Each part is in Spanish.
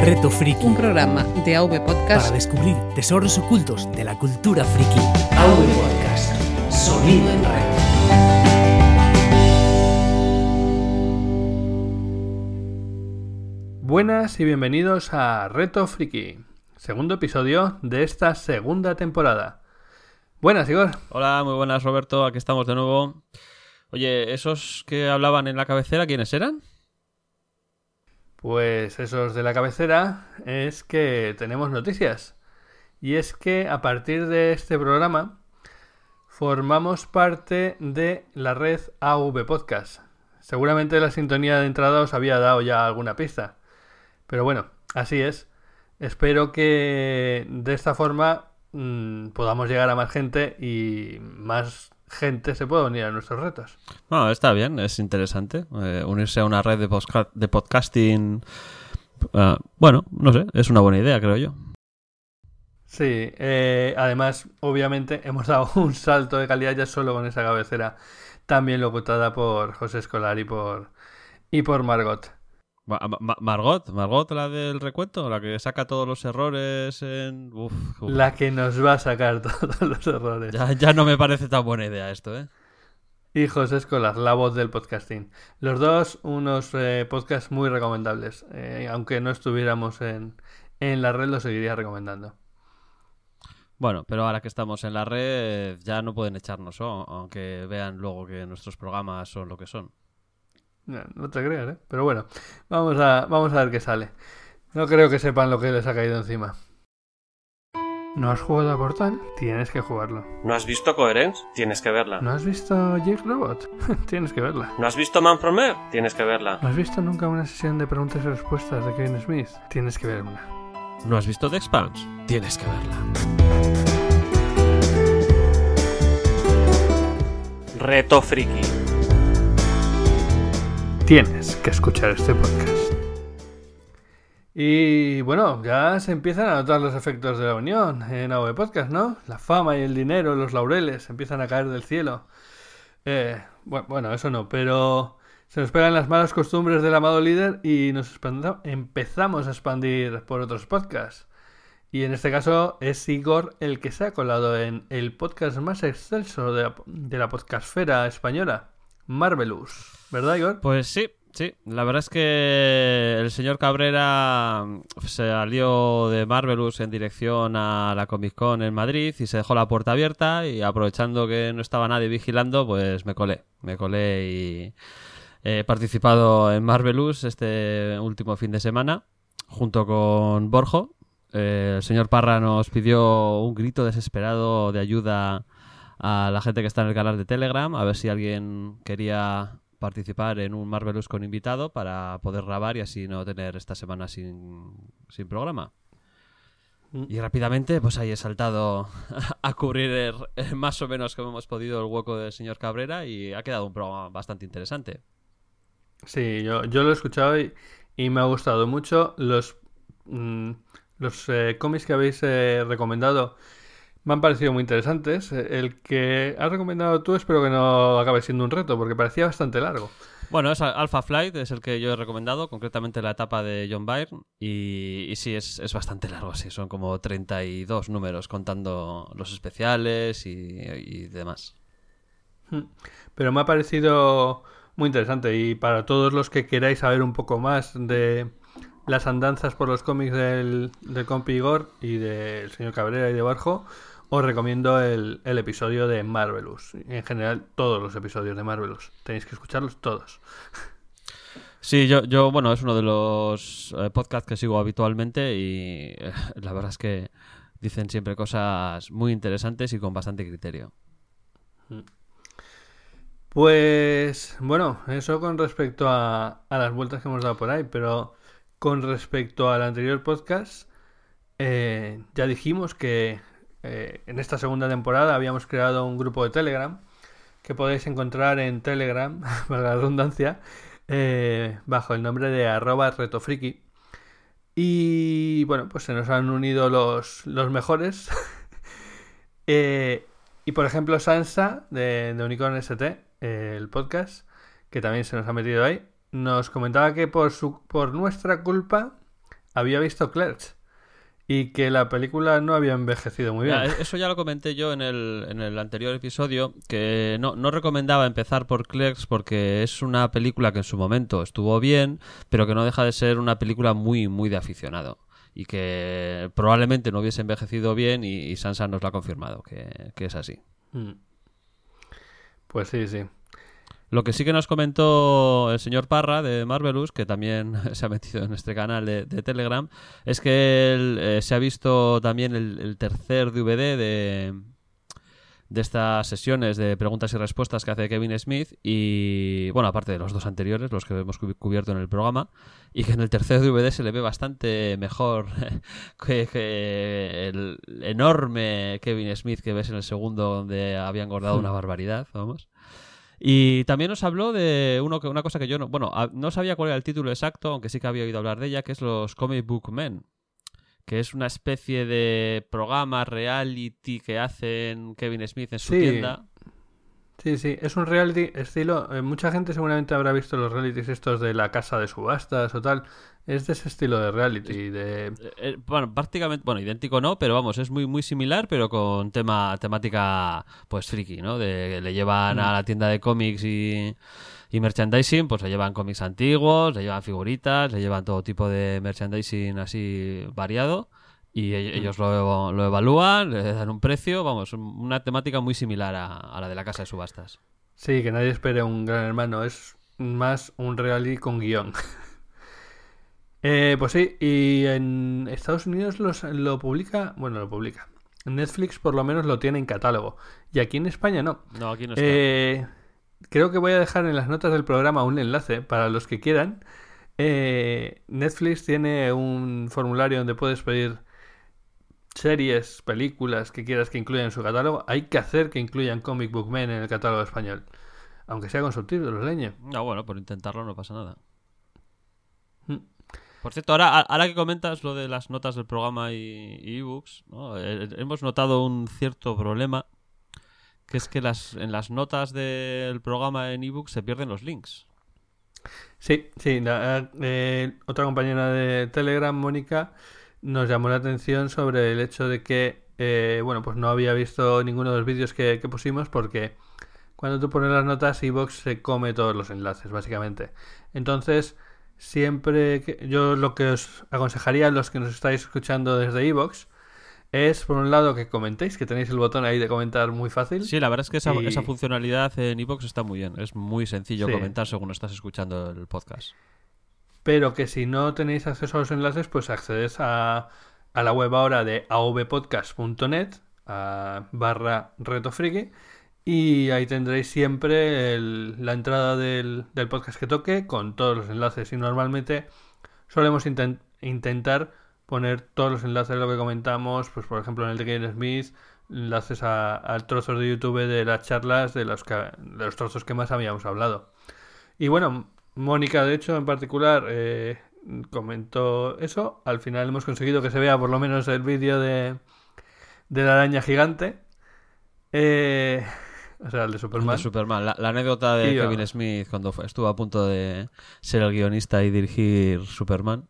Reto Friki. Un programa de AV Podcast para descubrir tesoros ocultos de la cultura friki. AV Podcast. Sonido en red. Buenas y bienvenidos a Reto Friki, segundo episodio de esta segunda temporada. Buenas, Igor. Hola, muy buenas, Roberto. Aquí estamos de nuevo. Oye, ¿esos que hablaban en la cabecera, quiénes eran? Pues esos de la cabecera es que tenemos noticias. Y es que a partir de este programa formamos parte de la red AV Podcast. Seguramente la sintonía de entrada os había dado ya alguna pista. Pero bueno, así es. Espero que de esta forma mmm, podamos llegar a más gente y más gente se pueda unir a nuestros retos. Bueno, está bien, es interesante. Eh, unirse a una red de podcasting. eh, bueno, no sé, es una buena idea, creo yo. Sí, eh, además, obviamente, hemos dado un salto de calidad ya solo con esa cabecera, también locutada por José Escolar y por, y por Margot. Ma- Ma- Margot, Margot, la del recuento, la que saca todos los errores en. Uf, uf. La que nos va a sacar todos los errores. Ya, ya no me parece tan buena idea esto, ¿eh? Y José Escolar, la voz del podcasting. Los dos, unos eh, podcasts muy recomendables. Eh, aunque no estuviéramos en, en la red, lo seguiría recomendando. Bueno, pero ahora que estamos en la red, ya no pueden echarnos, ¿no? aunque vean luego que nuestros programas son lo que son. No, no te creas, ¿eh? Pero bueno, vamos a, vamos a ver qué sale. No creo que sepan lo que les ha caído encima. ¿No has jugado a Portal? Tienes que jugarlo. ¿No has visto Coherence? Tienes que verla. ¿No has visto Jake Robot? Tienes que verla. ¿No has visto Man from Earth? Tienes que verla. ¿No has visto nunca una sesión de preguntas y respuestas de Kevin Smith? Tienes que ver una. ¿No has visto The Expanse? Tienes que verla. Reto Friki. Tienes que escuchar este podcast. Y bueno, ya se empiezan a notar los efectos de la unión en AV Podcast, ¿no? La fama y el dinero, los laureles empiezan a caer del cielo. Eh, bu- bueno, eso no, pero se nos pegan las malas costumbres del amado líder y nos empezamos a expandir por otros podcasts. Y en este caso es Igor el que se ha colado en el podcast más excelso de la, de la podcastfera española, Marvelous. ¿Verdad, Igor? Pues sí, sí. La verdad es que el señor Cabrera salió de Marvelous en dirección a la Comic Con en Madrid y se dejó la puerta abierta y aprovechando que no estaba nadie vigilando, pues me colé. Me colé y he participado en Marvelous este último fin de semana junto con Borjo. Eh, el señor Parra nos pidió un grito desesperado de ayuda a la gente que está en el canal de Telegram, a ver si alguien quería participar en un Marvelous con invitado para poder grabar y así no tener esta semana sin, sin programa. Y rápidamente, pues ahí he saltado a cubrir más o menos como hemos podido el hueco del señor Cabrera y ha quedado un programa bastante interesante. Sí, yo, yo lo he escuchado y, y me ha gustado mucho. Los, mm, los eh, cómics que habéis eh, recomendado me han parecido muy interesantes. Eh, El que has recomendado tú espero que no acabe siendo un reto porque parecía bastante largo. Bueno, es Alpha Flight, es el que yo he recomendado, concretamente la etapa de John Byrne. Y, y sí, es, es bastante largo, sí, son como 32 números contando los especiales y, y demás. Pero me ha parecido muy interesante y para todos los que queráis saber un poco más de las andanzas por los cómics del, del compi Igor y del señor Cabrera y de Barjo, os recomiendo el, el episodio de Marvelous. En general, todos los episodios de Marvelous. Tenéis que escucharlos todos. Sí, yo, yo bueno, es uno de los eh, podcasts que sigo habitualmente y eh, la verdad es que dicen siempre cosas muy interesantes y con bastante criterio. Pues bueno, eso con respecto a, a las vueltas que hemos dado por ahí, pero con respecto al anterior podcast, eh, ya dijimos que eh, en esta segunda temporada habíamos creado un grupo de Telegram que podéis encontrar en Telegram, para la redundancia, eh, bajo el nombre de arroba retofriki. Y bueno, pues se nos han unido los, los mejores. Y por ejemplo, Sansa de, Unicorn ST, el podcast, que también se nos ha metido ahí, nos comentaba que por, su, por nuestra culpa había visto Clerks y que la película no había envejecido muy bien. Ya, eso ya lo comenté yo en el, en el anterior episodio, que no, no recomendaba empezar por Clerks porque es una película que en su momento estuvo bien, pero que no deja de ser una película muy, muy de aficionado. Y que probablemente no hubiese envejecido bien y, y Sansa nos lo ha confirmado, que, que es así. Mm. Pues sí, sí. Lo que sí que nos comentó el señor Parra de Marvelous, que también se ha metido en este canal de, de Telegram, es que él eh, se ha visto también el, el tercer DVD de, de estas sesiones de preguntas y respuestas que hace Kevin Smith y, bueno, aparte de los dos anteriores, los que hemos cubi- cubierto en el programa, y que en el tercer DVD se le ve bastante mejor que, que el enorme Kevin Smith que ves en el segundo donde había engordado una barbaridad, vamos. Y también nos habló de uno que, una cosa que yo no, bueno, no sabía cuál era el título exacto, aunque sí que había oído hablar de ella, que es los Comic Book Men, que es una especie de programa reality que hacen Kevin Smith en su Sí. tienda. Sí, sí, es un reality estilo. eh, mucha gente seguramente habrá visto los realities estos de la casa de subastas o tal. Es de ese estilo de reality. De... Eh, eh, bueno, prácticamente, bueno, idéntico no, pero vamos, es muy muy similar, pero con tema temática pues friki, ¿no? De le llevan Mm. a la tienda de cómics y, y merchandising, pues le llevan cómics antiguos, le llevan figuritas, le llevan todo tipo de merchandising así variado y e- ellos lo, lo evalúan, le dan un precio, vamos, un- una temática muy similar a, a la de la casa de subastas. Sí, que nadie espere un gran hermano. Es más un reality con guion. Eh, pues sí, y en Estados Unidos los- lo publica. Bueno, lo publica. Netflix por lo menos lo tiene en catálogo. Y aquí en España no. No, aquí no está. Eh, creo que voy a dejar en las notas del programa un enlace para los que quieran. Eh, Netflix tiene un formulario donde puedes pedir series, películas que quieras que incluyan en su catálogo. Hay que hacer que incluyan Comic Book Men en el catálogo español. Aunque sea con subtítulos, leño. No, bueno, por intentarlo no pasa nada. Por cierto, ahora, ahora que comentas lo de las notas del programa y, ebooks, ¿no? Eh, hemos notado un cierto problema, que es que las, en las notas del programa en ebooks se pierden los links. Sí, sí. la- eh, otra compañera de Telegram, Mónica, nos llamó la atención sobre el hecho de que, eh, bueno, pues no había visto ninguno de los vídeos que, que pusimos porque cuando tú pones las notas, Evox se come todos los enlaces, básicamente. Entonces, siempre que yo lo que os aconsejaría a los que nos estáis escuchando desde Evox es, por un lado, que comentéis, que tenéis el botón ahí de comentar muy fácil. Sí, la verdad es que esa, Y- esa funcionalidad en ebooks está muy bien. Es muy sencillo Sí. comentar según estás escuchando el podcast. pero que si no tenéis acceso a los enlaces, pues accedes a, a la web ahora de avpodcast.net barra retofriki y ahí tendréis siempre el- la entrada del, del podcast que toque con todos los enlaces y normalmente solemos inten- intentar poner todos los enlaces de lo que comentamos, pues por ejemplo en el de Kevin Smith, enlaces a, a trozos de YouTube de las charlas de los, que- de los trozos que más habíamos hablado. Y bueno, Mónica, de hecho, en particular, eh, comentó eso. Al final hemos conseguido que se vea por lo menos el vídeo de, de la araña gigante. Eh, o sea, el de Superman. De Superman. La, la anécdota de Kevin Smith cuando fue- estuvo a punto de ser el guionista y dirigir Superman.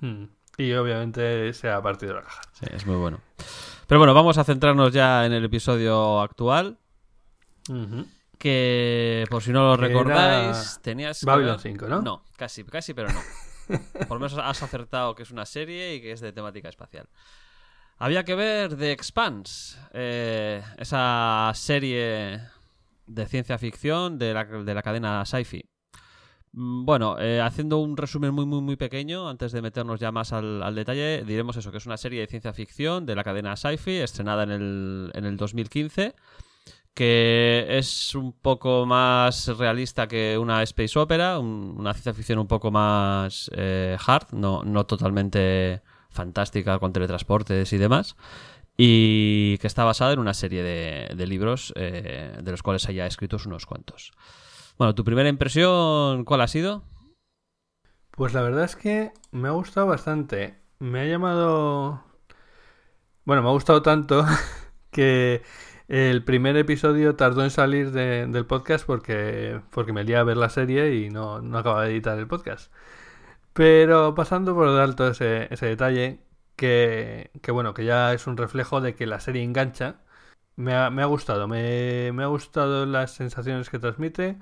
Hmm. Y obviamente se ha partido la caja. Sí, es muy bueno. Pero bueno, vamos a centrarnos ya en el episodio actual. Que por si no lo Que recordáis, era tenías. que Babylon ver- 5, ¿no? No, casi, casi, pero no. Por lo menos has acertado que es una serie y que es de temática espacial. Había que ver The Expanse, eh, esa serie de ciencia ficción de la, de la cadena Sci-Fi. Mm, Bueno, eh, haciendo un resumen muy, muy, muy pequeño, antes de meternos ya más al, al detalle, diremos eso, que es una serie de ciencia ficción de la cadena Sci-Fi, estrenada en el, en el 2015, que es un poco más realista que una space opera, un- una ciencia ficción un poco más eh, hard, no, no totalmente fantástica con teletransportes y demás, y que está basada en una serie de, de libros eh, de los cuales haya escritos unos cuantos. Bueno, ¿tu primera impresión cuál ha sido? Pues la verdad es que me ha gustado bastante. Me ha llamado... Bueno, me ha gustado tanto que el primer episodio tardó en salir de- del podcast porque, porque me lié a ver la serie y no, no acababa de editar el podcast. Pero pasando por alto ese, ese detalle, que, bueno, que ya es un reflejo de que la serie engancha. Me ha, gustado, me, me ha gustado las sensaciones que transmite.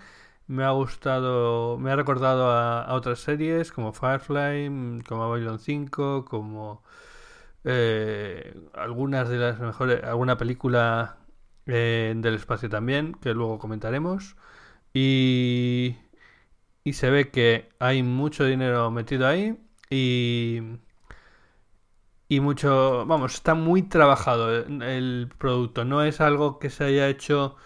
Me ha gustado, me ha recordado a, a otras series como Firefly, mm, como Babylon 5, como eh, algunas de las mejores, alguna película eh, del espacio también, que luego comentaremos. Y, y se ve que hay mucho dinero metido ahí y, y mucho, vamos, está muy trabajado el, producto. No es algo que se haya hecho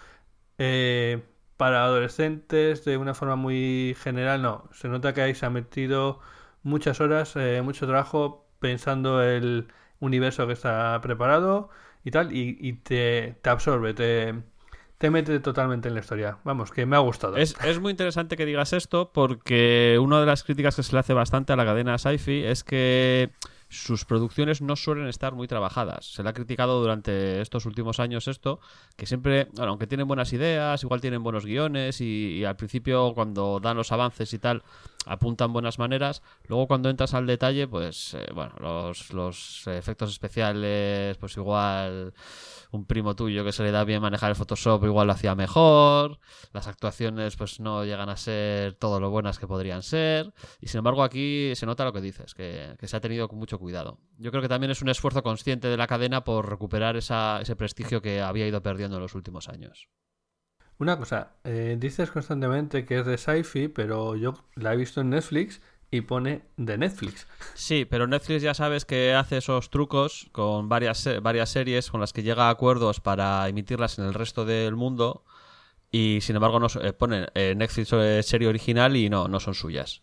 eh, para adolescentes de una forma muy general, no. Se nota que ahí se ha metido muchas horas, eh, mucho trabajo pensando el universo que está preparado y tal, y, y te, te absorbe, te, te mete totalmente en la historia. Vamos, que me ha gustado. Es, es muy interesante que digas esto porque una de las críticas que se le hace bastante a la cadena Sci-Fi es que sus producciones no suelen estar muy trabajadas. Se le ha criticado durante estos últimos años esto, que siempre, bueno, aunque tienen buenas ideas, igual tienen buenos guiones y, al principio cuando dan los avances y tal, apuntan buenas maneras. Luego cuando entras al detalle, pues, eh, bueno, los, los efectos especiales, pues igual un primo tuyo que se le da bien manejar el Photoshop igual lo hacía mejor. Las actuaciones pues no llegan a ser todo lo buenas que podrían ser. Y sin embargo aquí se nota lo que dices, que, que se ha tenido mucho cuidado. Yo creo que también es un esfuerzo consciente de la cadena por recuperar esa, ese prestigio que había ido perdiendo en los últimos años. Una cosa, eh, dices constantemente que es de sci-fi, pero yo la he visto en Netflix y pone de Netflix. Sí, pero Netflix ya sabes que hace esos trucos con varias, varias series con las que llega a acuerdos para emitirlas en el resto del mundo y sin embargo no so- eh, ponen eh, Netflix serie original y no, no son suyas.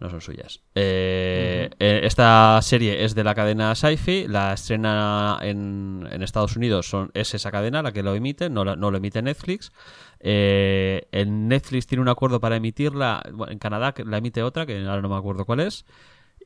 No son suyas. Eh, eh, esta serie es de la cadena Sci-Fi, la estrena en, en Estados Unidos, son, es esa cadena la que lo emite, no, la- no lo emite Netflix. Eh, en Netflix tiene un acuerdo para emitirla, bueno, en Canadá la emite otra, que ahora no me acuerdo cuál es.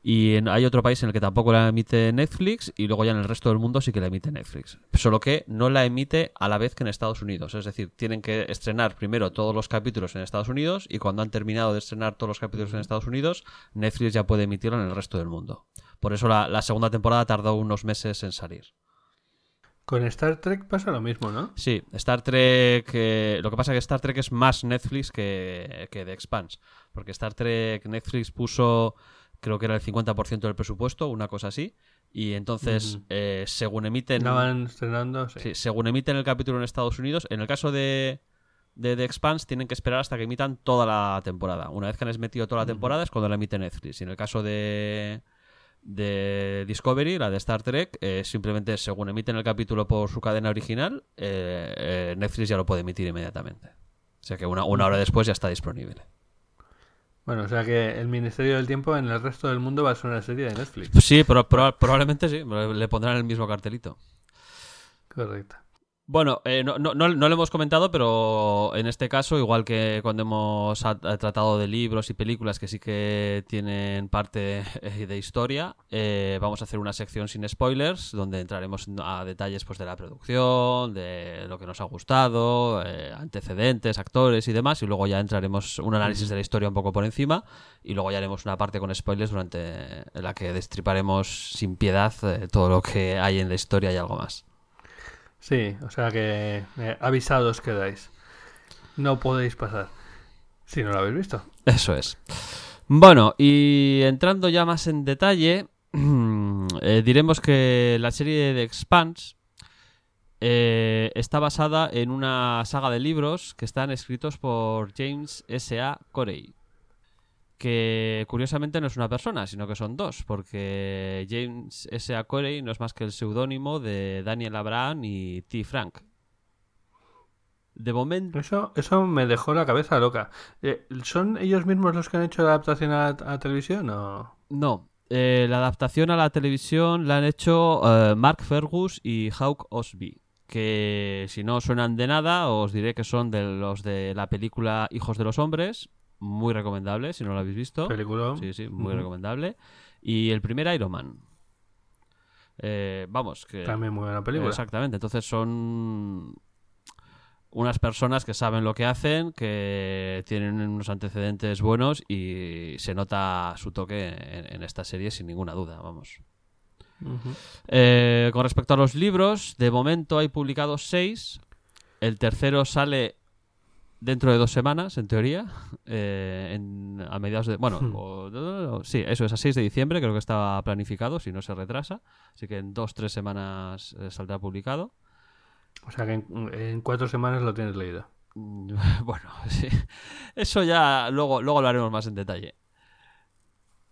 Y en- hay otro país en el que tampoco la emite Netflix y luego ya en el resto del mundo sí que la emite Netflix. Solo que no la emite a la vez que en Estados Unidos. Es decir, tienen que estrenar primero todos los capítulos en Estados Unidos y cuando han terminado de estrenar todos los capítulos en Estados Unidos, Netflix ya puede emitirlo en el resto del mundo. Por eso la, la segunda temporada tardó unos meses en salir. Con Star Trek pasa lo mismo, ¿no? Sí, Star Trek. eh, lo que pasa es que Star Trek es más Netflix que, que The Expanse. Porque Star Trek Netflix puso, creo que era el 50% del presupuesto, una cosa así. Y entonces, eh, según emiten. Van estrenando, sí. sí, según emiten el capítulo en Estados Unidos, en el caso de, de The Expanse, tienen que esperar hasta que emitan toda la temporada. Una vez que han emitido toda la temporada es cuando la emite Netflix. Y en el caso de de Discovery, la de Star Trek, eh, simplemente según emiten el capítulo por su cadena original, eh, eh, Netflix ya lo puede emitir inmediatamente. O sea que una, una hora después ya está disponible. Bueno, o sea que el Ministerio del Tiempo en el resto del mundo va a ser una serie de Netflix. Sí, pero, proba- probablemente sí, le pondrán el mismo cartelito. Correcto. Bueno, eh, no, no, no, no lo hemos comentado, pero en este caso, igual que cuando hemos ha- ha tratado de libros y películas que sí que tienen parte de historia, eh, vamos a hacer una sección sin spoilers, donde entraremos a detalles pues, de la producción, de lo que nos ha gustado, eh, antecedentes, actores y demás, y luego ya entraremos un análisis de la historia un poco por encima, y luego ya haremos una parte con spoilers durante en la que destriparemos sin piedad eh, todo lo que hay en la historia y algo más. Sí, o sea que eh, avisados quedáis. No podéis pasar. Si no lo habéis visto. Eso es. Bueno, y entrando ya más en detalle, eh, diremos que la serie de Expanse eh, está basada en una saga de libros que están escritos por James S.A. Corey. Que curiosamente no es una persona, sino que son dos, porque James S.A. Corey no es más que el seudónimo de Daniel Abraham y T. Frank. De momento. Eso, eso me dejó la cabeza loca. Eh, ¿Son ellos mismos los que han hecho la adaptación a, a televisión o...? No, eh, la adaptación a la televisión la han hecho eh, Mark Fergus y Hawk Osby. Que si no suenan de nada, os diré que son de los de la película Hijos de los Hombres. Muy recomendable, si no lo habéis visto. Película. Sí, sí, muy recomendable. Y el primer Iron Man. Eh, vamos, que. También muy buena película. Exactamente, entonces son unas personas que saben lo que hacen, que tienen unos antecedentes buenos y se nota su toque en, en esta serie sin ninguna duda, vamos. Eh, con respecto a los libros, de momento hay publicados seis. El tercero sale dentro de dos semanas, en teoría. eh, en- a mediados de. Bueno, o- sí, eso es a 6 de diciembre, creo que estaba planificado, si no se retrasa. Así que en dos, tres semanas eh, saldrá publicado. O sea que en, en cuatro semanas lo tienes leído. Bueno, sí. Eso ya luego, luego lo haremos más en detalle.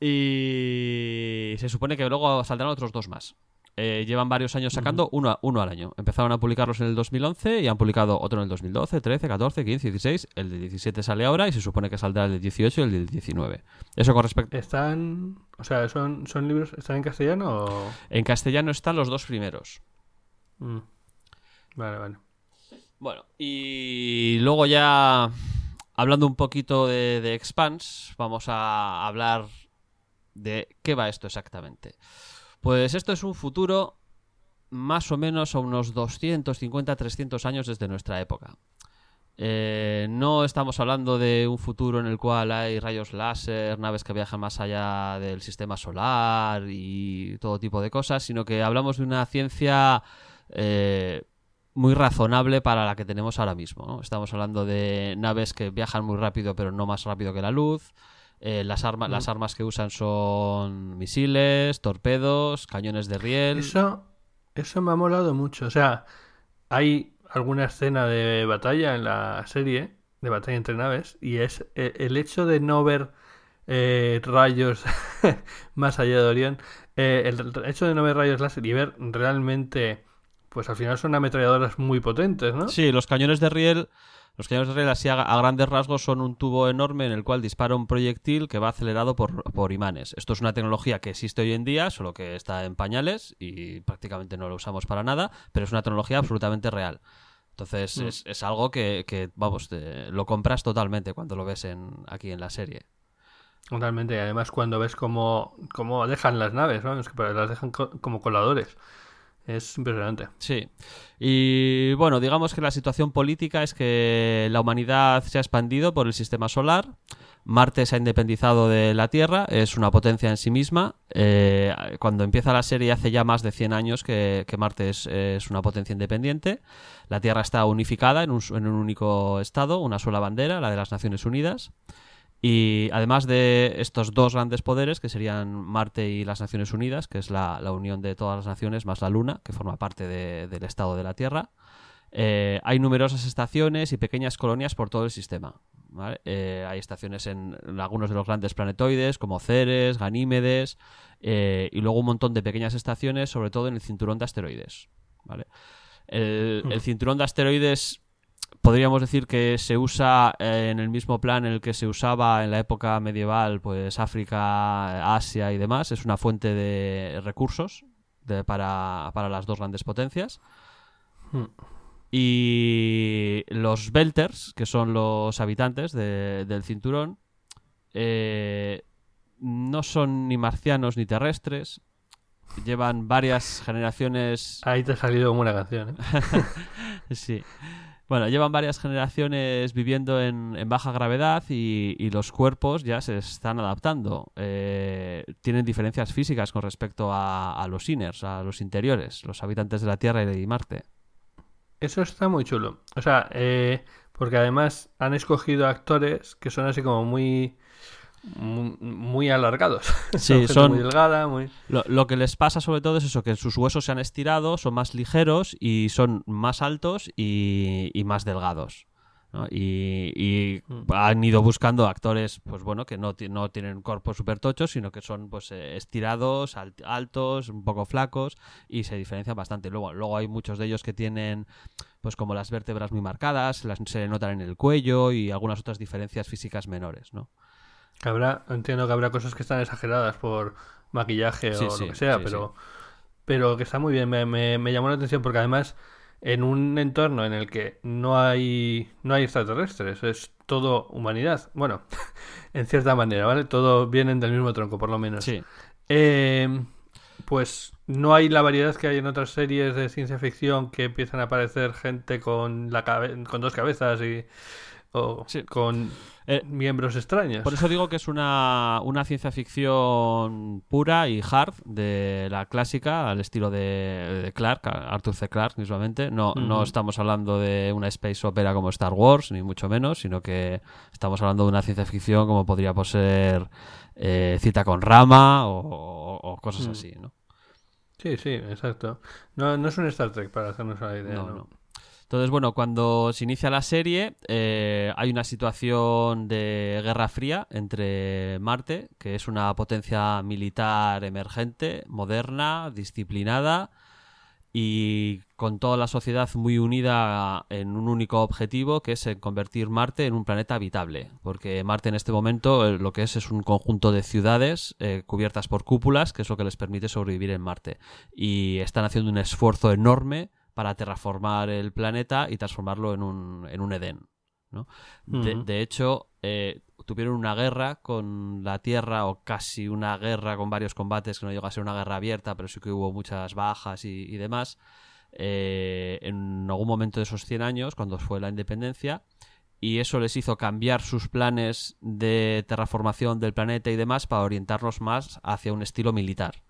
Y se supone que luego saldrán otros dos más. Eh, llevan varios años sacando uno, a- uno al año. Empezaron a publicarlos en el 2011 y han publicado otro en el 2012, 13, 14, 15, 16. El de 17 sale ahora y se supone que saldrá el del 18 y el del 19. Eso con respecto... ¿Están. O sea, son, son libros. ¿Están en castellano o.? En castellano están los dos primeros. Mm. Vale, vale. Bueno, y luego ya hablando un poquito de, de Expanse, vamos a hablar de qué va esto exactamente. Pues esto es un futuro más o menos a unos 250, 300 años desde nuestra época. Eh, no estamos hablando de un futuro en el cual hay rayos láser, naves que viajan más allá del sistema solar y todo tipo de cosas, sino que hablamos de una ciencia eh, muy razonable para la que tenemos ahora mismo. Estamos hablando de naves que viajan muy rápido, pero no más rápido que la luz. Eh, las, armas las armas que usan son misiles, torpedos, cañones de riel. Eso, eso me ha molado mucho. O sea, hay alguna escena de batalla en la serie, de batalla entre naves, y es eh, el hecho de no ver eh, rayos más allá de Orión, eh, el hecho de no ver rayos láser y ver realmente, pues al final son ametralladoras muy potentes, ¿no? Sí, los cañones de riel. Los cañones de así a, a grandes rasgos son un tubo enorme en el cual dispara un proyectil que va acelerado por, por imanes. Esto es una tecnología que existe hoy en día, solo que está en pañales y prácticamente no lo usamos para nada, pero es una tecnología absolutamente real. Entonces Mm. es, es algo que, que, vamos, te- lo compras totalmente cuando lo ves en, aquí en la serie. Totalmente, y además cuando ves cómo, cómo dejan las naves, ¿no? Es que las dejan co- como coladores. Es impresionante. Sí. Y bueno, digamos que la situación política es que la humanidad se ha expandido por el sistema solar. Marte se ha independizado de la Tierra, es una potencia en sí misma. Eh, cuando empieza la serie hace ya más de 100 años que, que Marte es, es una potencia independiente. La Tierra está unificada en un, en un único estado, una sola bandera, la de las Naciones Unidas. Y además de estos dos grandes poderes, que serían Marte y las Naciones Unidas, que es la, la unión de todas las naciones, más la Luna, que forma parte de- del estado de la Tierra, eh, hay numerosas estaciones y pequeñas colonias por todo el sistema. ¿vale? Eh, hay estaciones en, en algunos de los grandes planetoides, como Ceres, Ganímedes, eh, y luego un montón de pequeñas estaciones, sobre todo en el cinturón de asteroides. ¿vale? El, el cinturón de asteroides podríamos decir que se usa eh, en el mismo plan en el que se usaba en la época medieval, pues África, Asia y demás. Es una fuente de recursos de- para, para las dos grandes potencias. Hmm. Y los Belters, que son los habitantes de- del cinturón, eh, no son ni marcianos ni terrestres. Llevan varias generaciones Ahí te ha salido como una canción, ¿eh? Sí. Bueno, llevan varias generaciones viviendo en, baja gravedad y, los cuerpos ya se están adaptando. Eh, tienen diferencias físicas con respecto a, a los inners, a los interiores, los habitantes de la Tierra y de Marte. Eso está muy chulo. O sea, eh, porque además han escogido actores que son así como muy muy, muy alargados. Sí, son- muy delgada, muy Lo, lo que les pasa sobre todo es eso, que sus huesos se han estirado, son más ligeros y son más altos y, y más delgados. ¿no? Y, y han ido buscando actores, pues bueno, que no, no tienen cuerpos súper tochos, sino que son pues eh, estirados, alt- altos, un poco flacos y se diferencian bastante. Luego, luego hay muchos de ellos que tienen pues como las vértebras muy marcadas, las, se notan en el cuello y algunas otras diferencias físicas menores, ¿no? Habrá, entiendo que habrá cosas que están exageradas por maquillaje Sí, o sí, lo que sea, sí, pero, pero que está muy bien. Me, me- me llamó la atención porque además en un entorno en el que no hay no hay extraterrestres, es todo humanidad. Bueno, en cierta manera, ¿vale? Todos vienen del mismo tronco, por lo menos. Sí. Eh, pues no hay la variedad que hay en otras series de ciencia ficción que empiezan a aparecer gente con la con dos cabezas y o Sí. con Eh, miembros extraños. Por eso digo que es una, una ciencia ficción pura y hard de la clásica, al estilo de, de Clark, Arthur C. Clarke mismamente. No, no estamos hablando de una space opera como Star Wars, ni mucho menos, sino que estamos hablando de una ciencia ficción como podría ser eh, Cita con Rama o, o- o cosas Mm. así, ¿no? Sí, sí, exacto. No, no es un Star Trek para hacernos una idea. No, ¿no? no. Entonces, bueno, cuando se inicia la serie, eh, hay una situación de guerra fría entre Marte, que es una potencia militar emergente, moderna, disciplinada y con toda la sociedad muy unida en un único objetivo, que es convertir Marte en un planeta habitable. Porque Marte en este momento eh, lo que es es un conjunto de ciudades eh, cubiertas por cúpulas, que es lo que les permite sobrevivir en Marte. Y están haciendo un esfuerzo enorme para terraformar el planeta y transformarlo en un, en un Edén. ¿no? de, hecho, eh, tuvieron una guerra con la Tierra, o casi una guerra con varios combates, que no llegó a ser una guerra abierta, pero sí que hubo muchas bajas y, y demás. eh, en algún momento de esos 100 años, cuando fue la independencia, y eso les hizo cambiar sus planes de terraformación del planeta y demás para orientarnos más hacia un estilo militar.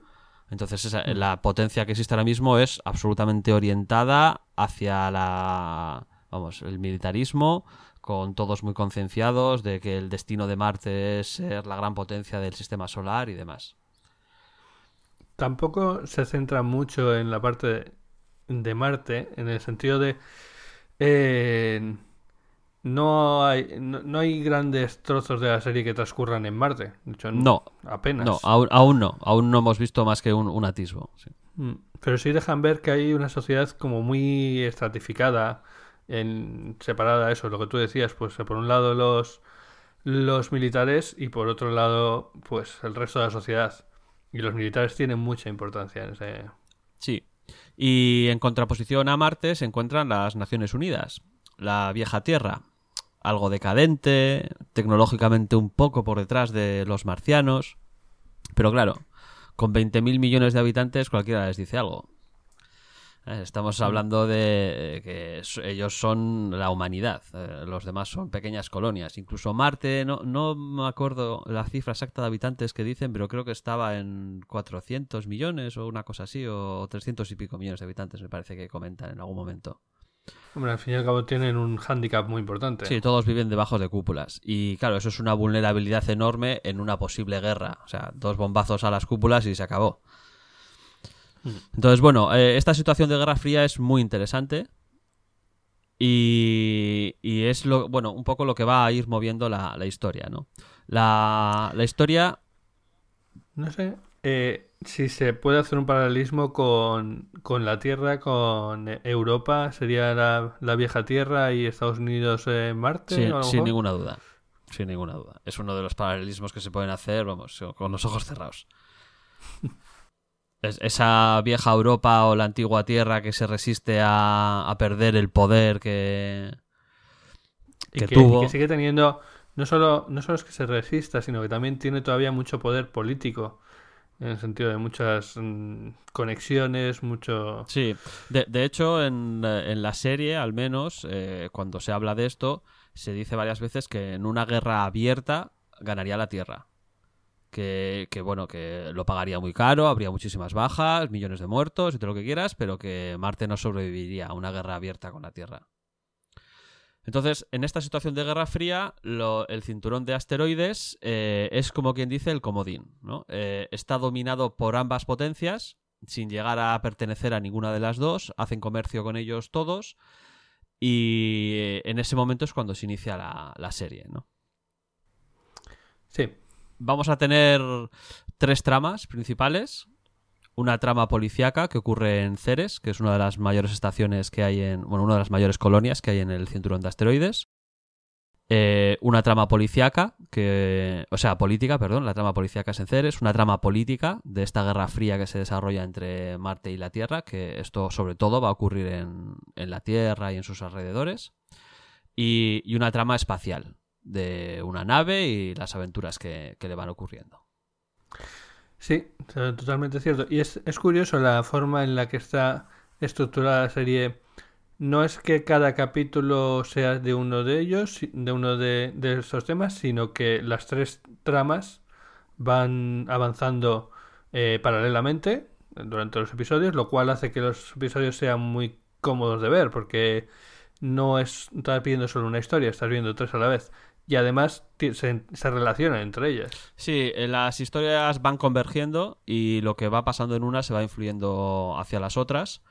Entonces esa- la potencia que existe ahora mismo es absolutamente orientada hacia la vamos, el militarismo, con todos muy concienciados de que el destino de Marte es ser la gran potencia del sistema solar y demás. Tampoco se centra mucho en la parte de, de Marte, en el sentido de eh, no hay no, no hay grandes trozos de la serie que transcurran en Marte. De hecho, No, apenas. no, aún, aún no, aún no hemos visto más que un, un atisbo. sí. Mm, Pero sí dejan ver que hay una sociedad como muy estratificada, en, separada eso, lo que tú decías, pues por un lado los, los militares y por otro lado pues el resto de la sociedad. Y los militares tienen mucha importancia en ese... Sí. Y en contraposición a Marte se encuentran las Naciones Unidas, la vieja Tierra, algo decadente, tecnológicamente un poco por detrás de los marcianos, pero claro, con 20.000 millones de habitantes cualquiera les dice algo. Eh, Estamos hablando de eh, que ellos son la humanidad, eh, los demás son pequeñas colonias. Incluso Marte, no, no me acuerdo la cifra exacta de habitantes que dicen, pero creo que estaba en 400 millones o una cosa así, o 300 y pico millones de habitantes, me parece que comentan en algún momento. Hombre, al fin y al cabo tienen un hándicap muy importante. Sí, todos viven debajo de cúpulas. Y claro, eso es una vulnerabilidad enorme en una posible guerra. O sea, dos bombazos a las cúpulas y se acabó. Entonces, bueno, eh, esta situación de Guerra Fría es muy interesante. Y, y es lo, bueno, un poco lo que va a ir moviendo la, la historia, ¿no? La, la historia. No sé eh, si se puede hacer un paralelismo con, con la Tierra, con eh, Europa, sería la, la vieja Tierra y Estados Unidos en Marte. Sin, mejor. ninguna duda. Sin ninguna duda. Es uno de los paralelismos que se pueden hacer, vamos, con los ojos cerrados. Es- esa vieja Europa o la antigua Tierra que se resiste a, a perder el poder que, Y que que, tuvo. y que sigue teniendo, no solo, no solo es que se resista, sino que también tiene todavía mucho poder político, en el sentido de muchas mm, conexiones, mucho... Sí, de, hecho en, en la serie al menos, eh, cuando se habla de esto, se dice varias veces que en una guerra abierta ganaría la Tierra. Que, que, bueno, que lo pagaría muy caro, habría muchísimas bajas, millones de muertos y todo lo que quieras, pero que Marte no sobreviviría a una guerra abierta con la Tierra. Entonces, en esta situación de guerra fría, lo- el cinturón de asteroides eh, es como quien dice el comodín. ¿no? Eh, está dominado por ambas potencias, sin llegar a pertenecer a ninguna de las dos, hacen comercio con ellos todos, y eh, en ese momento es cuando se inicia la, la serie. ¿no? Sí, Vamos a tener tres tramas principales. Una trama policíaca que ocurre en Ceres, que es una de las mayores estaciones que hay en. Bueno, una de las mayores colonias que hay en el cinturón de asteroides. Eh, una trama policíaca, que. O sea, política, perdón. La trama policíaca es en Ceres. Una trama política de esta guerra fría que se desarrolla entre Marte y la Tierra, que esto sobre todo va a ocurrir en, en la Tierra y en sus alrededores. Y, y una trama espacial de una nave y las aventuras que, que le van ocurriendo. Sí, totalmente cierto. Y es, es curioso la forma en la que está estructurada la serie. No es que cada capítulo sea de uno de ellos, de uno de, de esos temas, sino que las tres tramas van avanzando eh, paralelamente durante los episodios, lo cual hace que los episodios sean muy cómodos de ver, porque no es estar viendo solo una historia, estás viendo tres a la vez. Y además se, se, relacionan entre ellas. Sí, eh, las historias van convergiendo y lo que va pasando en una se va influyendo hacia las otras.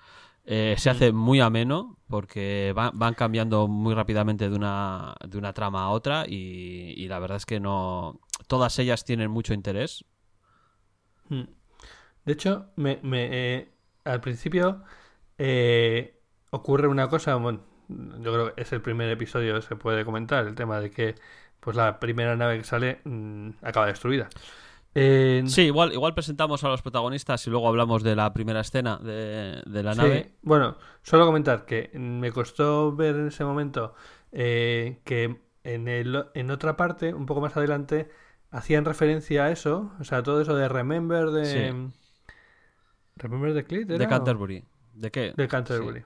Eh, se hace muy ameno porque van, van, cambiando muy rápidamente de una, de una trama a otra y, y, la verdad es que no todas ellas tienen mucho interés. Hmm. De hecho, me, me eh, al principio eh, ocurre una cosa, bueno, yo creo que es el primer episodio que se puede comentar, el tema de que pues la primera nave que sale mmm, acaba destruida. Eh, sí, igual, igual presentamos a los protagonistas y luego hablamos de la primera escena de, de la sí, nave. Bueno, solo comentar que me costó ver en ese momento eh, que en, el, en otra parte, un poco más adelante, hacían referencia a eso, o sea, todo eso de Remember de... Sí. ¿Remember de Clit? De Canterbury. ¿De qué? De Canterbury. Sí.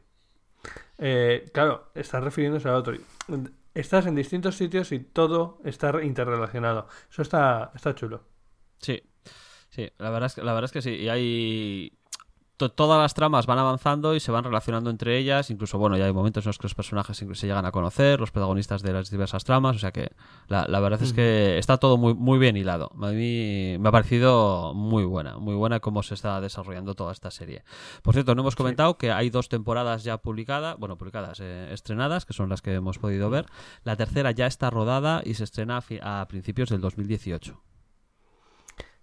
Eh, claro, están refiriéndose a otro. Estás en distintos sitios y todo está interrelacionado. Eso está, está chulo. Sí, sí, la verdad es que, la verdad es que sí. Y hay. To todas las tramas van avanzando y se van relacionando entre ellas. Incluso, bueno, ya hay momentos en los que los personajes se llegan a conocer, los protagonistas de las diversas tramas. O sea que la, la verdad es que está todo muy, muy bien hilado. A mí me ha parecido muy buena, muy buena cómo se está desarrollando toda esta serie. Por cierto, no hemos comentado sí. que hay dos temporadas ya publicadas, bueno, publicadas, eh, estrenadas, que son las que hemos podido ver. La tercera ya está rodada y se estrena a, a principios del 2018.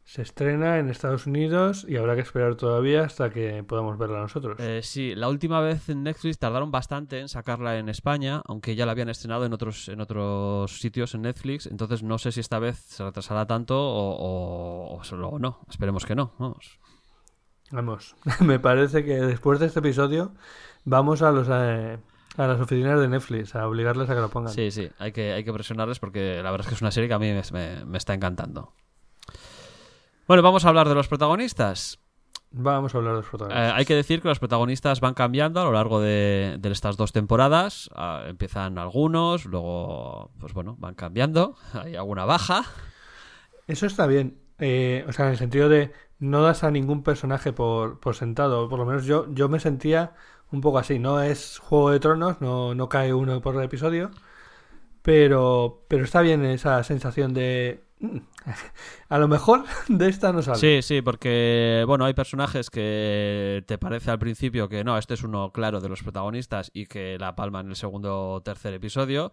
Se estrena en Estados Unidos y habrá que esperar todavía hasta que podamos verla nosotros. Eh, sí, la última vez en Netflix tardaron bastante en sacarla en España, aunque ya la habían estrenado en otros, en otros sitios en Netflix. Entonces no sé si esta vez se retrasará tanto o, o, o solo no. Esperemos que no. Vamos. Vamos, me parece que después de este episodio vamos a los... Eh... A las oficinas de Netflix, a obligarles a que lo pongan. Sí, sí, hay que, hay que presionarles porque la verdad es que es una serie que a mí me, me, me está encantando. Bueno, vamos a hablar de los protagonistas. Vamos a hablar de los protagonistas. Eh, hay que decir que los protagonistas van cambiando a lo largo de, de estas dos temporadas. Uh, empiezan algunos, luego, pues bueno, van cambiando. Hay alguna baja. Eso está bien. Eh, o sea, en el sentido de no das a ningún personaje por, por sentado. Por lo menos yo, yo me sentía un poco así. No es Juego de Tronos, no, no cae uno por el episodio. Pero, pero está bien esa sensación de a lo mejor de esta no sale. Sí, sí, porque bueno, hay personajes que te parece al principio que no, este es uno claro de los protagonistas y que la palma en el segundo o tercer episodio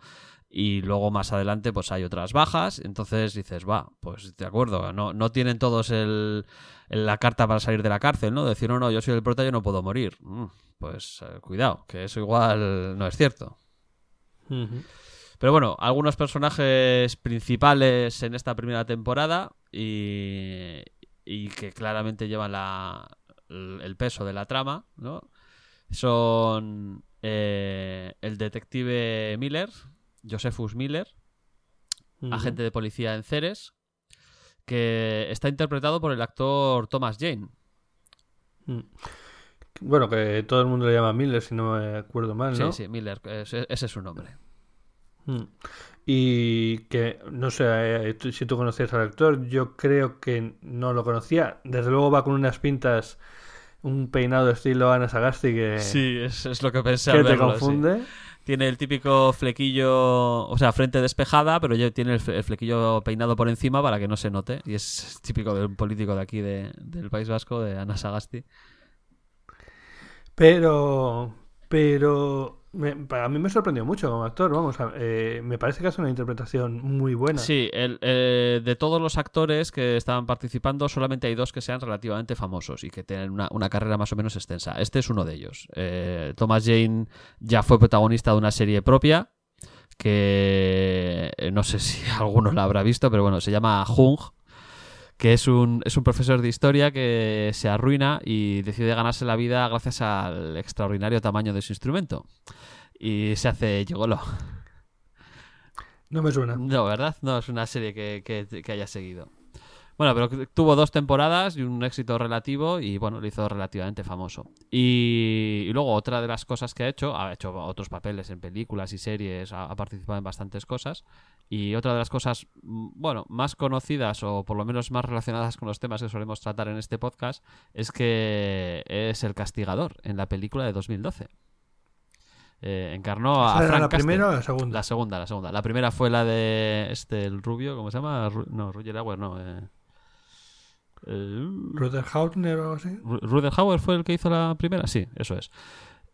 y luego más adelante pues hay otras bajas, entonces dices, va, pues de acuerdo, no, no tienen todos el, la carta para salir de la cárcel, ¿no? Decir, no, no, yo soy el prota, yo no puedo morir. Mm, pues eh, cuidado, que eso igual no es cierto. Uh -huh. Pero bueno, algunos personajes principales en esta primera temporada y, y que claramente llevan la, el peso de la trama, ¿no? Son eh, el detective Miller, Josephus Miller, uh -huh. agente de policía en Ceres, que está interpretado por el actor Thomas Jane. Mm. Bueno, que todo el mundo le llama Miller, si no me acuerdo mal, ¿no? Sí, sí, Miller, ese, ese es su nombre. Mm. Y que, no sé eh, si tú conocías al actor, yo creo que no lo conocía. Desde luego va con unas pintas, un peinado estilo Ana Sagasti que... Sí, es, es lo que pensé. Que verlo, te confunde. Sí. Tiene el típico flequillo, o sea, frente despejada, pero ya tiene el, flequillo peinado por encima para que no se note. Y es típico de un político de aquí, de, del País Vasco, de Ana Sagasti. Pero, pero me, mí me sorprendió mucho como actor, vamos, eh, me parece que hace una interpretación muy buena. Sí, el, eh, de todos los actores que estaban participando, solamente hay dos que sean relativamente famosos y que tienen una, una carrera más o menos extensa. Este es uno de ellos. Eh, Thomas Jane ya fue protagonista de una serie propia que eh, no sé si alguno la habrá visto, pero bueno, se llama Jung que es un, es un profesor de historia que se arruina y decide ganarse la vida gracias al extraordinario tamaño de su instrumento. Y se hace Yogolo. No me suena. No, ¿verdad? No, es una serie que, que, que haya seguido. Bueno, pero tuvo dos temporadas y un éxito relativo y bueno, lo hizo relativamente famoso. Y, y luego otra de las cosas que ha hecho, ha hecho otros papeles en películas y series, ha, ha participado en bastantes cosas. Y otra de las cosas, mm, bueno, más conocidas o por lo menos más relacionadas con los temas que solemos tratar en este podcast es que es el castigador en la película de 2012. Eh, encarnó a ¿Esa era Frank la primera o la segunda? La segunda, la segunda. La primera fue la de este, el rubio, ¿cómo se llama? Ru- no, Roger Hauer, no. Eh, eh, Ruther Hauer o algo así. Ru- Ruther Hauer fue el que hizo la primera, sí, eso es.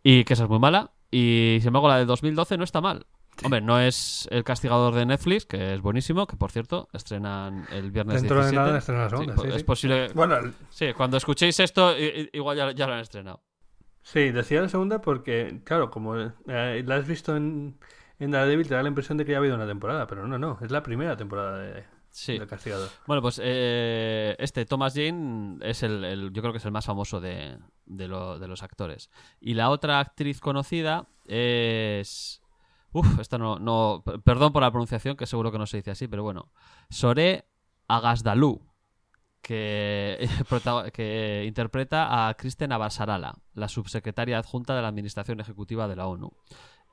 Y que esa es muy mala. Y sin embargo, la de 2012 no está mal. Hombre, no es El Castigador de Netflix, que es buenísimo, que por cierto, estrenan el viernes Dentro de 17. nada estrenan la segunda, Sí, sí, es sí. posible. Bueno, Sí, cuando escuchéis esto, igual ya, ya lo han estrenado. sí, decía la segunda porque, claro, como eh, la has visto en, en Daredevil, te da la impresión de que ya ha habido una temporada, pero no, no, es la primera temporada de, Sí. Castigador. Bueno, pues eh, este Thomas Jane es el, el- yo creo que es el más famoso de, de, lo- de los actores. Y la otra actriz conocida es... Uf, esta no, Perdón por la pronunciación, que seguro que no se dice así, pero bueno. Sore que, prota- que interpreta a Kristen Abasarala, la subsecretaria adjunta de la Administración Ejecutiva de la ONU.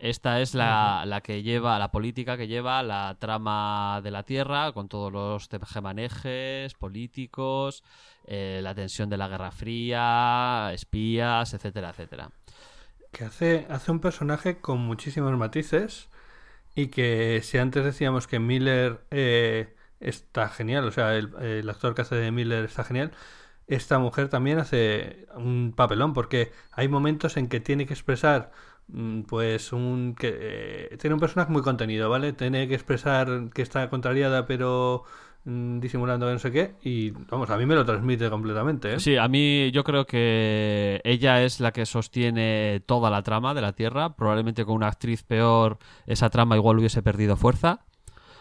Esta es la, la que lleva, la política que lleva la trama de la Tierra, con todos los tejemanejes políticos, eh, la tensión de la Guerra Fría, espías, etcétera, etcétera. Que hace, hace un personaje con muchísimos matices y que si antes decíamos que Miller eh, está genial, o sea, el, el actor que hace de Miller está genial, esta mujer también hace un papelón porque hay momentos en que tiene que expresar pues un que eh, tiene un personaje muy contenido, ¿vale? Tiene que expresar que está contrariada pero mm, disimulando que no sé qué y vamos, a mí me lo transmite completamente, ¿eh? Sí, a mí yo creo que ella es la que sostiene toda la trama de la Tierra. Probablemente con una actriz peor esa trama igual hubiese perdido fuerza.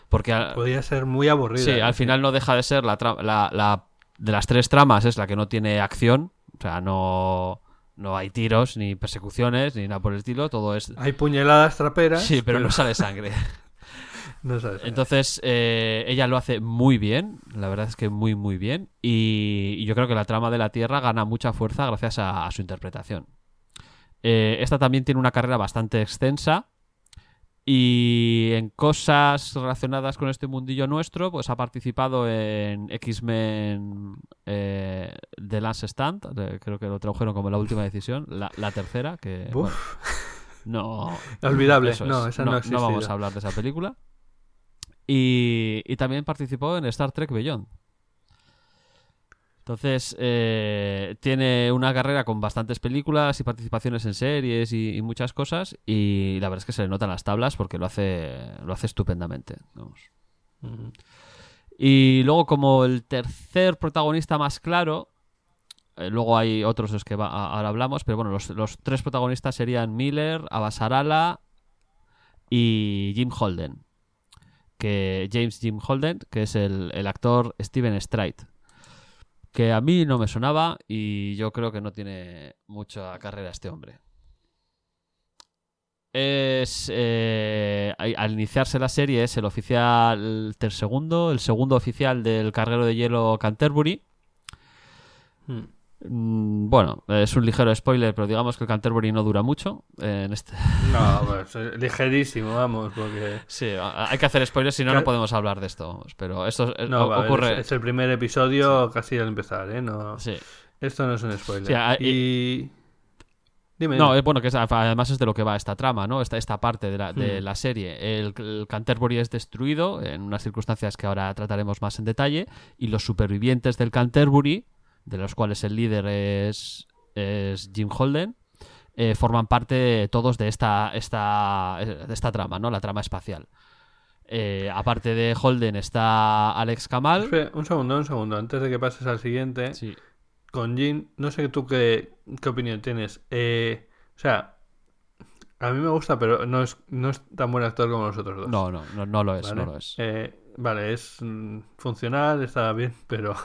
Porque Podría ser muy aburrida. Sí, ¿eh? al final no deja de ser la, la, la- de las tres tramas es la que no tiene acción, o sea, no, no hay tiros ni persecuciones ni nada por el estilo, todo es Hay puñaladas traperas. sí, pero no sale sangre. no sabes. Entonces eh, ella lo hace muy bien, la verdad es que muy muy bien y, y yo creo que la trama de la Tierra gana mucha fuerza gracias a, a su interpretación. Eh, esta también tiene una carrera bastante extensa y en cosas relacionadas con este mundillo nuestro, pues ha participado en X-Men eh, The Last Stand, creo que lo tradujeron como la última decisión, la, la tercera, que bueno, no... Olvidable. eso No, esa no vamos a hablar de esa película. Y, y también participó en Star Trek Beyond. Entonces, eh, tiene una carrera con bastantes películas y participaciones en series y, y muchas cosas. Y la verdad es que se le notan las tablas porque lo hace, lo hace estupendamente. vamos. Y luego, como el tercer protagonista más claro, eh, luego hay otros de los que va- a- ahora hablamos, pero bueno, los, los tres protagonistas serían Miller, Abasarala y Jim Holden. Que James Jim Holden, que es el, el actor Steven Strait. Que a mí no me sonaba y yo creo que no tiene mucha carrera este hombre. Es eh, al iniciarse la serie es el oficial el segundo, el segundo oficial del carguero de hielo Canterbury. Mm. Mm, Bueno, es un ligero spoiler, pero digamos que el Canterbury no dura mucho. eh, en este... No, pues eh, ligerísimo, vamos, porque. Sí, hay que hacer spoilers, si no, no podemos hablar de esto. vamos, Pero esto eh, No, ver, ocurre. es, es el primer episodio casi al empezar, ¿eh? No, Sí. Esto no es un spoiler. Sí, ah, y. Dime. No, es bueno que es- además es de lo que va esta trama, ¿no? Esta, esta parte de la, de Hmm. la serie. El, el Canterbury es destruido en unas circunstancias que ahora trataremos más en detalle. Y los supervivientes del Canterbury, de los cuales el líder es, es Jim Holden, eh, forman parte todos de esta, esta, de esta trama, ¿no? La trama espacial. Eh, aparte de Holden está Alex Kamal. Un segundo, un segundo. Antes de que pases al siguiente, Sí. con Jin, no sé tú qué, qué opinión tienes. Eh, o sea, a mí me gusta, pero no es, no es tan buen actor como los otros dos. No, no, no, no lo es, ¿vale? no lo es. Eh, vale, es mm, funcional, está bien, pero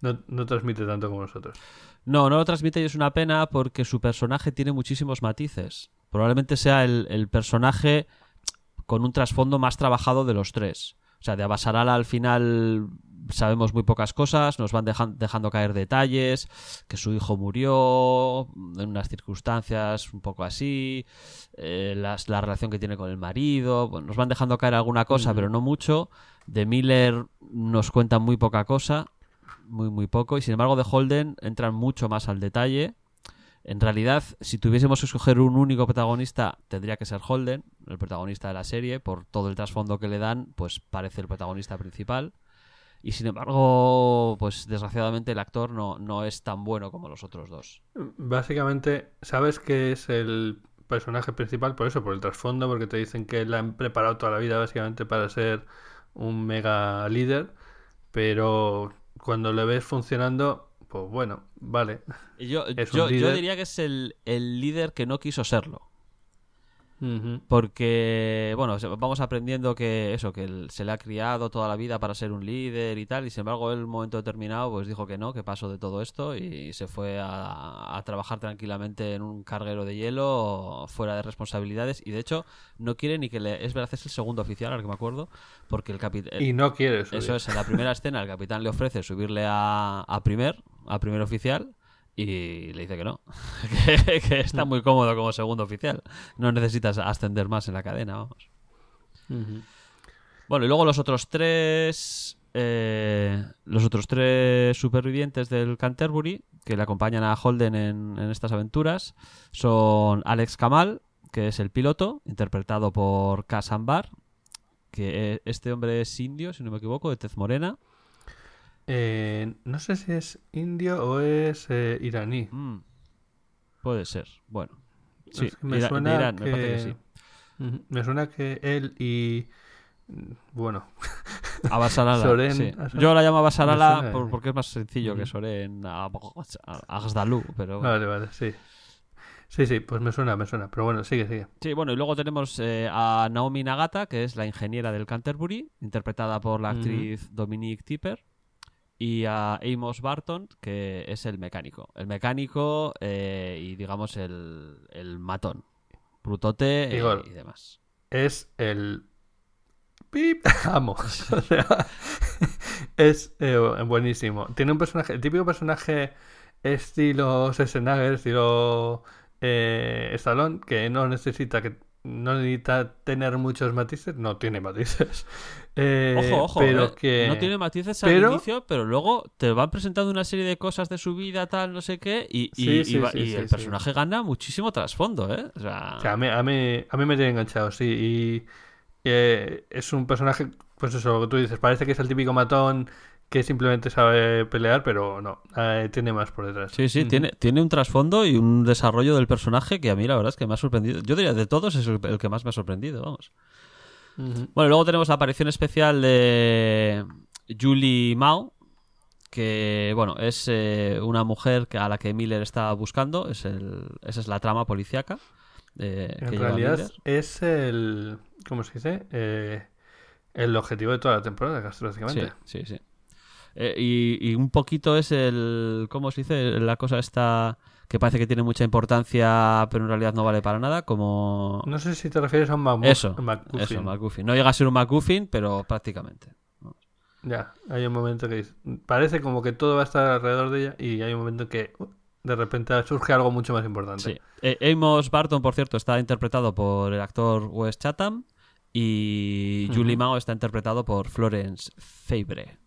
no, no transmite tanto como los otros. No, no lo transmite y es una pena porque su personaje tiene muchísimos matices. Probablemente sea el, el personaje con un trasfondo más trabajado de los tres. O sea, de Abasarala al final sabemos muy pocas cosas, nos van dejan- dejando caer detalles, que su hijo murió en unas circunstancias un poco así, eh, las- la relación que tiene con el marido, bueno, nos van dejando caer alguna cosa, pero no mucho. De Miller nos cuentan muy poca cosa, muy muy poco, y sin embargo de Holden entran mucho más al detalle. En realidad, si tuviésemos que escoger un único protagonista, tendría que ser Holden, el protagonista de la serie, por todo el trasfondo que le dan, pues parece el protagonista principal. Y sin embargo, pues desgraciadamente el actor no, no es tan bueno como los otros dos. Básicamente, sabes que es el personaje principal por eso, por el trasfondo, porque te dicen que la han preparado toda la vida básicamente para ser un mega líder, pero cuando le ves funcionando, pues bueno, vale. Yo, yo, yo diría que es el, el líder que no quiso serlo. Porque, bueno, vamos aprendiendo que eso, que él se le ha criado toda la vida para ser un líder y tal, y sin embargo, él en un momento determinado, pues dijo que no, que pasó de todo esto y se fue a, a trabajar tranquilamente en un carguero de hielo fuera de responsabilidades. Y de hecho, no quiere ni que le. Es verdad, es el segundo oficial, al que me acuerdo, porque el capitán. Y no quieres. Eso es, en la primera escena el capitán le ofrece subirle a, a primer, a primer oficial, y le dice que no, que, que está muy cómodo como segundo oficial. No necesitas ascender más en la cadena, vamos. Bueno, y luego los otros tres. eh, los otros tres supervivientes del Canterbury que le acompañan a Holden en, en estas aventuras son Alex Kamal, que es el piloto, interpretado por Cas Ambar, que eh, este hombre es indio, si no me equivoco, de tez morena. Eh, no sé si es indio o es eh, iraní. Mm, puede ser, bueno. Sí, Es que me Ira- de suena Irán, que... sí. Me suena que él y... Bueno, Abasarala. Soren, sí. Yo la llamo por- eh. porque es más sencillo que. Soren Agdalu, pero bueno. vale, vale, sí. Sí, sí, pues me suena, me suena. Pero bueno, sigue, sigue. Sí, bueno, y luego tenemos eh, a Naomi Nagata, que es la ingeniera del Canterbury, interpretada por la actriz Dominique Tipper, y a Amos Barton, que es el mecánico. El mecánico eh, y, digamos, el, el matón. Brutote eh, y demás. Es el... ¡Pip! Amo. O sea, es eh, buenísimo. Tiene un personaje, el típico personaje estilo Schwarzenegger, estilo eh, Stallone, que no necesita que no necesita tener muchos matices, no tiene matices. Eh, Ojo, ojo, pero eh, que no tiene matices al pero- inicio, pero luego te van presentando una serie de cosas de su vida, tal, no sé qué, y, y- Sí, y sí, va- sí, y sí, el personaje gana muchísimo trasfondo, ¿eh? O sea, O sea, a mí, a mí, a mí me tiene enganchado, sí. Y eh, es un personaje, pues eso, lo que tú dices, parece que es el típico matón que simplemente sabe pelear, pero no, eh, tiene más por detrás. Sí, sí, tiene, tiene un trasfondo y un desarrollo del personaje que a mí la verdad es que me ha sorprendido. Yo diría de todos es el, el que más me ha sorprendido, vamos. Bueno, luego tenemos la aparición especial de Julie Mao, que bueno, es eh, una mujer que- a la que Miller está buscando, es el, esa es la trama policíaca. eh, En realidad es el, ¿cómo se dice? Eh, el objetivo de toda la temporada, casi Sí, básicamente. sí, sí. Eh, y, y un poquito es el. ¿Cómo se dice? La cosa esta que parece que tiene mucha importancia, pero en realidad no vale para nada, como. No sé si te refieres a un mamu- Eso, MacGuffin. eso, MacGuffin. No llega a ser un MacGuffin, pero prácticamente. Ya, hay un momento que parece como que todo va a estar alrededor de ella y hay un momento que de repente surge algo mucho más importante. Sí. Eh, Amos Barton, por cierto, está interpretado por el actor Wes Chatham y Julie. Mao está interpretado por Florence Fabre.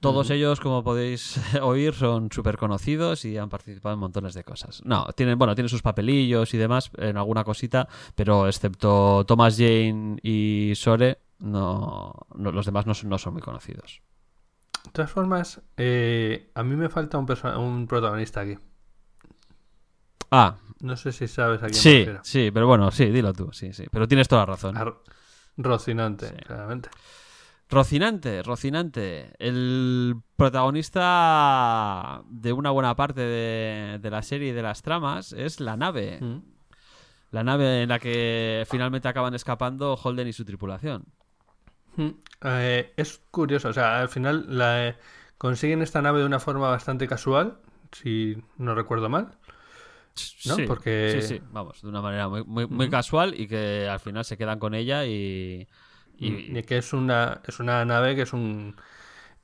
Todos ellos, como podéis oír, son súper conocidos y han participado en montones de cosas. No, tienen, bueno, tienen sus papelillos y demás en alguna cosita, pero excepto Thomas Jane y Sore, no, no- los demás no, son- no son muy conocidos. De todas formas, eh, a mí me falta un, un protagonista aquí. Ah, No sé si sabes a quién sí, sí, pero bueno, sí, dilo tú, sí, sí. Pero tienes toda la razón. A Rocinante, Sí. claramente. Rocinante, Rocinante, el protagonista de una buena parte de, de la serie y de las tramas es la nave. Mm. La nave en la que finalmente acaban escapando Holden y su tripulación. Mm. Eh, es curioso, o sea, al final la, eh, consiguen esta nave de una forma bastante casual, si no recuerdo mal. ¿No? Sí, Porque- sí, sí, vamos, de una manera muy, muy, muy Ujú. casual y que al final se quedan con ella y... y- Y que es una, es una nave que es un...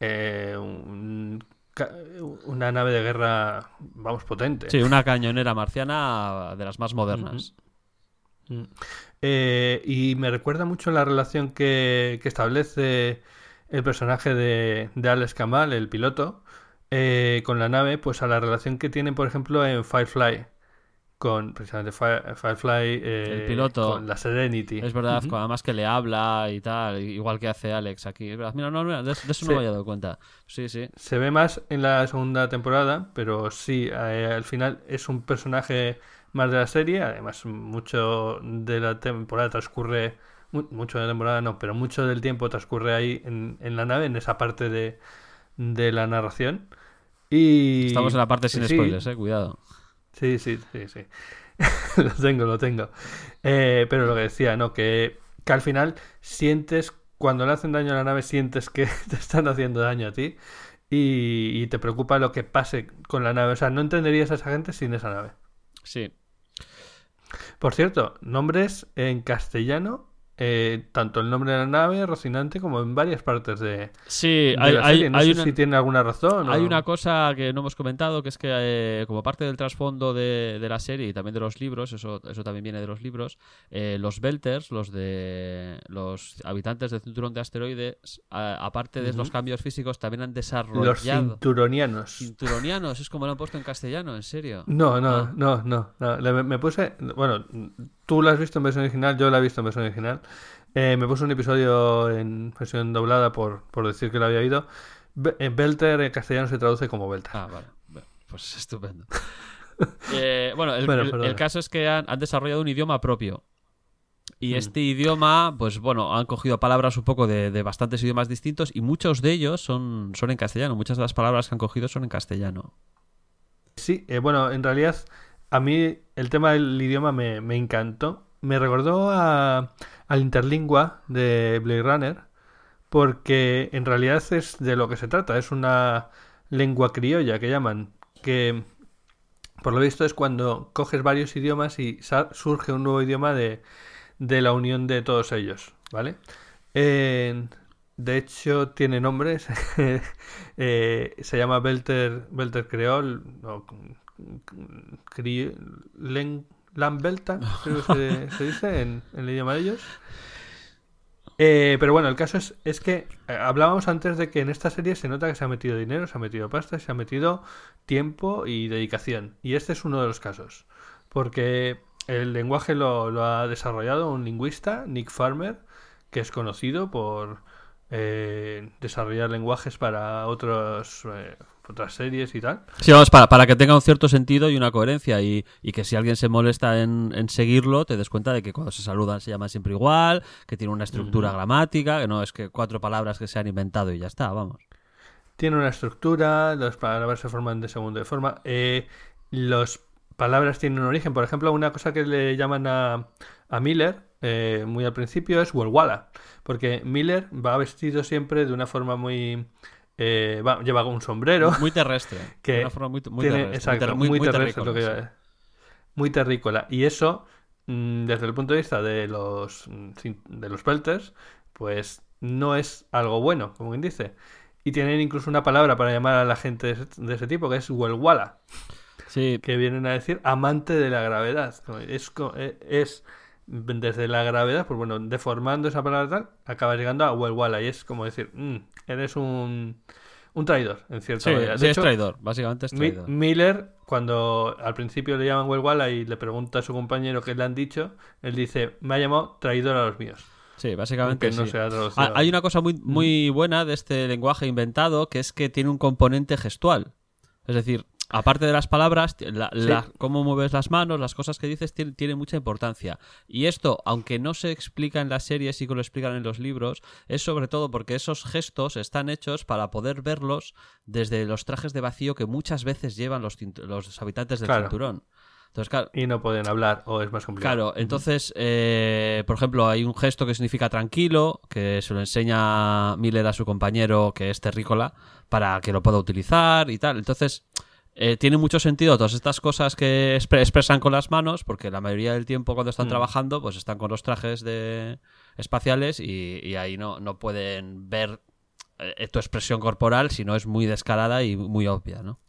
eh, un- una nave de guerra, vamos, potente. Sí, una cañonera marciana de las más modernas. Mm. Eh, y me recuerda mucho la relación que, que establece el personaje de, de Alex Kamal, el piloto, eh, con la nave, pues a la relación que tienen, por ejemplo, en Firefly, con precisamente Fire- Firefly, eh, El piloto. con la Serenity. Es verdad, además que le habla y tal, igual que hace Alex aquí. Es verdad. Mira, no, mira, de, de eso Sí. no me había dado cuenta. Sí, sí. Se ve más en la segunda temporada, pero sí, eh, al final es un personaje más de la serie. Además, mucho de la temporada transcurre, mu- mucho de la temporada no, pero mucho del tiempo transcurre ahí en, en la nave, en esa parte de, de la narración. Y Estamos en la parte sin sí, spoilers, eh, cuidado. Sí, sí, sí, sí. lo tengo, lo tengo. Eh, pero lo que decía, ¿no? Que, que al final sientes, cuando le hacen daño a la nave, sientes que te están haciendo daño a ti y, y te preocupa lo que pase con la nave. O sea, no entenderías a esa gente sin esa nave. Sí. Por cierto, nombres en castellano, eh, tanto el nombre de la nave, Rocinante, como en varias partes de, Sí, de hay, la serie. No hay sé una, si tiene alguna razón. hay o- una cosa que no hemos comentado, que es que eh, como parte del trasfondo de, de la serie y también de los libros, eso, eso también viene de los libros, eh, los Belters, los de los habitantes del cinturón de asteroides, a- aparte de los cambios físicos, también han Los desarrollado... cinturonianos. Cinturonianos, es como lo han puesto en castellano, en serio. No, no, Ah. no, no. me puse. Bueno, tú la has visto en versión original, yo la he visto en versión original. Eh, me puse un episodio en versión doblada por, por decir que lo había oído. Eh, Belter en castellano se traduce como Belter. Ah, vale. Pues estupendo. Eh, bueno, el, Bueno, el- perdona. el caso es que han, han desarrollado un idioma propio. Y Mm. este idioma, pues bueno, han cogido palabras un poco de, de bastantes idiomas distintos y muchos de ellos son, son en castellano. Muchas de las palabras que han cogido son en castellano. Sí, eh, bueno, en realidad a mí el tema del idioma me, encantó. Me recordó a, al Interlingua de Blade Runner, porque en realidad es de lo que se trata. Es una lengua criolla que llaman, que por lo visto es cuando coges varios idiomas y surge un nuevo idioma de, de la unión de todos ellos, ¿vale? De hecho, tiene nombres. Eh, se llama Belter, Belter Creol, Lambelta, creo que se, dice en, en el idioma de ellos. Eh, pero bueno, el caso es, es que eh, hablábamos antes de que en esta serie se nota que se ha metido dinero, se ha metido pasta, se ha metido tiempo y dedicación. Y este es uno de los casos. Porque el lenguaje lo, lo ha desarrollado un lingüista, Nick Farmer, que es conocido por eh, desarrollar lenguajes para otros, eh, otras series y tal. Sí, vamos, para, para que tenga un cierto sentido y una coherencia y, y que si alguien se molesta en, en seguirlo, te des cuenta de que cuando se saludan se llaman siempre igual, que tiene una estructura gramática, que no es que cuatro palabras que se han inventado y ya está, vamos. Tiene una estructura, las palabras se forman de segunda forma. Eh, las palabras tienen un origen. Por ejemplo, una cosa que le llaman a, a Miller eh, muy al principio es Walwala. Porque Miller va vestido siempre de una forma muy... eh, va- lleva un sombrero. Muy terrestre. Que de una forma muy, muy tiene- terrestre. exacto, muy, terrestre, terrícola, lo que sí. Muy terrícola. Y eso, mm, desde el punto de vista de los, mm, de los pelters, pues no es algo bueno, como quien dice. Y tienen incluso una palabra para llamar a la gente de ese, de ese tipo, que es Welwala, Sí, que vienen a decir amante de la gravedad. Es, e- es desde la gravedad, pues bueno, deformando esa palabra tal, acaba llegando a Welwala. Y es como decir, "Mm, eres un, un traidor, en cierta sí, manera. Sí, es traidor, básicamente es Mi- traidor. Miller, cuando al principio le llaman Welwala y le pregunta a su compañero qué le han dicho, él dice, me ha llamado traidor a los míos. Sí, básicamente no sí. sea. Ah, Hay una cosa muy, muy buena de este lenguaje inventado, que es que tiene un componente gestual. Es decir, aparte de las palabras, la- Sí. la- cómo mueves las manos, las cosas que dices, tiene, tiene mucha importancia. Y esto, aunque no se explica en la serie, sí que lo explican en los libros, es sobre todo porque esos gestos están hechos para poder verlos desde los trajes de vacío que muchas veces llevan los, los habitantes del Claro. cinturón. Entonces, claro, Y no pueden hablar o es más complicado. Claro, entonces, eh, por ejemplo, hay un gesto que significa tranquilo, que se lo enseña Miller a su compañero, que es terrícola, para que lo pueda utilizar y tal. Entonces, eh, tiene mucho sentido todas estas cosas que expre- expresan con las manos, porque la mayoría del tiempo cuando están Mm. trabajando, pues están con los trajes de espaciales y, y ahí no, no pueden ver eh, tu expresión corporal, si no es muy descarada y muy obvia, ¿no?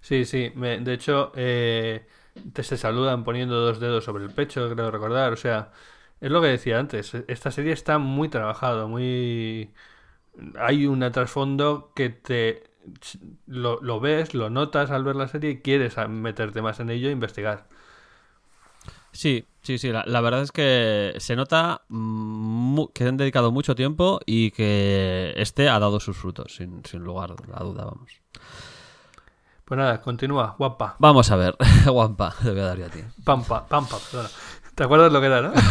Sí, sí. me- de hecho, eh, te se saludan poniendo dos dedos sobre el pecho, creo recordar. O sea, es lo que decía antes. Esta serie está muy trabajado, muy... Hay un trasfondo que te... Lo, lo ves, lo notas al ver la serie y quieres meterte más en ello e investigar. Sí, sí, sí. La, la verdad es que se nota que han dedicado mucho tiempo y que este ha dado sus frutos, sin, sin lugar a duda, vamos. Pues nada, continúa, guapa. Vamos a ver, Guampa, te voy a dar yo a ti. Pampa, pampa, perdona. ¿Te acuerdas lo que era, no?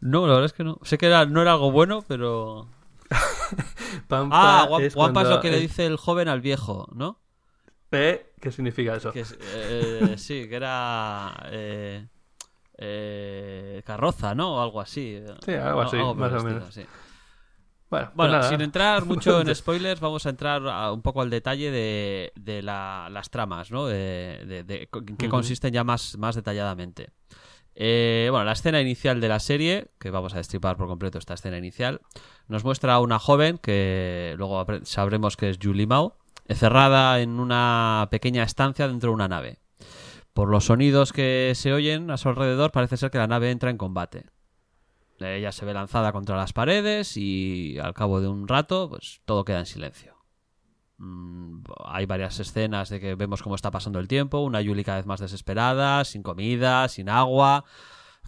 No, la verdad es que no. Sé que era, no era algo bueno, pero... Pampa Ah, Guam- es Guampa es lo que le dice el joven al viejo, ¿no? ¿Eh? ¿Qué significa eso? Que es- eh, sí, que era... eh, eh, carroza, ¿no? O algo así. Sí, algo así, más o estilo, menos. sí. Bueno, pues Bueno, sin entrar mucho en spoilers, vamos a entrar a- un poco al detalle de, de la- las tramas, ¿no? De, de- Ujú. consisten ya más, más detalladamente. Eh, bueno, la escena inicial de la serie, que vamos a destripar por completo esta escena inicial, nos muestra a una joven que luego sabremos que es Julie Mao, encerrada en una pequeña estancia dentro de una nave. Por los sonidos que se oyen a su alrededor, parece ser que la nave entra en combate. Ella se ve lanzada contra las paredes y al cabo de un rato, pues todo queda en silencio. Mm, hay varias escenas de que vemos cómo está pasando el tiempo, una Yuli cada vez más desesperada, sin comida, sin agua,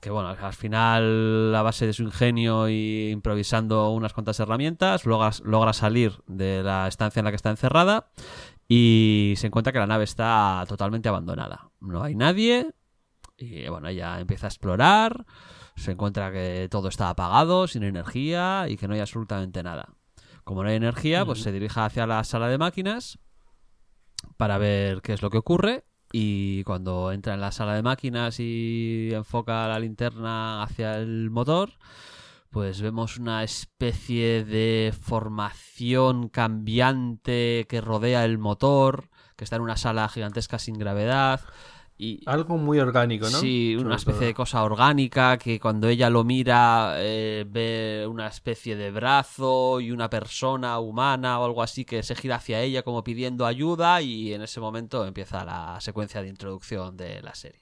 que bueno, al final a base de su ingenio y improvisando unas cuantas herramientas, logra, logra salir de la estancia en la que está encerrada y se encuentra que la nave está totalmente abandonada. No hay nadie y bueno, ella empieza a explorar, se encuentra que todo está apagado, sin energía y que no hay absolutamente nada. Como no hay energía, pues se dirige hacia la sala de máquinas para ver qué es lo que ocurre y cuando entra en la sala de máquinas y enfoca la linterna hacia el motor, pues vemos una especie de formación cambiante que rodea el motor, que está en una sala gigantesca sin gravedad. Y, Algo muy orgánico, ¿no? Sí, una especie de cosa orgánica que cuando ella lo mira eh, ve una especie de brazo y una persona humana o algo así que se gira hacia ella como pidiendo ayuda y en ese momento empieza la secuencia de introducción de la serie.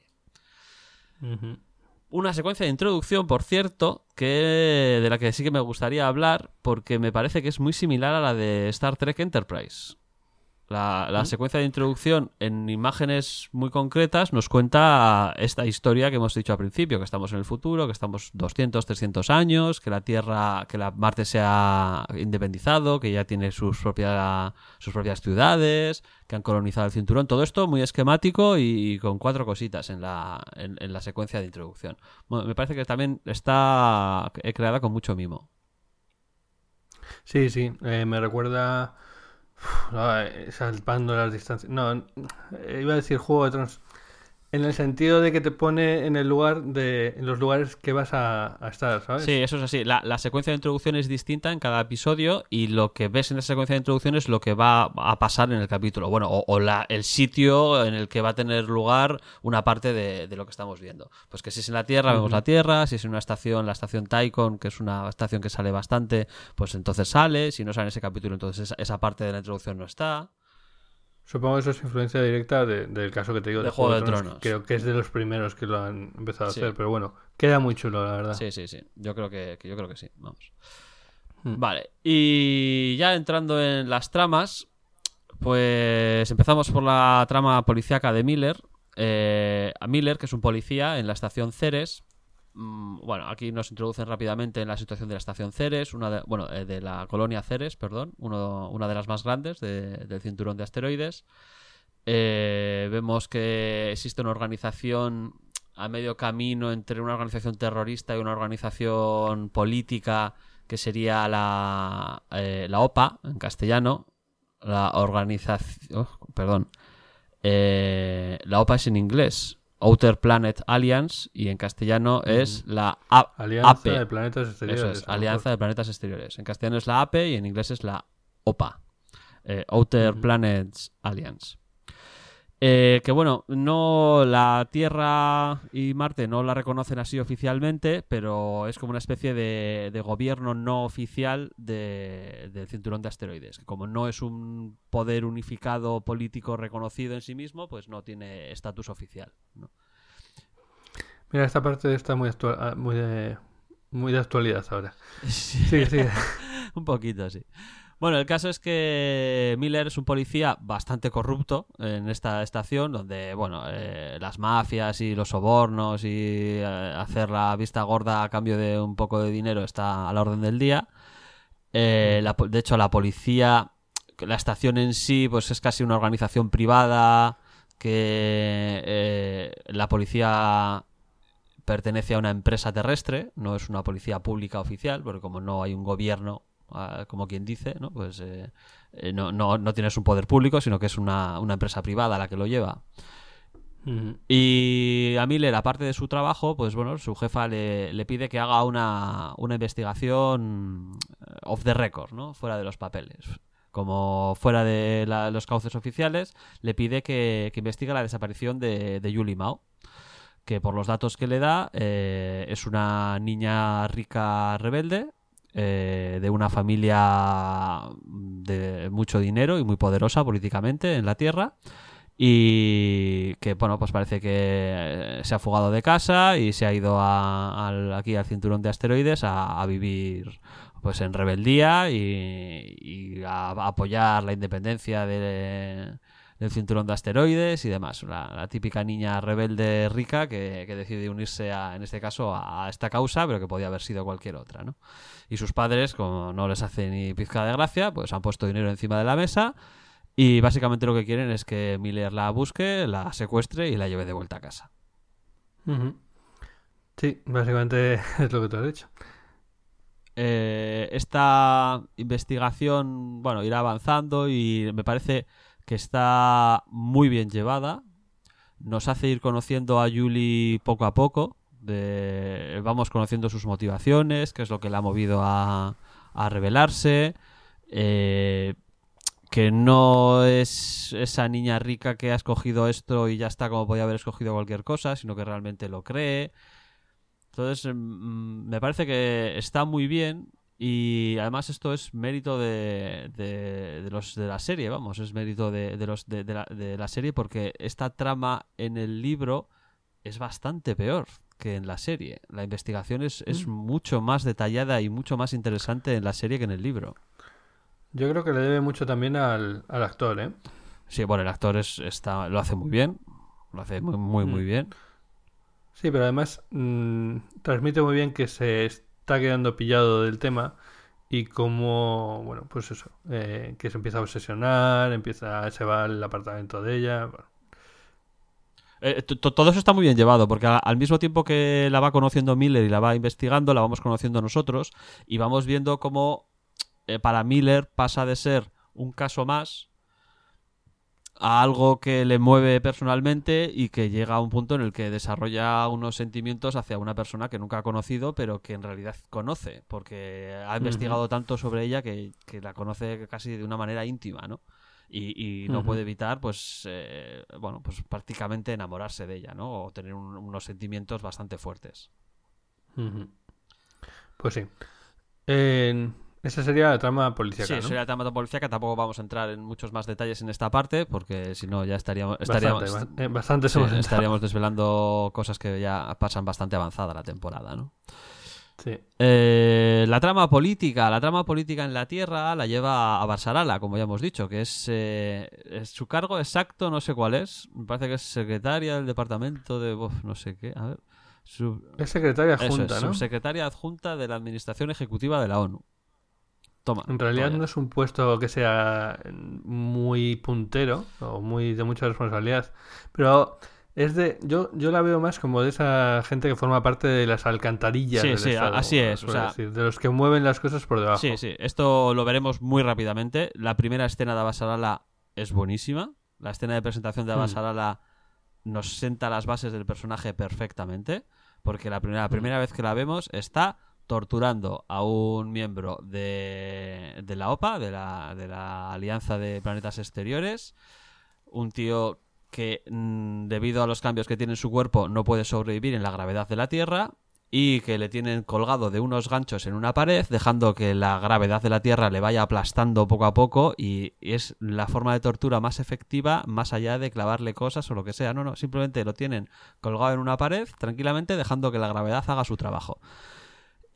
Una secuencia de introducción, por cierto, que de la que sí que me gustaría hablar porque me parece que es muy similar a la de Star Trek Enterprise. La, la secuencia de introducción en imágenes muy concretas nos cuenta esta historia que hemos dicho al principio, que estamos en el futuro, que estamos 200, 300 años, que la Tierra, que la Marte se ha independizado, que ya tiene sus, propia- sus propias ciudades, que han colonizado el cinturón. Todo esto muy esquemático y con cuatro cositas en la, en, en la secuencia de introducción. Bueno, me parece que también está creada con mucho mimo. Sí, sí, eh, me recuerda salpando las distancias. No, eh, iba a decir Juego de Tronos. En el sentido de que te pone en el lugar de en los lugares que vas a, a estar, ¿sabes? Sí, eso es así. La, la secuencia de introducción es distinta en cada episodio y lo que ves en esa secuencia de introducción es lo que va a pasar en el capítulo. Bueno, o, o la, el sitio en el que va a tener lugar una parte de, de lo que estamos viendo. Pues que si es en la Tierra, vemos la Tierra. Si es en una estación, la estación Taikon, que es una estación que sale bastante, pues entonces sale. Si no sale en ese capítulo, entonces esa, esa parte de la introducción no está. Supongo que eso es influencia directa de- del caso que te digo De de, Juego de Tronos. Creo que es de los primeros que lo han empezado a hacer, pero bueno, queda muy chulo, la verdad. Sí, sí, sí. Yo creo que, que yo creo que sí. Vamos. Hmm. Vale. Y ya entrando en las tramas, pues empezamos por la trama policíaca de Miller. Eh, a Miller, que es un policía en la estación Ceres. Mm, Bueno, aquí nos introducen rápidamente en la situación de la estación Ceres, una de, bueno, eh, de la colonia Ceres, perdón, uno- una de las más grandes de- del cinturón de asteroides. Eh, vemos que existe una organización a medio camino entre una organización terrorista y una organización política que sería la, eh, la OPA en castellano. La organización. oh, perdón. La OPA es en inglés. Outer Planet Alliance y en castellano es la A- Alianza APE. de Planetas Exteriores. Eso es, Alianza de Planetas Exteriores. En castellano es la APE y en inglés es la OPA. eh, Outer Ujú. Planets Alliance. Eh, que bueno, no la Tierra y Marte no la reconocen así oficialmente, pero es como una especie de, de gobierno no oficial de- del cinturón de asteroides. Que como no es un poder unificado político reconocido en sí mismo, pues no tiene estatus oficial. ¿no? Mira, esta parte está muy, ah, muy, de, muy de actualidad ahora. Sí, sí. un poquito, sí. Bueno, el caso es que Miller es un policía bastante corrupto en esta estación, donde, bueno, eh, las mafias y los sobornos y eh, hacer la vista gorda a cambio de un poco de dinero está a la orden del día. Eh, de hecho, la policía, la estación en sí, pues es casi una organización privada que eh, la policía pertenece a una empresa terrestre, no es una policía pública oficial, porque como no hay un gobierno, como quien dice, ¿no? pues eh, eh, no, no, no tienes un poder público, sino que es una, una empresa privada la que lo lleva. Ujú. Y a Miller, aparte de su trabajo, pues bueno, su jefa le, le pide que haga una, una investigación eh, off the record, ¿no? Fuera de los papeles. Como fuera de la- los cauces oficiales, le pide que, que investigue la desaparición de, de Julie Mao, que por los datos que le da eh, es una niña rica rebelde, eh, de una familia de mucho dinero y muy poderosa políticamente en la Tierra y que bueno pues parece que se ha fugado de casa y se ha ido a- aquí al cinturón de asteroides a, vivir pues en rebeldía y, a apoyar la independencia de- del cinturón de asteroides y demás la, la típica niña rebelde rica que, que decide unirse a, en este caso a, a esta causa pero que podía haber sido cualquier otra ¿no? y sus padres como no les hace ni pizca de gracia pues han puesto dinero encima de la mesa y básicamente lo que quieren es que Miller la busque, la secuestre y la lleve de vuelta a casa. Sí, básicamente es lo que tú has dicho. Eh, esta investigación, bueno, irá avanzando y me parece que está muy bien llevada. Nos hace ir conociendo a Julie poco a poco. Vamos conociendo sus motivaciones, qué es lo que le ha movido a, a rebelarse. Eh, que no es esa niña rica que ha escogido esto y ya está como podía haber escogido cualquier cosa, sino que realmente lo cree. Entonces, mm, me parece que está muy bien y además esto es mérito de, de, de los de la serie, vamos, es mérito de, de los de, de la, de la serie porque esta trama en el libro es bastante peor que en la serie. La investigación es, es mucho más detallada y mucho más interesante en la serie que en el libro. Yo creo que le debe mucho también al, al actor, ¿eh? Sí, bueno, el actor es, está, lo hace muy bien. Lo hace muy, muy, muy Mm. bien. Sí, pero además mm, transmite muy bien que se está quedando pillado del tema y como, bueno, pues eso, eh, que se empieza a obsesionar, empieza, se va al apartamento de ella. bueno. Eh, to- to- todo eso está muy bien llevado, porque al mismo tiempo que la va conociendo Miller y la va investigando, la vamos conociendo nosotros y vamos viendo cómo eh, para Miller pasa de ser un caso más a algo que le mueve personalmente y que llega a un punto en el que desarrolla unos sentimientos hacia una persona que nunca ha conocido, pero que en realidad conoce, porque ha investigado tanto sobre ella que, que la conoce casi de una manera íntima, ¿no? Y, y no puede evitar, pues, eh, bueno, pues prácticamente enamorarse de ella, ¿no? O tener un- unos sentimientos bastante fuertes. Pues sí. En- esa sería la trama policíaca, Sí, ¿no? sería el tema de policía que tampoco vamos a entrar en muchos más detalles en esta parte, porque si no ya estaríamos, estaríamos, Bastante, eh, sí, entrado. estaríamos desvelando cosas que ya pasan bastante avanzada la temporada, ¿no? Sí. Eh, la trama política, la trama política en la Tierra la lleva a Barsarala, como ya hemos dicho, que es, eh, es su cargo exacto, no sé cuál es. Me parece que es secretaria del departamento de, uf, no sé qué, a ver, Sub- Es secretaria adjunta, es, ¿no? subsecretaria adjunta de la Administración Ejecutiva de la ONU. Toma. En realidad toma no es un puesto que sea muy puntero o muy de mucha responsabilidad, pero es de yo yo la veo más como de esa gente que forma parte de las alcantarillas Sí, del sí, Estado, así es, suele o sea- decir, de los que mueven las cosas por debajo. Sí, sí, esto lo veremos muy rápidamente. La primera escena de Abasarala es buenísima. La escena de presentación de Hmm. Abasarala nos senta las bases del personaje perfectamente. Porque la primera, la primera vez que la vemos está torturando a un miembro de, la OPA, de la, de la Alianza de Planetas Exteriores. Un tío que mm, debido a los cambios que tiene en su cuerpo no puede sobrevivir en la gravedad de la Tierra y que le tienen colgado de unos ganchos en una pared, dejando que la gravedad de la Tierra le vaya aplastando poco a poco y es la forma de tortura más efectiva más allá de clavarle cosas o lo que sea. No, no, simplemente lo tienen colgado en una pared tranquilamente, dejando que la gravedad haga su trabajo.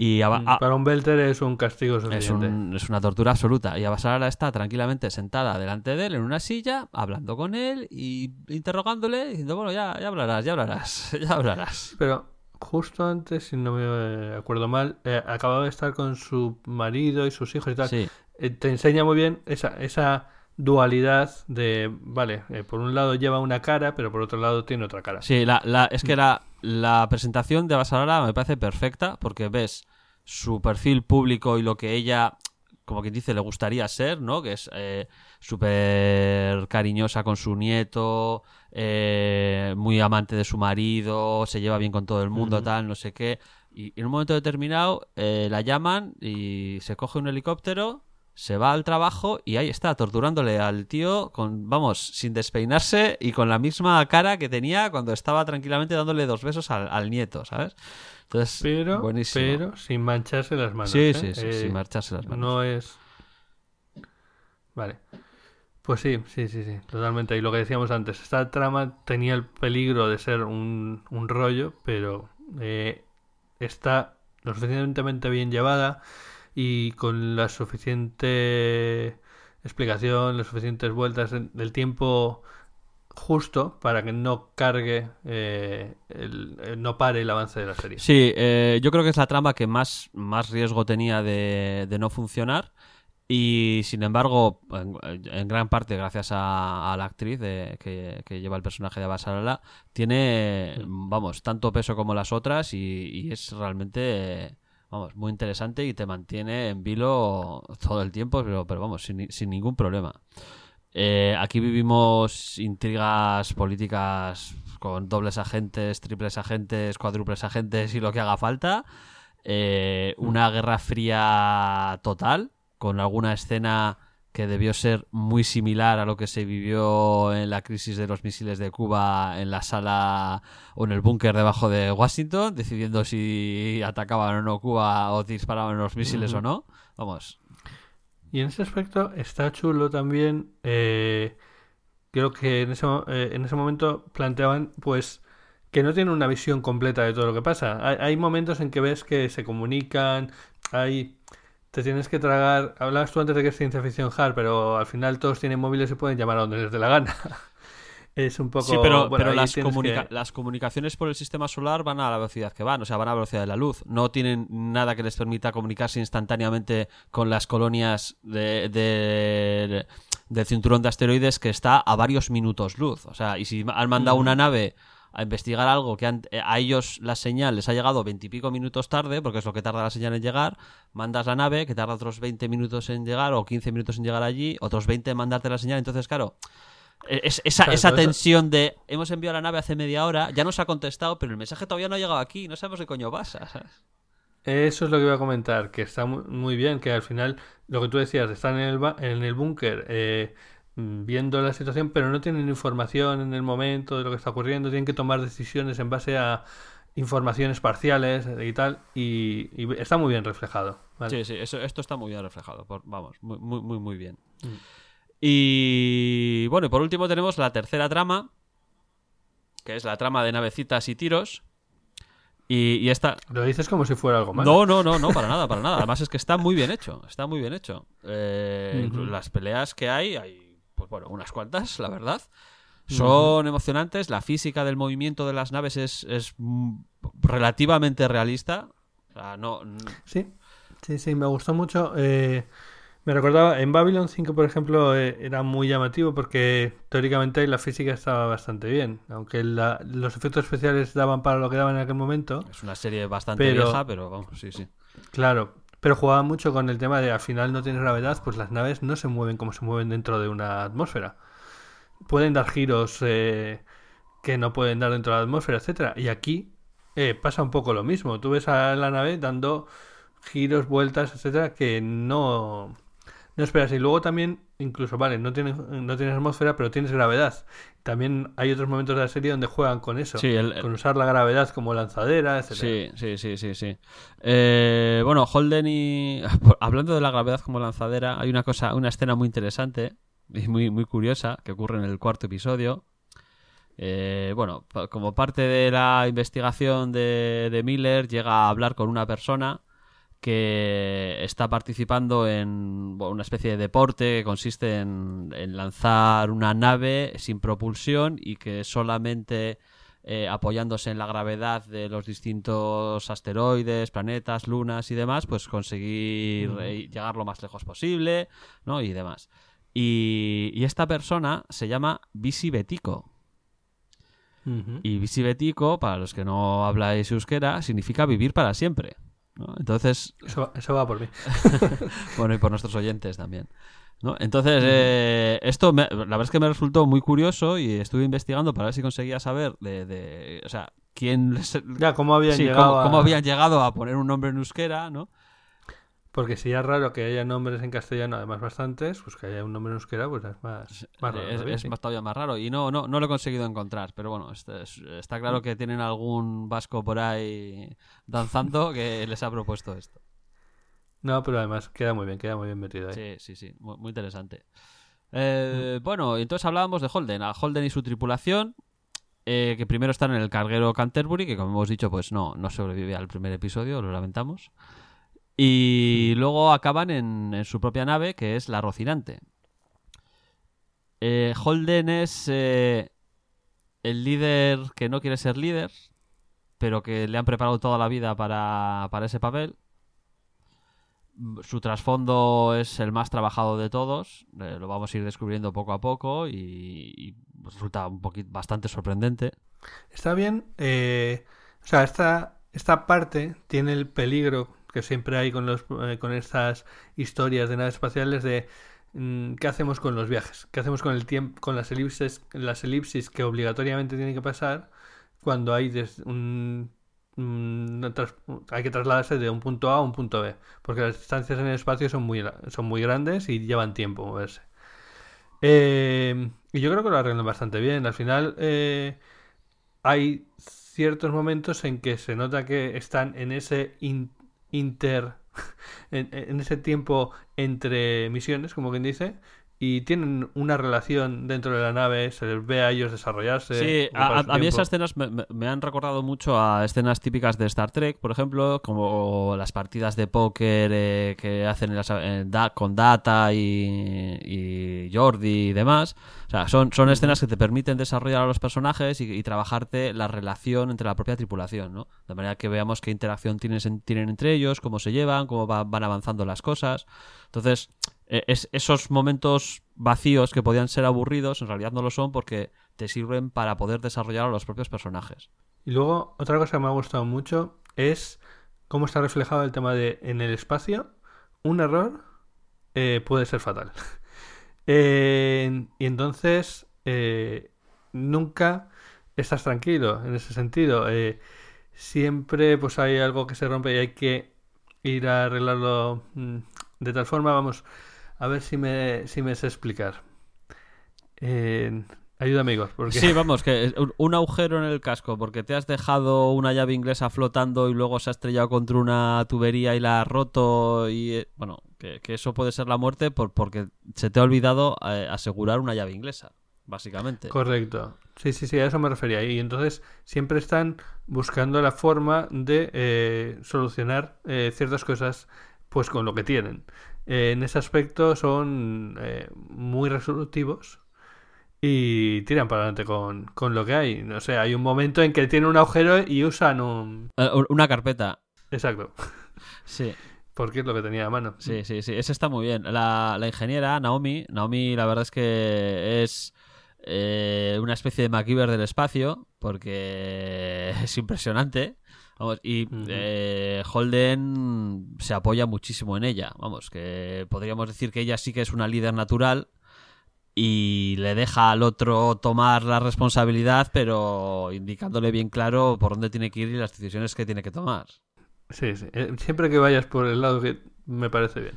Y a- a- Para un Belter es un castigo es, suficiente. un- es una tortura absoluta. Y Abasarala está tranquilamente sentada delante de él en una silla, hablando con él y interrogándole, diciendo, bueno, ya, ya hablarás, ya hablarás, ya hablarás. Pero justo antes, si no me acuerdo mal, eh, acababa de estar con su marido y sus hijos y tal. Sí, Eh, te enseña muy bien esa, esa dualidad de, vale, eh, por un lado lleva una cara, pero por otro lado tiene otra cara. sí la, la- es que la, la presentación de Abasarala me parece perfecta porque ves su perfil público y lo que ella, como quien dice, le gustaría ser, ¿no? Que es eh, súper cariñosa con su nieto, eh, muy amante de su marido, se lleva bien con todo el mundo, tal, no sé qué. Y en un momento determinado eh, la llaman y se coge un helicóptero, se va al trabajo y ahí está, torturándole al tío con, vamos, sin despeinarse y con la misma cara que tenía cuando estaba tranquilamente dándole dos besos al, al nieto, ¿sabes? Entonces, Pero, buenísimo. pero sin mancharse las manos. sí, ¿eh? sí, sí, Eh, sin marcharse las manos. No es. Vale. Pues sí, sí, sí, sí, totalmente. Y lo que decíamos antes, esta trama tenía el peligro de ser un, un rollo, pero eh, está lo suficientemente bien llevada y con la suficiente explicación, las suficientes vueltas del tiempo justo para que no cargue, eh, el- eh, no pare el avance de la serie. Sí, eh, yo creo que es la trama que más, más riesgo tenía de, de no funcionar. Y sin embargo, en, en gran parte gracias a, a la actriz de- que, que lleva el personaje de Abasarala, tiene, vamos, tanto peso como las otras y, y es realmente, vamos, muy interesante y te mantiene en vilo todo el tiempo, pero, vamos, sin, sin ningún problema. Eh, aquí vivimos intrigas políticas con dobles agentes, triples agentes, cuádruples agentes y lo que haga falta. Eh, una guerra fría total, con alguna escena que debió ser muy similar a lo que se vivió en la crisis de los misiles de Cuba en la sala o en el búnker debajo de Washington, decidiendo si atacaban o no Cuba o disparaban los misiles o no. Vamos, Y en ese aspecto está chulo también. eh, creo que en ese, eh, en ese momento planteaban, pues, que no tienen una visión completa de todo lo que pasa. Hay, hay momentos en que ves que se comunican, hay. Te tienes que tragar. Hablabas tú antes de que es ciencia ficción hard, pero al final todos tienen móviles y pueden llamar a donde les dé la gana. es un poco. Sí, pero, bueno, pero ahí las, tienes comunica- que- las comunicaciones por el sistema solar van a la velocidad que van, o sea, van a la velocidad de la luz. No tienen nada que les permita comunicarse instantáneamente con las colonias de, de- del cinturón de asteroides que está a varios minutos luz. O sea, y si han mandado una nave a investigar algo que han- eh, a ellos la señal les ha llegado veintipico minutos tarde, porque es lo que tarda la señal en llegar, mandas la nave que tarda otros 20 minutos en llegar o 15 minutos en llegar allí, otros 20 en mandarte la señal, entonces claro, eh, es- esa, Claro, esa eso- tensión de hemos enviado la nave hace media hora, ya nos ha contestado, pero el mensaje todavía no ha llegado aquí, no sabemos qué coño pasa, ¿sabes? Eso es lo que iba a comentar, que está mu- muy bien, que al final, lo que tú decías, están en el, en el búnker eh, viendo la situación, pero no tienen información en el momento de lo que está ocurriendo, tienen que tomar decisiones en base a informaciones parciales y tal, y, y está muy bien reflejado. ¿vale? Sí, sí, eso, esto está muy bien reflejado, por- vamos, muy, muy, muy, muy bien. Mm. Y bueno, y por último tenemos la tercera trama, que es la trama de navecitas y tiros. Y, y esta, Lo dices como si fuera algo malo. No, no, no, no, para nada, para nada. Además es que está muy bien hecho, está muy bien hecho. Eh. Las peleas que hay, hay, pues bueno, unas cuantas, la verdad. Son emocionantes, la física del movimiento de las naves es, es relativamente realista. O sea, no, n- Sí, sí, sí, me gustó mucho. eh, me recordaba, en Babylon 5, por ejemplo, eh, era muy llamativo porque teóricamente la física estaba bastante bien. Aunque la- los efectos especiales daban para lo que daban en aquel momento. es una serie bastante Pero- vieja, pero vamos, sí, sí. Claro, pero jugaba mucho con el tema de al final no tienes gravedad, pues las naves no se mueven como se mueven dentro de una atmósfera. Pueden dar giros eh, que no pueden dar dentro de la atmósfera, etcétera. Y aquí eh, pasa un poco lo mismo. Tú ves a la nave dando giros, vueltas, etcétera, que no, No esperas. Y luego también, incluso, vale, no tienes, no tienes atmósfera, pero tienes gravedad. También hay otros momentos de la serie donde juegan con eso. Sí, el- el- Con usar la gravedad como lanzadera, etc. Sí, sí, sí, sí, sí. Eh, bueno, Holden y... Hablando de la gravedad como lanzadera, hay una cosa, una escena muy interesante y muy, muy curiosa que ocurre en el cuarto episodio. Eh, bueno, como parte de la investigación de, de Miller, llega a hablar con una persona que está participando en bueno, una especie de deporte que consiste en, en lanzar una nave sin propulsión y que solamente eh, apoyándose en la gravedad de los distintos asteroides, planetas, lunas y demás, pues conseguir eh, llegar lo más lejos posible, ¿no? Y demás. Y, y esta persona se llama Visi Betico. Ujú. Y Visi Betico, para los que no habláis euskera, significa vivir para siempre. ¿No? Entonces, Eso, va- eso va por mí. bueno, y por nuestros oyentes también. ¿no? Entonces, eh, esto me- la verdad es que me resultó muy curioso y estuve investigando para ver si conseguía saber de, de- o sea, quién les- Ya, ¿cómo habían sí, llegado cómo, a- cómo habían llegado a poner un nombre en euskera, ¿no? Porque si es raro que haya nombres en castellano, además bastantes, pues que haya un nombre en euskera, pues es más, más raro. es, más- todavía más raro y no, no, no lo he conseguido encontrar, pero bueno, está, es- está claro que tienen algún vasco por ahí danzando que les ha propuesto esto. No, pero además queda muy bien, queda muy bien metido ahí. Sí, sí, sí, muy, muy interesante. Eh, Bueno, entonces hablábamos de Holden, a Holden y su tripulación, eh, que primero están en el carguero Canterbury, que como hemos dicho, pues no, no sobrevive al primer episodio, lo lamentamos. Y luego acaban en, su propia nave, que es la Rocinante. Eh, Holden es eh, el líder que no quiere ser líder, pero que le han preparado toda la vida para, para ese papel su trasfondo es el más trabajado de todos, eh, lo vamos a ir descubriendo poco a poco y, y resulta un poquito bastante sorprendente. Está bien, o sea, esta, esta parte tiene el peligro que siempre hay con, los, eh, con estas historias de naves espaciales de mm, qué hacemos con los viajes, qué hacemos con el tiempo, con las elipses, las elipsis que obligatoriamente tienen que pasar cuando hay tras- hay que trasladarse de un punto A a un punto B, porque las distancias en el espacio son muy, son muy grandes y llevan tiempo moverse. Eh, y yo creo que lo arreglan bastante bien. Al final, eh, hay ciertos momentos en que se nota que están en ese inter en, en ese tiempo entre misiones, como quien dice, y tienen una relación dentro de la nave, se les ve a ellos desarrollarse. Sí, a, a mí esas escenas me, han recordado mucho a escenas típicas de Star Trek, por ejemplo, como las partidas de póker eh, que hacen las- Da- con Data y, y Jordi y demás. O sea, son, son escenas que te permiten desarrollar a los personajes y, y trabajarte la relación entre la propia tripulación, ¿no? De manera que veamos qué interacción tienes en- tienen entre ellos, cómo se llevan, cómo va- van avanzando las cosas. Entonces, es, esos momentos vacíos que podían ser aburridos, en realidad no lo son porque te sirven para poder desarrollar a los propios personajes. Y luego, otra cosa que me ha gustado mucho es cómo está reflejado el tema de en el espacio, un error eh, puede ser fatal. Eh, y entonces, eh, nunca estás tranquilo en ese sentido. Eh, siempre pues hay algo que se rompe y hay que ir a arreglarlo mm, de tal forma, vamos, a ver si me, si me sé explicar. Eh, ayuda amigos, porque... Sí, vamos, que un- agujero en el casco porque te has dejado una llave inglesa flotando y luego se ha estrellado contra una tubería y la has roto y eh, bueno, que, que eso puede ser la muerte por, porque se te ha olvidado eh, asegurar una llave inglesa, básicamente. Correcto. Sí, sí, sí, a eso me refería. Y entonces siempre están buscando la forma de eh, solucionar eh, ciertas cosas pues con lo que tienen. Eh, en ese aspecto son eh, muy resolutivos y tiran para adelante con, con lo que hay. No sé, hay un momento en que tienen un agujero y usan un... Eh, una carpeta. Exacto, Sí. porque es lo que tenía a mano. Sí, sí, sí, ese está muy bien. La, la ingeniera Naomi, Naomi la verdad es que es eh, una especie de MacGyver del espacio, porque es impresionante. Vamos, y eh, Holden se apoya muchísimo en ella. Vamos, que podríamos decir que ella sí que es una líder natural y le deja al otro tomar la responsabilidad, pero indicándole bien claro por dónde tiene que ir y las decisiones que tiene que tomar. Sí, sí. Eh, Siempre que vayas por el lado que me parece bien.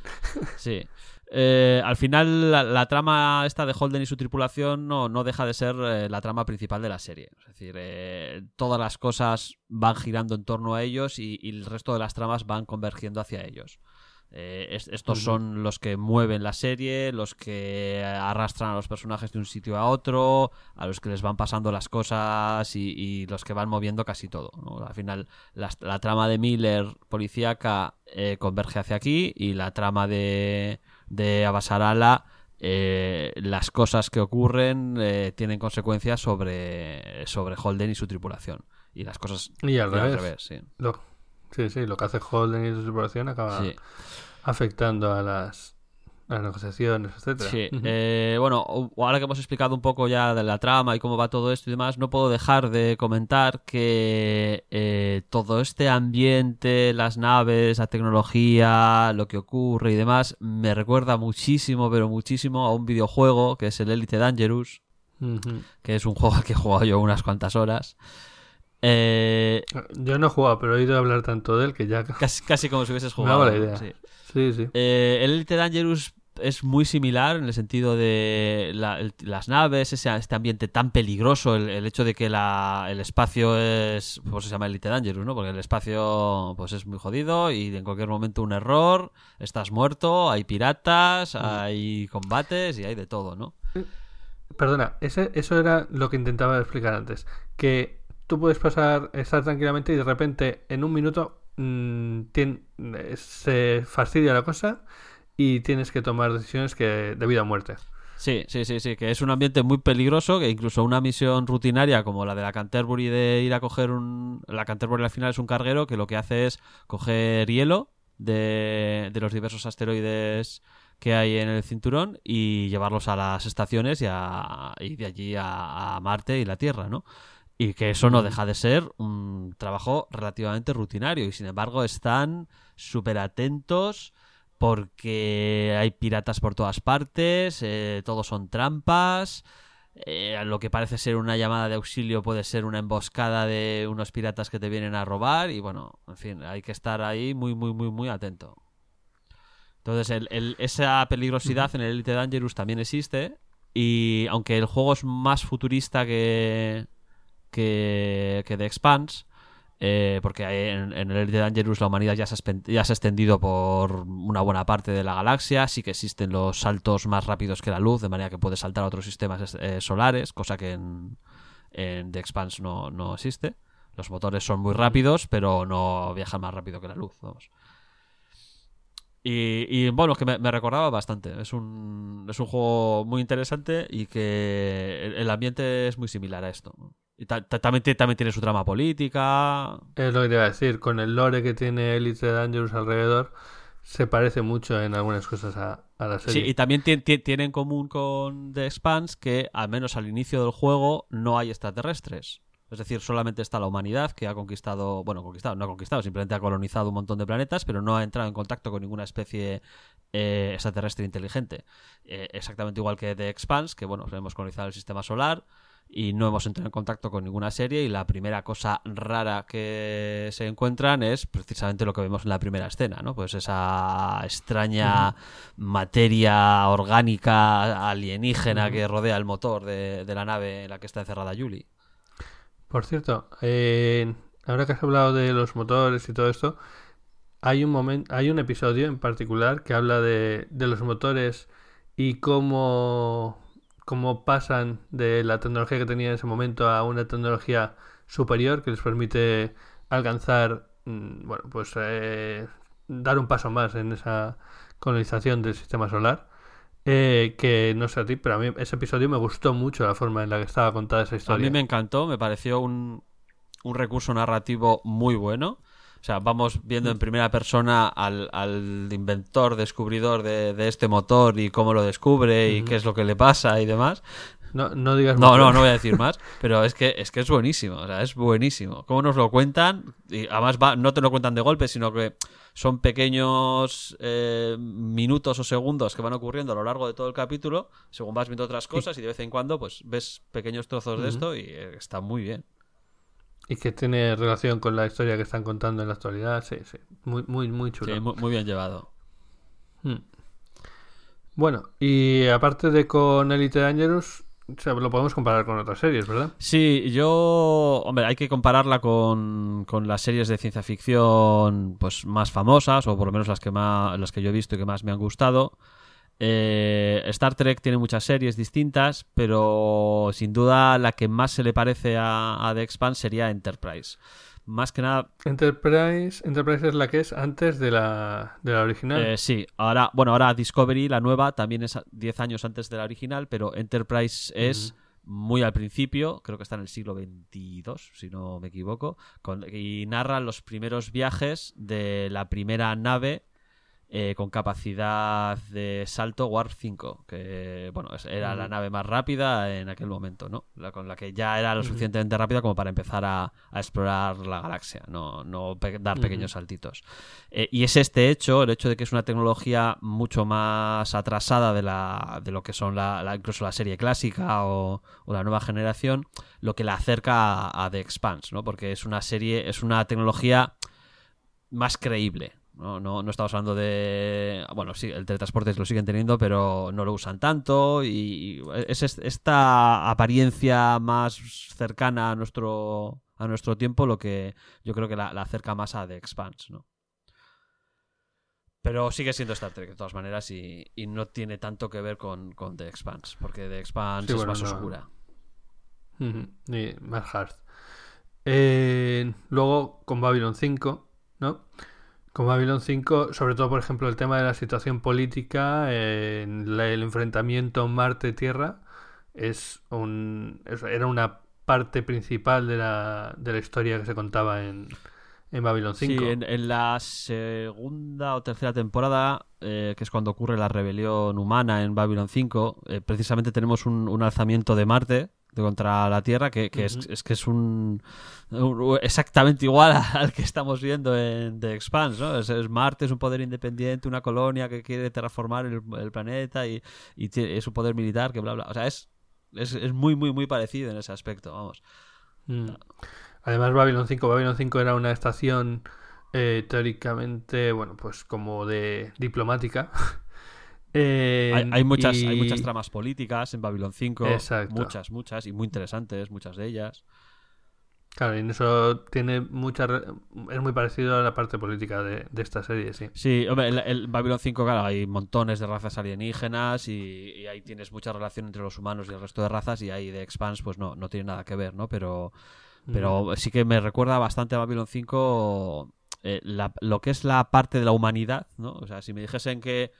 Sí. eh, al final la, la trama esta de Holden y su tripulación no, no deja de ser eh, la trama principal de la serie. Es decir, eh, todas las cosas van girando en torno a ellos y, y el resto de las tramas van convergiendo hacia ellos. Eh, es- estos son los que mueven la serie, los que arrastran a los personajes de un sitio a otro, a los que les van pasando las cosas y, y los que van moviendo casi todo. ¿no? Al final, las- la, trama de Miller policíaca converge hacia aquí y la trama de, de Abasarala, eh, las cosas que ocurren eh, tienen consecuencias sobre, sobre Holden y su tripulación. Y las cosas Y al revés. sí. Lo- sí, sí, lo que hace Holden y su tripulación acaba Sí. afectando a las, las negociaciones, etcétera. Sí, eh, bueno, ahora que hemos explicado un poco ya de la trama y cómo va todo esto y demás, no puedo dejar de comentar que eh, todo este ambiente, las naves, la tecnología, lo que ocurre y demás, me recuerda muchísimo, pero muchísimo a un videojuego que es el Elite Dangerous, que es un juego al que he jugado yo unas cuantas horas. Eh, Yo no he jugado, pero he oído hablar tanto de él que ya casi, casi como si hubieses jugado. hago la idea. sí. Sí, sí. Eh, el Elite Dangerous es muy similar en el sentido de la- el- las naves, ese, este ambiente tan peligroso, el, el hecho de que la- el espacio es, pues se llama Elite Dangerous, ¿no? Porque el espacio pues es muy jodido y en cualquier momento un error, estás muerto, hay piratas, hay combates y hay de todo, ¿no? Perdona, ese, eso era lo que intentaba explicar antes. Que tú puedes pasar, estar tranquilamente y de repente en un minuto mm, eh, se fastidia la cosa y tienes que tomar decisiones que de vida o muerte. Sí, sí, sí, sí, que es un ambiente muy peligroso, que incluso una misión rutinaria como la de la Canterbury de ir a coger un... La Canterbury al final es un carguero que lo que hace es coger hielo de, de los diversos asteroides que hay en el cinturón y llevarlos a las estaciones y, a- y de allí a Marte y la Tierra, ¿no? Y que eso no deja de ser un trabajo relativamente rutinario y sin embargo están súper atentos porque hay piratas por todas partes, eh, todos son trampas, eh, lo que parece ser una llamada de auxilio puede ser una emboscada de unos piratas que te vienen a robar y bueno, en fin, hay que estar ahí muy, muy, muy, muy atento. Entonces, el- el- esa peligrosidad en el Elite Dangerous también existe y aunque el juego es más futurista que, que, que The Expanse, eh, porque en, en el Elite Dangerous la humanidad ya se, ha espen- ya se ha extendido por una buena parte de la galaxia, sí que existen los saltos más rápidos que la luz, de manera que puedes saltar a otros sistemas eh, solares, cosa que en, en The Expanse no, no existe. Los motores son muy rápidos, pero no viajan más rápido que la luz, vamos. Y, y, bueno, es que me, me recordaba bastante. Es un, es un juego muy interesante y que el, el ambiente es muy similar a esto. También, también tiene su trama política. Es lo que te iba a decir, con el lore que tiene Elite Dangerous alrededor, se parece mucho en algunas cosas a, a la Sí, serie. y también ti- ti- tiene en común con The Expanse que, al menos al inicio del juego, no hay extraterrestres. Es decir, solamente está la humanidad que ha conquistado, bueno, conquistado, no ha conquistado, simplemente ha colonizado un montón de planetas, pero no ha entrado en contacto con ninguna especie eh, extraterrestre inteligente. Eh, exactamente igual que The Expanse, que bueno, hemos colonizado el sistema solar y no hemos entrado en contacto con ninguna serie y la primera cosa rara que se encuentran es precisamente lo que vemos en la primera escena, ¿no? Pues esa extraña materia orgánica alienígena que rodea el motor de, de la nave en la que está encerrada Julie. Por cierto, eh, ahora que has hablado de los motores y todo esto, hay un momento, hay un episodio en particular que habla de, de los motores y cómo, cómo pasan de la tecnología que tenían en ese momento a una tecnología superior que les permite alcanzar, mm, bueno, pues eh, dar un paso más en esa colonización del sistema solar. Eh, que no sé a ti, pero a mí ese episodio me gustó mucho la forma en la que estaba contada esa A historia. mí me encantó, me pareció un, un recurso narrativo muy bueno. O sea, vamos viendo en primera persona al, al inventor, descubridor de, de este motor y cómo lo descubre y qué es lo que le pasa y demás. No, no digas No, no, no voy a decir más, pero es que es que es buenísimo, o sea, es buenísimo. Cómo nos lo cuentan, y además va, no te lo cuentan de golpe, sino que son pequeños eh, minutos o segundos que van ocurriendo a lo largo de todo el capítulo, según vas viendo otras cosas y de vez en cuando pues ves pequeños trozos de esto y eh, está muy bien. Y que tiene relación con la historia que están contando en la actualidad. Sí, sí. Muy, muy, muy chulo. Sí, muy, muy bien llevado. Mm. Bueno, y aparte de con Elite Dangerous, o sea, lo podemos comparar con otras series, ¿verdad? Sí, yo, hombre, hay que compararla con, con las series de ciencia ficción pues más famosas, o por lo menos las que más, las que yo he visto y que más me han gustado. Eh, Star Trek tiene muchas series distintas, pero sin duda la que más se le parece a, a The Expanse sería Enterprise. Más que nada, Enterprise, Enterprise es la que es antes de la, de la original. eh, sí, ahora, bueno, ahora Discovery, la nueva, también es a- 10 años antes de la original, pero Enterprise es muy al principio, creo que está en el siglo XXII, si no me equivoco, con- y narra los primeros viajes de la primera nave eh, con capacidad de salto Warp 5, que bueno, era la nave más rápida en aquel momento, ¿no? La, con la que ya era lo suficientemente rápida como para empezar a, a explorar la galaxia, no, no pe- dar pequeños saltitos. Eh, y es este hecho, el hecho de que es una tecnología mucho más atrasada de, la, de lo que son la, la- incluso la serie clásica o, o la nueva generación, lo que la acerca a, a The Expanse, ¿no? Porque es una serie, es una tecnología más creíble. No, no, no estamos hablando de. Bueno, sí, el teletransporte lo siguen teniendo, pero no lo usan tanto. Y, es es- esta apariencia más cercana a nuestro, a nuestro tiempo lo que yo creo que la, la acerca más a The Expanse, ¿no? Pero sigue siendo Star Trek de todas maneras y, y no tiene tanto que ver con, con The Expanse, porque The Expanse Sí, es bueno, más no. oscura. Y más hard. Eh, luego con Babylon 5, ¿no? Con Babylon 5, sobre todo, por ejemplo, el tema de la situación política, eh, el enfrentamiento Marte-Tierra, es un, era una parte principal de la, de la historia que se contaba en, en Babylon 5. Sí, en, en la segunda o tercera temporada, eh, que es cuando ocurre la rebelión humana en Babylon 5, eh, precisamente tenemos un, un alzamiento de Marte de contra la Tierra que, que es, es que es un, un- exactamente igual al que estamos viendo en The Expanse, ¿no? Es, es Marte es un poder independiente, una colonia que quiere terraformar el, el planeta y, y tiene- es un poder militar que bla bla. O sea, es, es, es muy muy muy parecido en ese aspecto, vamos. Mm. Además, Babylon 5, Babylon 5 era una estación eh, teóricamente, bueno, pues como de diplomática. Eh, Hay, hay muchas, hay muchas tramas políticas en Babylon 5. Exacto. Muchas, muchas, y muy interesantes, muchas de ellas. Claro, y en eso tiene mucha. Es muy parecido a la parte política de, de esta serie, sí. Sí, hombre, el, el Babylon 5, claro, hay montones de razas alienígenas y, y ahí tienes mucha relación entre los humanos y el resto de razas y ahí de Expanse pues no, no tiene nada que ver, ¿no? Pero, pero sí que me recuerda bastante a Babylon 5 eh, la- lo que es la parte de la humanidad, ¿no? O sea, si me dijesen que,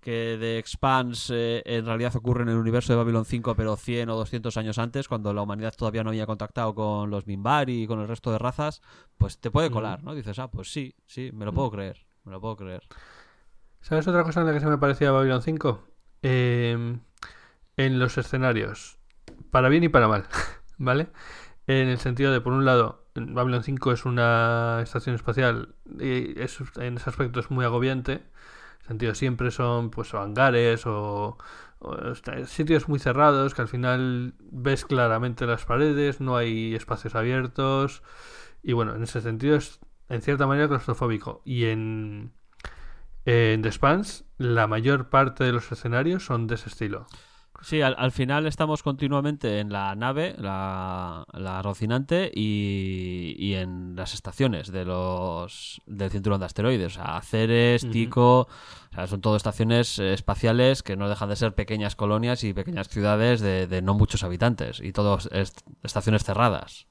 que The Expanse eh, en realidad ocurre en el universo de Babylon 5 pero 100 o 200 años antes, cuando la humanidad todavía no había contactado con los Minbari y con el resto de razas, pues te puede colar, ¿no? Dices, ah, pues sí, sí, me lo puedo creer, me lo puedo creer. ¿Sabes otra cosa en la que se me parecía a Babylon 5? Eh, en los escenarios. Para bien y para mal, ¿vale? En el sentido de, por un lado, Babylon 5 es una estación espacial y es, en ese aspecto es muy agobiante. Sentido, siempre son pues hangares o, o esta- sitios muy cerrados que al final ves claramente las paredes, no hay espacios abiertos. Y bueno, en ese sentido es en cierta manera claustrofóbico. Y en, en The Expanse, la mayor parte de los escenarios son de ese estilo. Sí, al, al final estamos continuamente en la nave, la, la Rocinante, y, y en las estaciones de los del cinturón de asteroides. O sea, Ceres. Tico, o sea, son todo estaciones eh, espaciales que no dejan de ser pequeñas colonias y pequeñas ciudades de, de no muchos habitantes, y todas estaciones cerradas.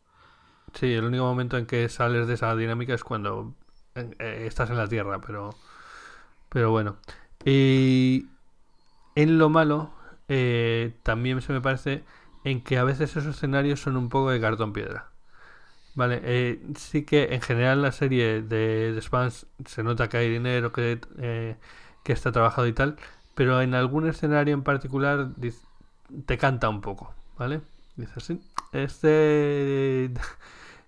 Sí, el único momento en que sales de esa dinámica es cuando eh, estás en la Tierra, pero, pero bueno. Y en lo malo, eh, también se me parece en que a veces esos escenarios son un poco de cartón piedra. Vale, eh, sí que en general la serie de, de Spans se nota que hay dinero, que, eh, que está trabajado y tal, pero en algún escenario en particular te canta un poco, ¿vale? Dices, sí, este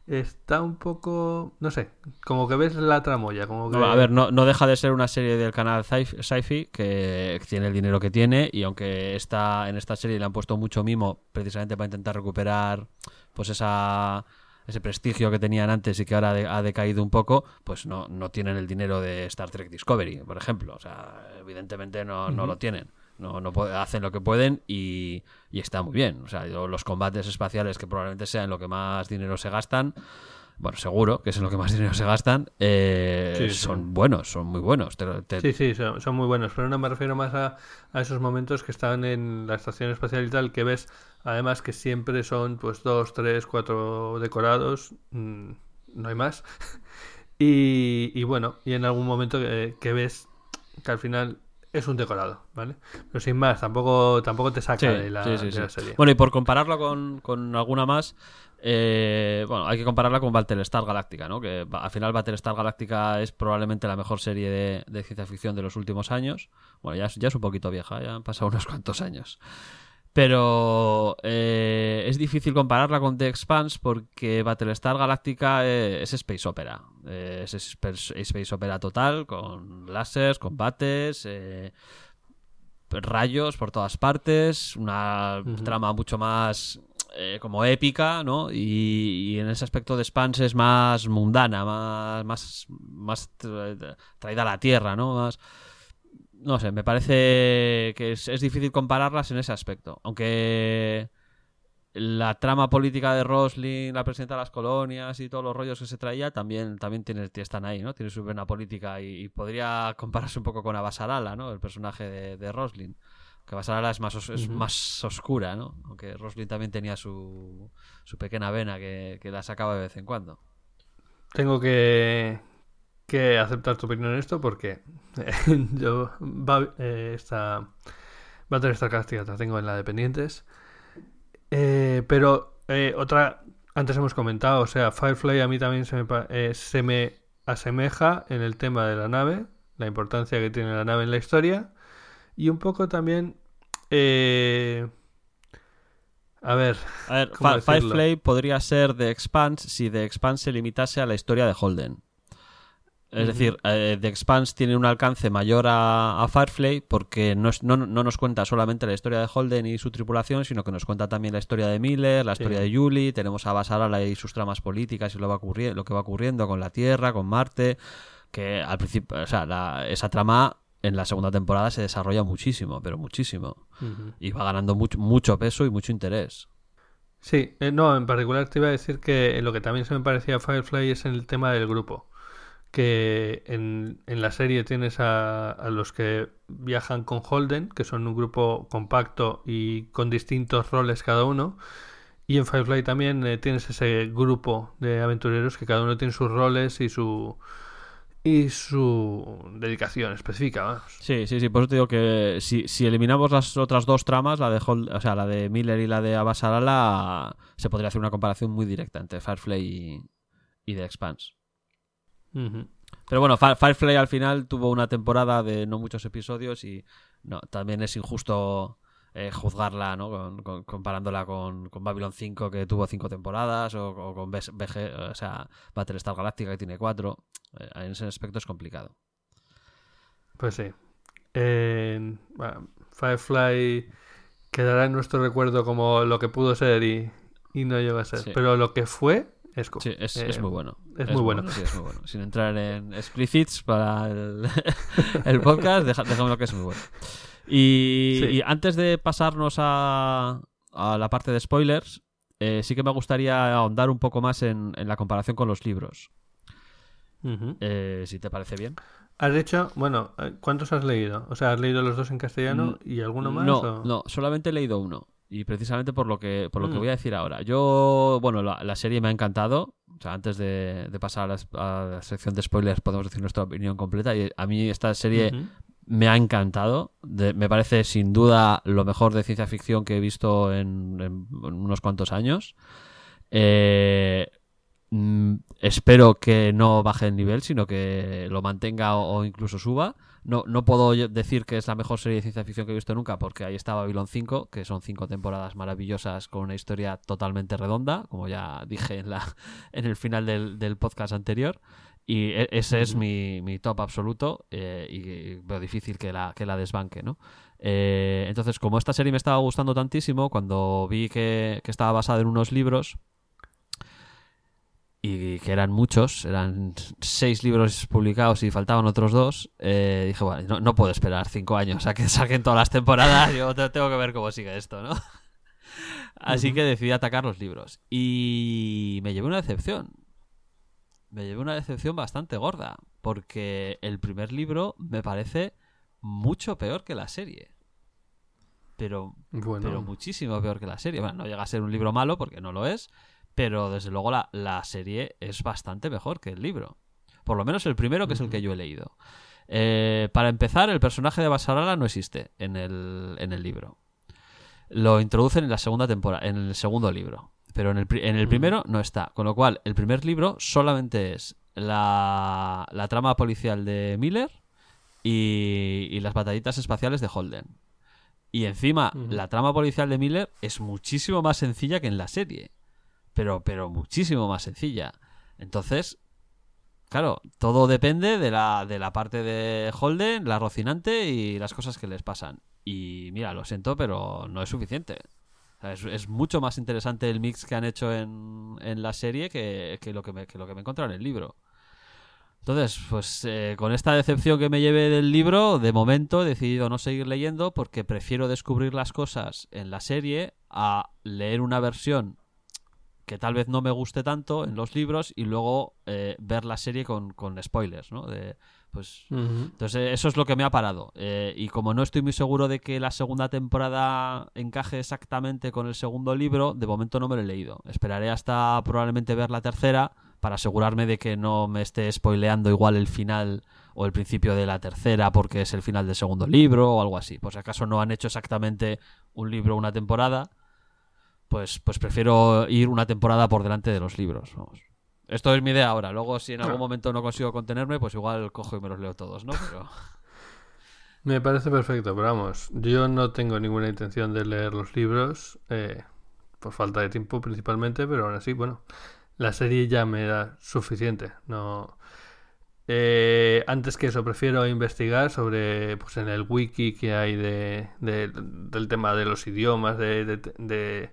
está un poco, no sé, como que ves la tramoya, como que... No, a ver, no, no deja de ser una serie del canal Sci- Sci-Fi que tiene el dinero que tiene y aunque está en esta serie le han puesto mucho mimo precisamente para intentar recuperar pues esa ese prestigio que tenían antes y que ahora de- ha decaído un poco, pues no, no tienen el dinero de Star Trek Discovery, por ejemplo. O sea, evidentemente no, no lo tienen. No, no hacen lo que pueden y, y está muy bien. O sea, los combates espaciales que probablemente sean lo que más dinero se gastan, bueno, seguro que es en lo que más dinero se gastan, eh, Sí, sí. son buenos, son muy buenos. Te- te- Sí, sí, son, son muy buenos, pero no me refiero más a, a esos momentos que están en la estación espacial y tal, que ves además que siempre son pues dos, tres, cuatro decorados, mm, no hay más. Y, y bueno, y en algún momento que, que ves que al final es un decorado, ¿vale? Pero sin más, tampoco, tampoco te saca Sí, de, la, sí, sí, de sí. la serie. Bueno, y por compararla con, con alguna más, eh, bueno, hay que compararla con Battlestar Galactica, ¿no? Que al final Battlestar Galactica es probablemente la mejor serie de, de ciencia ficción de los últimos años. Bueno, ya, ya es un poquito vieja, ya han pasado unos cuantos años. Pero eh, es difícil compararla con The Expanse porque Battlestar Galactica eh, es space opera. Eh, es space, opera total, con láseres, combates, eh, rayos por todas partes, una trama mucho más eh, como épica, ¿no? Y, y en ese aspecto de Spans es más mundana, más, más, más tra- traída a la tierra, ¿no? Más, no sé, me parece que es, es difícil compararlas en ese aspecto. Aunque la trama política de Roslin, la presidenta de las colonias y todos los rollos que se traía también, también tiene, están ahí, ¿no? Tiene su vena política y, y podría compararse un poco con Abasarala, ¿no? El personaje de, de Roslin. Que Abasarala es más, os- es más oscura, ¿no? Aunque Roslin también tenía su, su pequeña vena que, que la sacaba de vez en cuando. Tengo que, que aceptar tu opinión en esto porque yo va, eh, esta Battlestar Galactica la tengo en la de pendientes. Eh, pero eh, otra, antes hemos comentado, o sea, Firefly a mí también se me, eh, se me asemeja en el tema de la nave, la importancia que tiene la nave en la historia y un poco también... a ver, A ver. Firefly podría ser The Expanse si The Expanse se limitase a la historia de Holden. Es decir, eh, The Expanse tiene un alcance mayor a, a Firefly porque no, es- no, no nos cuenta solamente la historia de Holden y su tripulación, sino que nos cuenta también la historia de Miller, la Sí. historia de Julie, tenemos a Basarala y sus tramas políticas y lo, va lo que va ocurriendo con la Tierra, con Marte, que al principio, o sea, la- esa trama en la segunda temporada se desarrolla muchísimo, pero muchísimo. Y va ganando mucho, mucho peso y mucho interés. Sí, eh, no, en particular te iba a decir que lo que también se me parecía a Firefly es en el tema del grupo. Que en, en la serie tienes a, a los que viajan con Holden, que son un grupo compacto y con distintos roles cada uno. Y en Firefly también eh, tienes ese grupo de aventureros que cada uno tiene sus roles y su y su dedicación específica. vamos. Sí, sí, sí, por eso te digo que si, si eliminamos las otras dos tramas, la de Hol- o sea, la de Miller y la de Abasarala, se podría hacer una comparación muy directa entre Firefly y, y The Expanse. Pero bueno, Fi- Firefly al final tuvo una temporada de no muchos episodios y no, también es injusto eh, juzgarla, ¿no? Con- con- comparándola con, con Babylon 5 que tuvo cinco temporadas o, o con BG, o sea, Battlestar Galactica que tiene cuatro. Eh, en ese aspecto es complicado. Pues sí. Bueno, Firefly quedará en nuestro recuerdo como lo que pudo ser y, y no llegó a ser. Sí. Pero lo que fue es, co- Sí, es, eh, es muy bueno. es muy bueno. sí, es muy bueno. Sin entrar en explicits para el, el podcast, dejémoslo que es muy bueno. Y, Sí. y antes de pasarnos a, a la parte de spoilers, eh, sí que me gustaría ahondar un poco más en, en la comparación con los libros. Eh, si te parece bien. Has dicho, bueno, ¿cuántos has leído? O sea, ¿has leído los dos en castellano y alguno más? No, o- no, solamente he leído uno. Y precisamente por lo que, por lo que Mm. voy a decir ahora. Yo, bueno, la, la serie me ha encantado. O sea, antes de, de pasar a la, a la sección de spoilers, podemos decir nuestra opinión completa. Y a mí esta serie me ha encantado. De- me parece sin duda lo mejor de ciencia ficción que he visto en, en- en unos cuantos años. Eh, mm, espero que no baje el nivel, sino que lo mantenga o, o incluso suba. No, no puedo decir que es la mejor serie de ciencia ficción que he visto nunca, porque ahí está Babylon 5, que son cinco temporadas maravillosas con una historia totalmente redonda, como ya dije en, la, en el final del, del podcast anterior. Y e- ese es mi, mi top absoluto eh, y veo difícil que la, que la desbanque, ¿no? Eh, entonces, como esta serie me estaba gustando tantísimo, cuando vi que, que estaba basada en unos libros, y que eran muchos, eran seis libros publicados y faltaban otros dos, eh, dije, bueno, no, no, puedo esperar cinco años a que saquen todas las temporadas, yo tengo que ver cómo sigue esto, ¿no? Así uh -huh. que decidí atacar los libros. Y me llevé una decepción. Me llevé una decepción bastante gorda, porque el primer libro me parece mucho peor que la serie. Pero, bueno. pero muchísimo peor que la serie. Bueno, no llega a ser un libro malo, porque no lo es, pero desde luego la, la, serie es bastante mejor que el libro. Por lo menos el primero, que es el que yo he leído. Eh, para empezar, el personaje de Basarala no existe en el, en el libro. Lo introducen en la segunda temporada, en el segundo libro. Pero en el, en el primero no está. Con lo cual, el primer libro solamente es la, la trama policial de Miller y, y, las batallitas espaciales de Holden. Y encima, uh -huh. la trama policial de Miller es muchísimo más sencilla que en la serie pero, pero muchísimo más sencilla. Entonces, claro, todo depende de la, de la parte de Holden, la Rocinante y las cosas que les pasan. Y mira, lo siento, pero no es suficiente. Es, mucho más interesante el mix que han hecho en, en la serie que, que, lo que, me, que lo que me he en el libro. Entonces, pues eh, con esta decepción que me llevé del libro, de momento he decidido no seguir leyendo porque prefiero descubrir las cosas en la serie a leer una versión que tal vez no me guste tanto en los libros y luego eh, ver la serie con, con spoilers, ¿no? De, pues, uh -huh. Entonces eso es lo que me ha parado. Eh, y como no estoy muy seguro de que la segunda temporada encaje exactamente con el segundo libro, de momento no me lo he leído. Esperaré hasta probablemente ver la tercera para asegurarme de que no me esté spoileando igual el final o el principio de la tercera porque es el final del segundo libro o algo así. Por si acaso no han hecho exactamente un libro o una temporada pues, pues prefiero ir una temporada por delante de los libros. Vamos. Esto es mi idea ahora. Luego, si en algún momento no consigo contenerme, pues igual cojo y me los leo todos, ¿no? Pero... Me parece perfecto, pero vamos, yo no tengo ninguna intención de leer los libros, eh, por falta de tiempo principalmente, pero aún así, bueno, la serie ya me da suficiente. No, eh, antes que eso, prefiero investigar sobre, pues en el wiki que hay de, de del tema de los idiomas, de, de, de,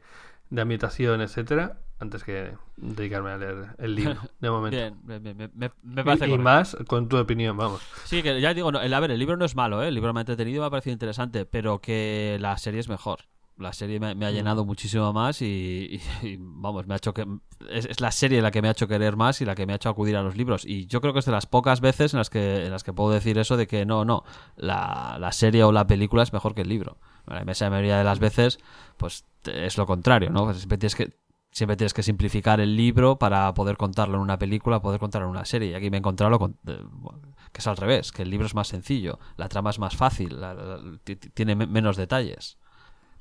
de ambientación, etcétera, antes que dedicarme a leer el libro, de momento. bien, bien, bien, me, me parece y, y, más con tu opinión, vamos. Sí, que ya digo, no, a ver, el libro no es malo, ¿eh? el libro me ha entretenido, me ha parecido interesante, pero que la serie es mejor. La serie me, me ha llenado mm. muchísimo más y, y, y, vamos, me ha hecho que es, es, la serie la que me ha hecho querer más y la que me ha hecho acudir a los libros. Y yo creo que es de las pocas veces en las que, en las que puedo decir eso de que no, no, la, la serie o la película es mejor que el libro. La mayoría de las veces, pues es lo contrario, ¿no? Siempre tienes que siempre tienes que simplificar el libro para poder contarlo en una película, poder contarlo en una serie. Y aquí me he encontrado con, que es al revés, que el libro es más sencillo, la trama es más fácil, la, la, tiene menos detalles.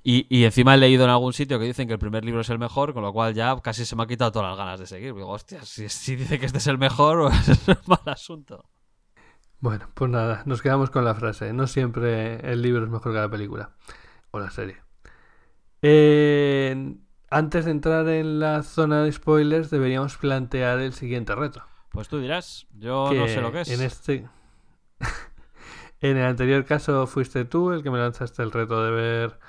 Y, y, encima he leído en algún sitio que dicen que el primer libro es el mejor, con lo cual ya casi se me ha quitado todas las ganas de seguir. Digo, hostia, si, si dice que este es el mejor, pues es un mal asunto. Bueno, pues nada, nos quedamos con la frase. No siempre el libro es mejor que la película o la serie. Eh, antes de entrar en la zona de spoilers, deberíamos plantear el siguiente reto. Pues tú dirás, yo que no sé lo que es. En este. en el anterior caso fuiste tú el que me lanzaste el reto de ver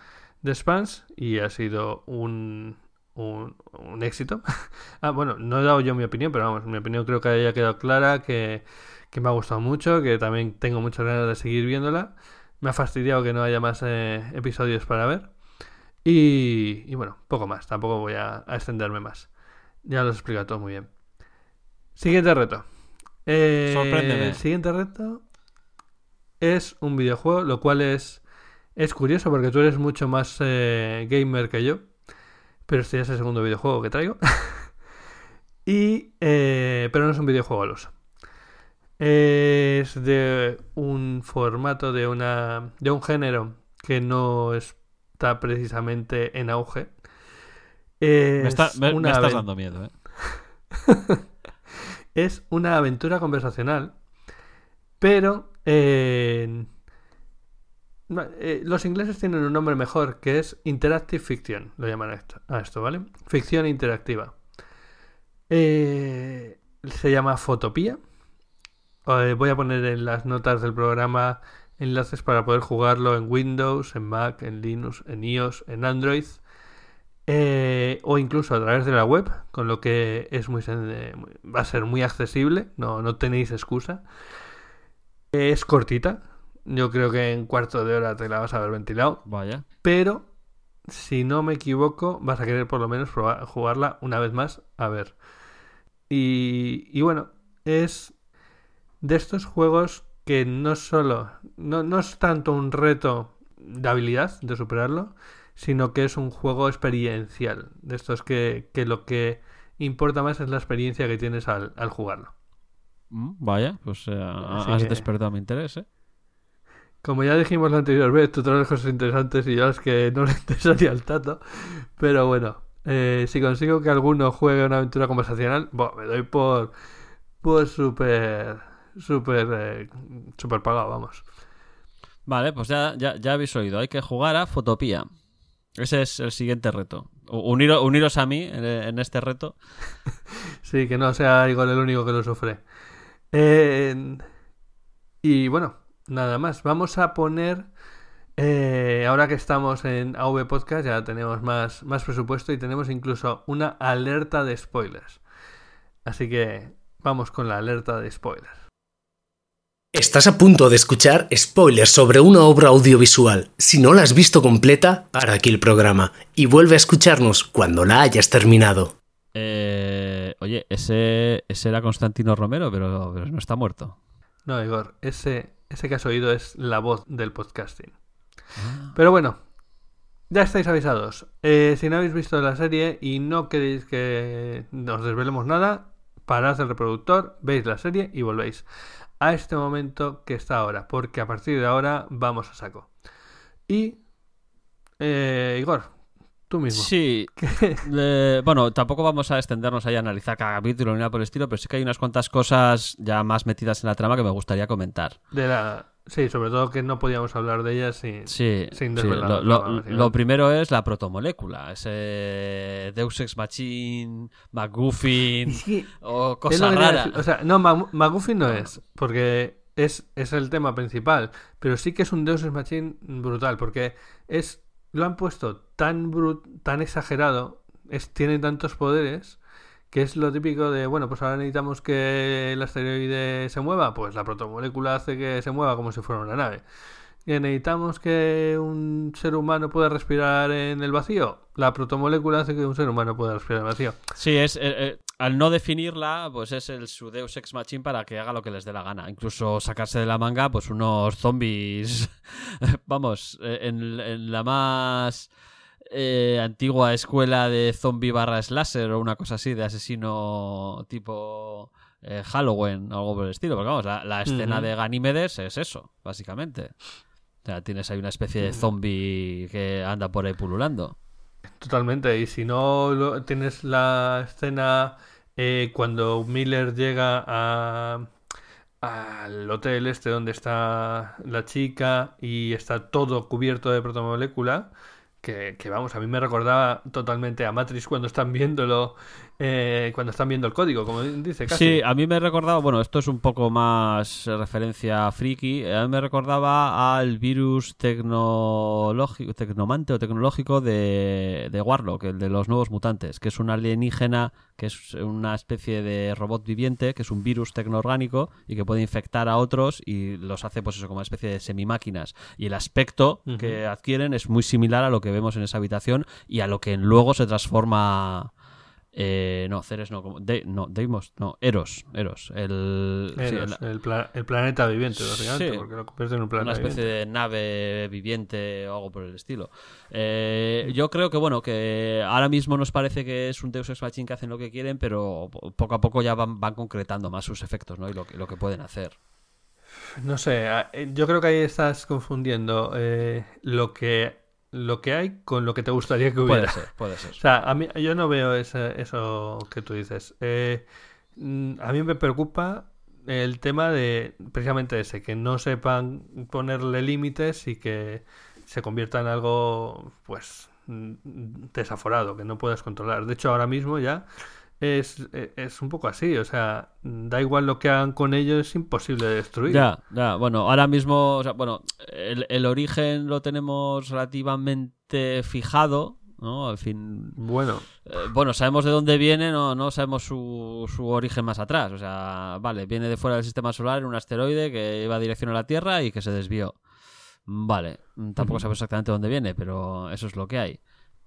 The Spans y ha sido un, un, un éxito. ah, bueno, no he dado yo mi opinión, pero vamos, mi opinión creo que haya quedado clara, que, que me ha gustado mucho, que también tengo muchas ganas de seguir viéndola. Me ha fastidiado que no haya más eh, episodios para ver. Y, y, bueno, poco más, tampoco voy a, a, extenderme más. Ya lo he explicado todo muy bien. Siguiente reto. Eh, Sorpréndeme. El siguiente reto es un videojuego, lo cual es, es curioso porque tú eres mucho más eh, gamer que yo. Pero este ya es el segundo videojuego que traigo. y, eh, pero no es un videojuego al uso. Es de un formato, de, una, de un género que no está precisamente en auge. Es me, está, me, me estás dando miedo, ¿eh? es una aventura conversacional, pero eh, eh, los ingleses tienen un nombre mejor que es Interactive Fiction, lo llaman a esto, a esto ¿vale? Ficción interactiva. Eh, se llama Fotopía. voy a poner en las notas del programa enlaces para poder jugarlo en Windows, en Mac, en Linux, en iOS, en Android. o incluso a través de la web, con lo que es muy va a ser muy accesible, no, no tenéis excusa. Es cortita, yo creo que en cuarto de hora te la vas a ver ventilado. Vaya. Pero, si no me equivoco, vas a querer por lo menos probar, jugarla una vez más a ver. Y, y bueno, es de estos juegos que no solo, no, no es tanto un reto de habilidad, de superarlo, sino que es un juego experiencial. De estos que, que lo que importa más es la experiencia que tienes al, al jugarlo. Mm, vaya, pues eh, has que... despertado mi interés, ¿eh? Como ya dijimos la anterior vez, tú traes cosas interesantes y yo es que no le interesaría al tato. Pero bueno, eh, si consigo que alguno juegue una aventura conversacional, me doy por, por súper, súper, eh, súper pagado, vamos. Vale, pues ya, ya, ya habéis oído. Hay que jugar a Fotopía. Ese es el siguiente reto. uniros a mí en, este reto. sí, que no sea igual el único que lo sufre. y bueno, nada más. Vamos a poner. Eh, ahora que estamos en AV Podcast, ya tenemos más, más presupuesto y tenemos incluso una alerta de spoilers. Así que vamos con la alerta de spoilers. Estás a punto de escuchar spoilers sobre una obra audiovisual. Si no la has visto completa, para aquí el programa y vuelve a escucharnos cuando la hayas terminado. Eh, oye, ese, ese era Constantino Romero, pero, pero no está muerto. No, Igor, ese ese que has oído es la voz del podcasting. Ah. Pero bueno, ya estáis avisados. Eh, si no habéis visto la serie y no queréis que nos desvelemos nada, parad el reproductor, veis la serie y volvéis a este momento que está ahora, porque a partir de ahora vamos a saco. Y, eh, Igor, Tú mismo. Sí. bueno, tampoco vamos a extendernos ahí a analizar cada capítulo ni nada por el estilo, pero sí que hay unas cuantas cosas ya más metidas en la trama que me gustaría comentar. De la... Sí, sobre todo que no podíamos hablar de ellas sin, sí, sin desvelar. Lo, primero es la protomolécula, ese Deus Ex Machine, McGuffin o cosas raras. O sea, no, McGuffin no es, porque es, es el tema principal, pero sí que es un Deus Ex Machine brutal, porque es lo han puesto tan brut, tan exagerado, es, tiene tantos poderes, que es lo típico de, bueno, pues ahora necesitamos que el asteroide se mueva, pues la protomolécula hace que se mueva como si fuera una nave. Que necesitamos que un ser humano pueda respirar en el vacío, la protomolécula hace que un ser humano pueda respirar en el vacío. Sí, es eh, eh, al no definirla, pues es el su Deus Ex Machine para que haga lo que les dé la gana. Incluso sacarse de la manga, pues unos zombies, vamos, eh, en, la más eh, antigua escuela de zombie barra slasher o una cosa así, de asesino tipo eh, Halloween o algo por el estilo. Porque vamos, la, escena de Ganímedes es eso, básicamente. O sea, tienes ahí una especie de zombie que anda por ahí pululando. Totalmente, y si no tienes la escena eh, cuando Miller llega a al hotel este donde está la chica y está todo cubierto de protomolécula, que, que, vamos, a mí me recordaba totalmente a Matrix cuando están viéndolo eh, cuando están viendo el código, como dice casi. Sí, a mí me recordaba, bueno, esto es un poco más referencia friki, a mí me recordaba al virus tecnológico, tecnomante o tecnológico de, de Warlock, el de los nuevos mutantes, que es un alienígena, que es una especie de robot viviente, que es un virus tecnoorgánico y que puede infectar a otros y los hace pues eso como una especie de semimáquinas. Y el aspecto que adquieren es muy similar a lo que vemos en esa habitación y a lo que luego se transforma eh, no, Ceres no, como, no, Deimos, no, Eros, Eros, el, el, planeta viviente, básicamente, porque lo convierte en un planeta Una especie de nave viviente o algo por el estilo. Eh, yo creo que, bueno, que ahora mismo nos parece que es un Deus Ex que hacen lo que quieren, pero poco a poco ya van, van concretando más sus efectos, ¿no? Y lo, lo que pueden hacer. No sé, eh, yo creo que ahí estás confundiendo lo que lo que hay con lo que te gustaría que hubiera. Puede ser, puede ser. O sea, a mí, yo no veo eso que tú dices. Eh, mm, a mí me preocupa el tema de precisamente ese, que no sepan ponerle límites y que se convierta en algo, pues, mm, desaforado, que no puedas controlar. De hecho, ahora mismo ya es, e, es, un poco así, o sea, da igual lo que hagan con ellos, es imposible de destruir. Ya, ya, bueno, ahora mismo, o sea, bueno, el, el origen lo tenemos relativamente fijado, ¿no? Al fin. Bueno, bueno, sabemos de dónde viene, no, no sabemos su, su origen más atrás. O sea, vale, viene de fuera del sistema solar en un asteroide que iba dirección a la Tierra y que se desvió. Vale, tampoco sabemos exactamente dónde viene, pero eso es lo que hay.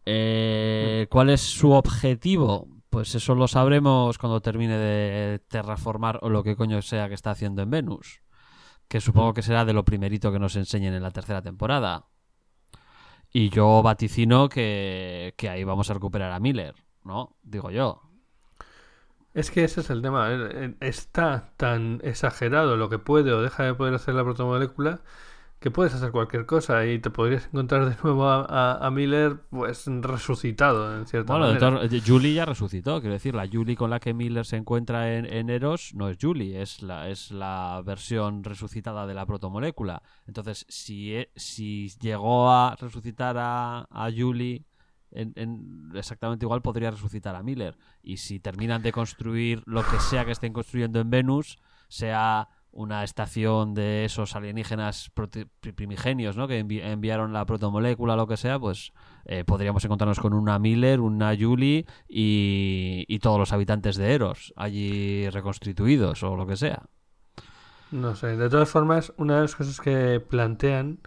Eh, ¿Cuál es su objetivo? Pues eso lo sabremos cuando termine de terraformar o lo que coño sea que está haciendo en Venus. Que supongo que será de lo primerito que nos enseñen en la tercera temporada. Y yo vaticino que, que ahí vamos a recuperar a Miller, ¿no? Digo yo. Es que ese es el tema. eh, Está tan exagerado lo que puede o deja de poder hacer la protomolécula que puedes hacer cualquier cosa y te podrías encontrar de nuevo a, a- a Miller pues resucitado en cierta Bueno, manera. eh, Julie ya resucitó, quiero decir, la Julie con la que Miller se encuentra en, en Eros no es Julie, es la, es la versión resucitada de la protomolécula. Entonces, si, e- si llegó a resucitar a, a Julie en, en- exactamente igual, podría resucitar a Miller. Y si terminan de construir lo que sea que estén construyendo en Venus, sea una estación de esos alienígenas primigenios, ¿no? Que envi- enviaron la protomolécula, lo que sea, pues eh, podríamos encontrarnos con una Miller, una Julie y, y todos los habitantes de Eros allí reconstituidos o lo que sea. No sé, de todas formas, una de las cosas que plantean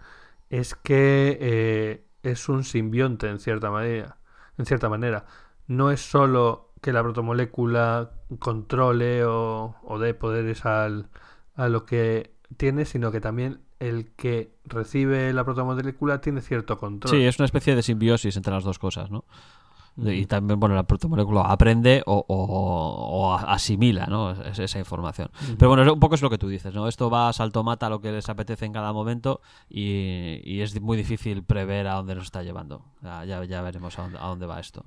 es que eh, es un simbionte en cierta manera. En cierta manera. No es solo que la protomolécula controle o, o dé poderes al, a lo que tiene, sino que también el que recibe la protomolécula tiene cierto control. Sí, es una especie de simbiosis entre las dos cosas, ¿no? Y también, bueno, la protomolécula aprende o, o- o asimila, ¿no? Es- esa información. Pero bueno, un poco es lo que tú dices, ¿no? Esto va a salto mata a lo que les apetece en cada momento y, y es muy difícil prever a dónde nos está llevando. Ya, veremos a dónde, a dónde va esto.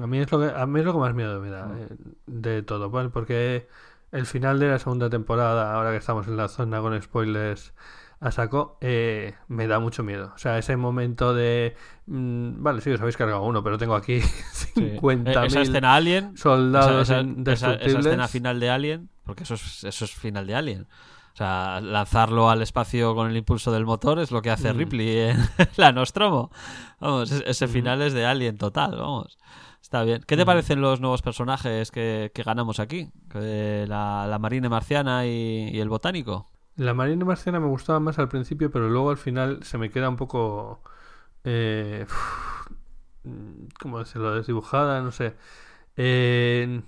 A mí es lo que, a mí es lo que más miedo me da eh, de todo. Porque el final de la segunda temporada, ahora que estamos en la zona con spoilers a saco, eh, me da mucho miedo. O sea, ese momento de... mm, vale, sí, os habéis cargado uno, pero tengo aquí Eh, 50.000 Esa escena Alien, soldados esa, esa- esa- esa indestructibles. escena final de Alien, porque eso es, eso es final de Alien. O sea, lanzarlo al espacio con el impulso del motor es lo que hace Mm. Ripley en la Nostromo. Vamos, es- ese final es de Alien total, vamos. Está bien. ¿Qué te parecen los nuevos personajes que, que ganamos aquí? La, la marina marciana y, y el botánico. La marina marciana me gustaba más al principio, pero luego al final se me queda un poco... Eh, ¿Cómo decirlo? Desdibujada, no sé. Eh,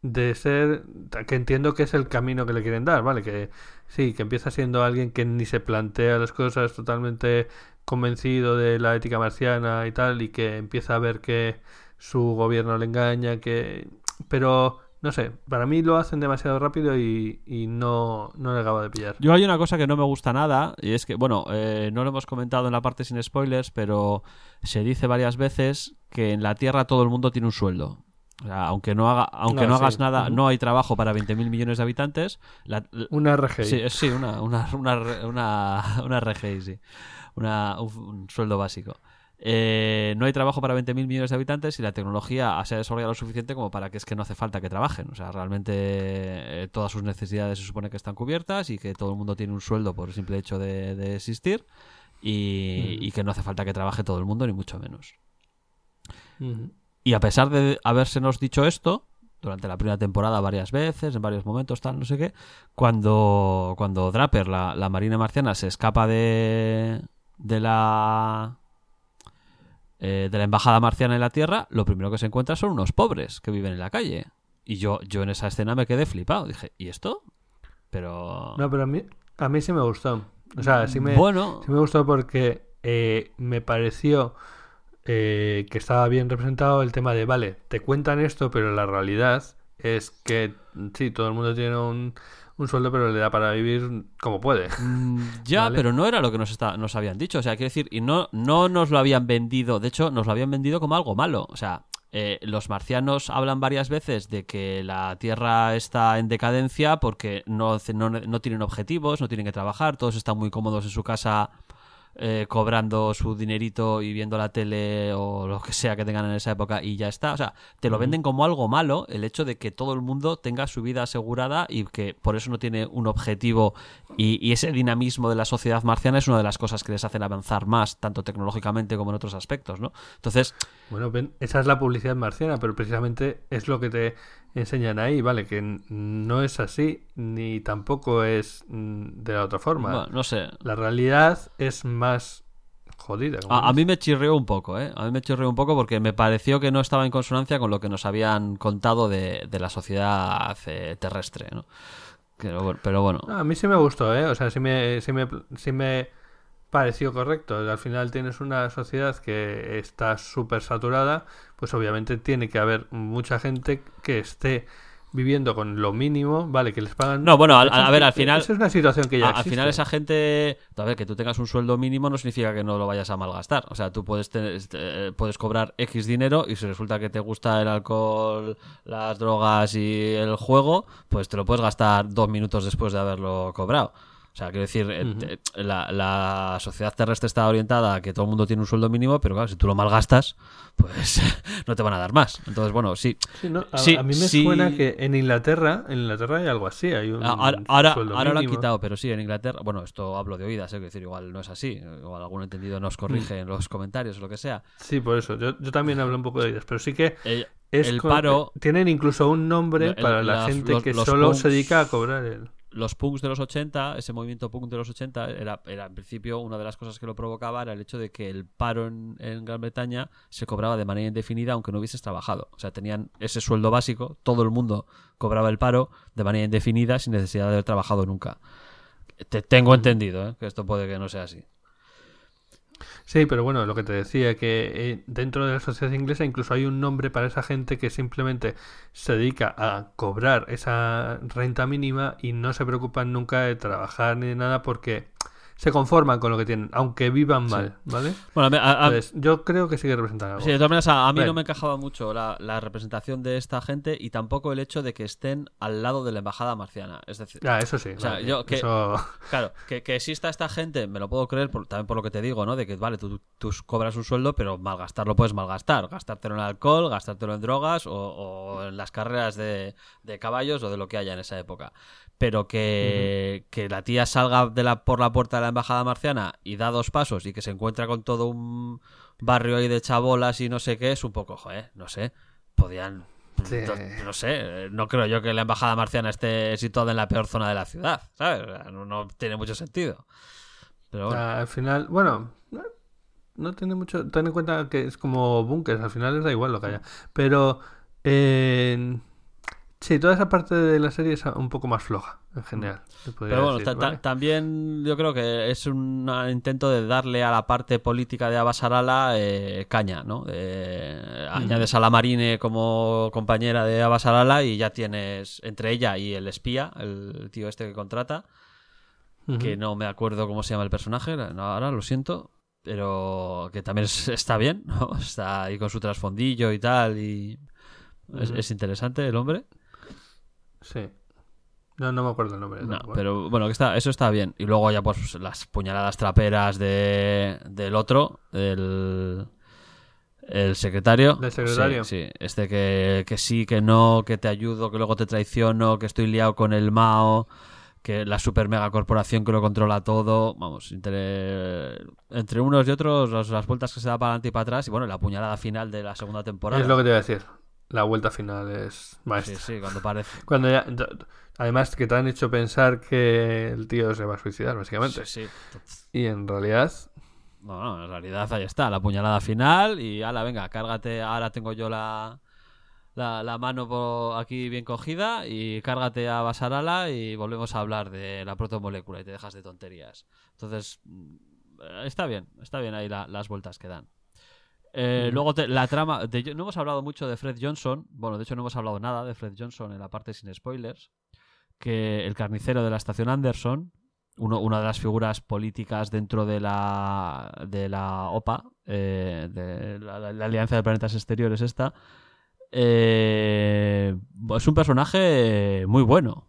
de ser... Que entiendo que es el camino que le quieren dar, ¿vale? Que sí, que empieza siendo alguien que ni se plantea las cosas totalmente convencido de la ética marciana y tal, y que empieza a ver que su gobierno le engaña, que... Pero... No sé, para mí lo hacen demasiado rápido y, y no, no le acabo de pillar. Yo hay una cosa que no me gusta nada, y es que, bueno, eh, no lo hemos comentado en la parte sin spoilers, pero se dice varias veces que en la Tierra todo el mundo tiene un sueldo. O sea, aunque no, haga, aunque no sí. hagas nada, no hay trabajo para 20.000 millones de habitantes. La- la- Una RGI. sí, eh, sí, una, una, una, una, una RGI, sí. Una, un, un sueldo básico. Eh, no hay trabajo para 20.000 millones de habitantes y la tecnología se ha desarrollado lo suficiente como para que es que no hace falta que trabajen. O sea, realmente eh, todas sus necesidades se supone que están cubiertas y que todo el mundo tiene un sueldo por el simple hecho de, de existir y, y que no hace falta que trabaje todo el mundo, ni mucho menos. Y a pesar de habérsenos dicho esto, durante la primera temporada varias veces, en varios momentos, tal, no sé qué, cuando, cuando Draper, la, la marina marciana, se escapa de, de la eh, de la embajada marciana en la Tierra, lo primero que se encuentra son unos pobres que viven en la calle. Y yo, yo en esa escena me quedé flipado. Dije, ¿y esto? Pero... No, pero a mí, a mí sí me gustó. O sea, sí me, Bueno, sí me gustó porque eh, me pareció eh, que estaba bien representado el tema de, vale, te cuentan esto, pero la realidad es que sí, todo el mundo tiene un, un sueldo, pero le da para vivir como puede. Mm, Ya, Vale. pero no era lo que nos, está, nos habían dicho. O sea, quiero decir, y no, no nos lo habían vendido. De hecho, nos lo habían vendido como algo malo. O sea, eh, los marcianos hablan varias veces de que la Tierra está en decadencia porque no, no, no tienen objetivos, no tienen que trabajar, todos están muy cómodos en su casa eh, cobrando su dinerito y viendo la tele o lo que sea que tengan en esa época y ya está. O sea, te lo venden como algo malo el hecho de que todo el mundo tenga su vida asegurada y que por eso no tiene un objetivo y, y ese dinamismo de la sociedad marciana es una de las cosas que les hacen avanzar más, tanto tecnológicamente como en otros aspectos, ¿no? Entonces, Bueno, esa es la publicidad marciana, pero precisamente es lo que te enseñan ahí, ¿vale? Que no es así, ni tampoco es mm, de la otra forma. bueno, no sé. La realidad es más jodida. A, a mí me chirrió un poco, ¿eh? A mí me chirrió un poco porque me pareció que no estaba en consonancia con lo que nos habían contado de, de la sociedad eh, terrestre, ¿no? Pero, bueno- pero bueno. No, a mí sí me gustó, ¿eh? O sea, sí me, sí me, sí me pareció correcto. Al final tienes una sociedad que está súper saturada, pues obviamente tiene que haber mucha gente que esté viviendo con lo mínimo, ¿vale? Que les pagan... No, bueno, al- a ver, al final- Esa es una situación que ya A- al existe. final esa gente, a ver, que tú tengas un sueldo mínimo no significa que no lo vayas a malgastar. O sea, tú puedes tener- eh, puedes cobrar X dinero y si resulta que te gusta el alcohol, las drogas y el juego, pues te lo puedes gastar dos minutos después de haberlo cobrado. O sea, quiero decir, eh, la, la sociedad terrestre está orientada a que todo el mundo tiene un sueldo mínimo, pero claro, si tú lo malgastas, pues no te van a dar más. Entonces, bueno, sí. Sí, ¿no? a, Sí, a mí me sí. suena que en Inglaterra, en Inglaterra hay algo así, hay un A- Ahora, ahora, ahora lo han quitado, pero sí, en Inglaterra. Bueno, esto hablo de oídas, ¿eh? quiero decir, igual no es así. Igual algún entendido nos corrige en los comentarios o lo que sea. Sí, por eso. Yo, yo también hablo un poco de ellas, pero sí que es el con- paro, tienen incluso un nombre El- para la las- gente los- que solo punks- se dedica a cobrar el. Los punks de los 80, ese movimiento punk de los 80, era, era en principio una de las cosas que lo provocaba era el hecho de que el paro en, Gran Bretaña se cobraba de manera indefinida aunque no hubieses trabajado. O sea, tenían ese sueldo básico, todo el mundo cobraba el paro de manera indefinida sin necesidad de haber trabajado nunca. Te tengo entendido, ¿eh? que esto puede que no sea así. Sí, pero bueno, lo que te decía, que eh, dentro de la sociedad inglesa incluso hay un nombre para esa gente que simplemente se dedica a cobrar esa renta mínima y no se preocupan nunca de trabajar ni de nada porque se conforman con lo que tienen, aunque vivan mal, ¿vale? Bueno, a a- Entonces, yo creo que sí que representan algo. Sí, de todas maneras, a, a mí no me encajaba mucho la, la representación de esta gente y tampoco el hecho de que estén al lado de la embajada marciana. Es decir, Ah, eso sí. O sea, vale, yo que- eso- claro, que, que exista esta gente, me lo puedo creer por- también por lo que te digo, ¿no? De que, vale, tú, tú cobras un sueldo, pero malgastarlo puedes malgastar. Gastártelo en alcohol, gastártelo en drogas o, o en las carreras de, de caballos o de lo que haya en esa época. Pero que, que la tía salga de la, por la puerta de la embajada marciana y da dos pasos y que se encuentra con todo un barrio ahí de chabolas y no sé qué, es un poco, joder, no sé. Podían. Sí. No, no sé, no creo yo que la embajada marciana esté situada en la peor zona de la ciudad, ¿sabes? O sea, No, no tiene mucho sentido. Pero bueno. al final, bueno, no, tiene mucho. Ten en cuenta que es como bunkers, al final les da igual lo que haya. Pero, eh, sí, toda esa parte de la serie es un poco más floja, en general. podría Pero bueno, también yo creo que es un intento de darle a la parte política de Abasarala eh, caña, ¿no? Eh, Añades a la Marine como compañera de Abasarala y ya tienes entre ella y el espía, el tío este que contrata, que no me acuerdo cómo se llama el personaje, ahora lo siento, pero que también es- está bien, ¿no? Está ahí con su trasfondillo y tal, y es interesante el hombre. Sí. No, no me acuerdo el nombre. No, tampoco. pero bueno, que está, eso está bien. Y luego ya pues las puñaladas traperas de, del otro, del el secretario. ¿Del secretario? Sí, sí. Este que, que sí, que no, que te ayudo, que luego te traiciono, que estoy liado con el Mao, que la super mega corporación que lo controla todo. Vamos, entre, entre unos y otros, las, las vueltas que se da para adelante y para atrás. Y bueno, la puñalada final de la segunda temporada. Es lo que te iba a decir. La vuelta final es Sí, maestra. sí, cuando parece. Cuando ya, ya- además que te han hecho pensar que el tío se va a suicidar, básicamente. Sí, sí. Y en realidad, No, no, en realidad ahí está, la puñalada final y ala, venga, cárgate, ahora tengo yo la, la, la mano por aquí bien cogida y cárgate a Basarala y volvemos a hablar de la protomolécula y te dejas de tonterías. Entonces, mm, está bien, está bien ahí la- las vueltas que dan. Eh, Luego te- la trama, de- no hemos hablado mucho de Fred Johnson, bueno, de hecho no hemos hablado nada de Fred Johnson en la parte sin spoilers, que el carnicero de la estación Anderson, uno- una de las figuras políticas dentro de la, de la OPA, eh, de la, la- la Alianza de Planetas Exteriores esta, eh, es un personaje muy bueno.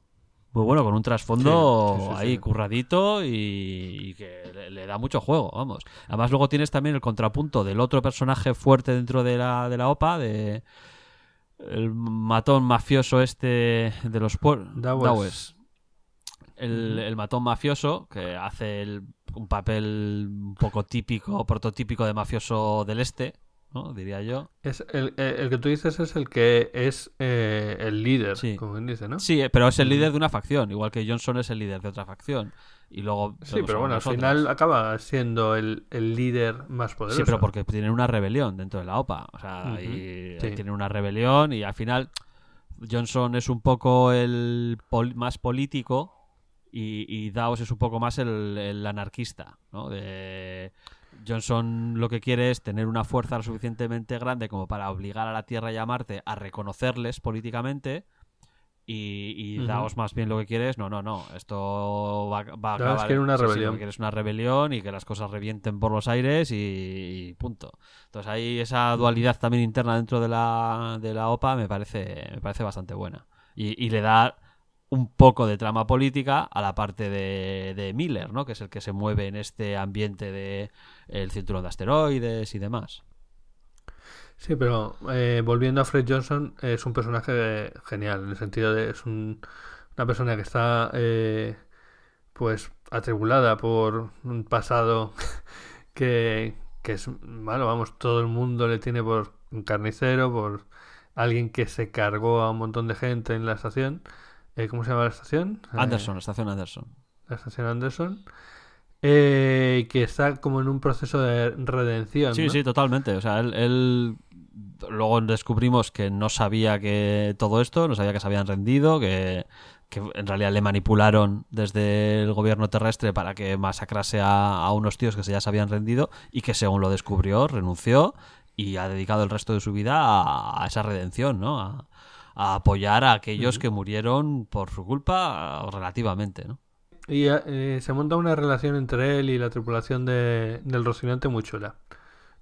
Muy bueno, con un trasfondo Sí, sí, sí, sí. ahí curradito y, y que le, le da mucho juego, vamos. Además luego tienes también el contrapunto del otro personaje fuerte dentro de la, de la OPA, de el matón mafioso este de los pueblos. Dawes. El, el matón mafioso que hace el- un papel un poco típico, prototípico de mafioso del este, ¿no? Diría yo. Es el, el- el que tú dices es el que es eh, el líder, Sí. como quien dice, ¿no? Sí, pero es el líder de una facción, igual que Johnson es el líder de otra facción. Y luego Sí, vemos pero bueno, al final acaba siendo el, el líder más poderoso. Sí, pero porque tienen una rebelión dentro de la OPA. O sea, Ujú, y sí. tienen una rebelión y al final Johnson es un poco el pol- más político y, y Dawes es un poco más el, el anarquista, ¿no? De- Johnson lo que quiere es tener una fuerza lo suficientemente grande como para obligar a la Tierra y a Marte a reconocerles políticamente y. Dawes más bien lo que quiere es no, no, no, esto va, va a acabar... una sí, sí, rebelión. que quiere es una rebelión y que las cosas revienten por los aires y, y punto. Entonces ahí esa dualidad también interna dentro de la, de la OPA me parece, me parece bastante buena. Y, y le da un poco de trama política a la parte de, de Miller, ¿no? Que es el que se mueve en este ambiente de el cinturón de asteroides y demás. Sí, pero eh, volviendo a Fred Johnson, es un personaje genial, en el sentido de es un- una persona que está eh, pues atribulada por un pasado que, que es malo, vamos, todo el mundo le tiene por un carnicero, por alguien que se cargó a un montón de gente en la estación. Eh, ¿Cómo se llama la estación? Eh, Anderson, la estación Anderson. la estación Anderson. Eh, que está como en un proceso de redención. Sí, ¿no? sí, totalmente. O sea, él, él- luego descubrimos que no sabía que todo esto, no sabía que se habían rendido, que, que en realidad le manipularon desde el gobierno terrestre para que masacrase a, a unos tíos que se ya se habían rendido y que según lo descubrió, renunció y ha dedicado el resto de su vida a, a esa redención, ¿no? A, a apoyar a aquellos que murieron por su culpa relativamente, ¿no? Y eh, se monta una relación entre él y la tripulación de, del Rocinante muy chula.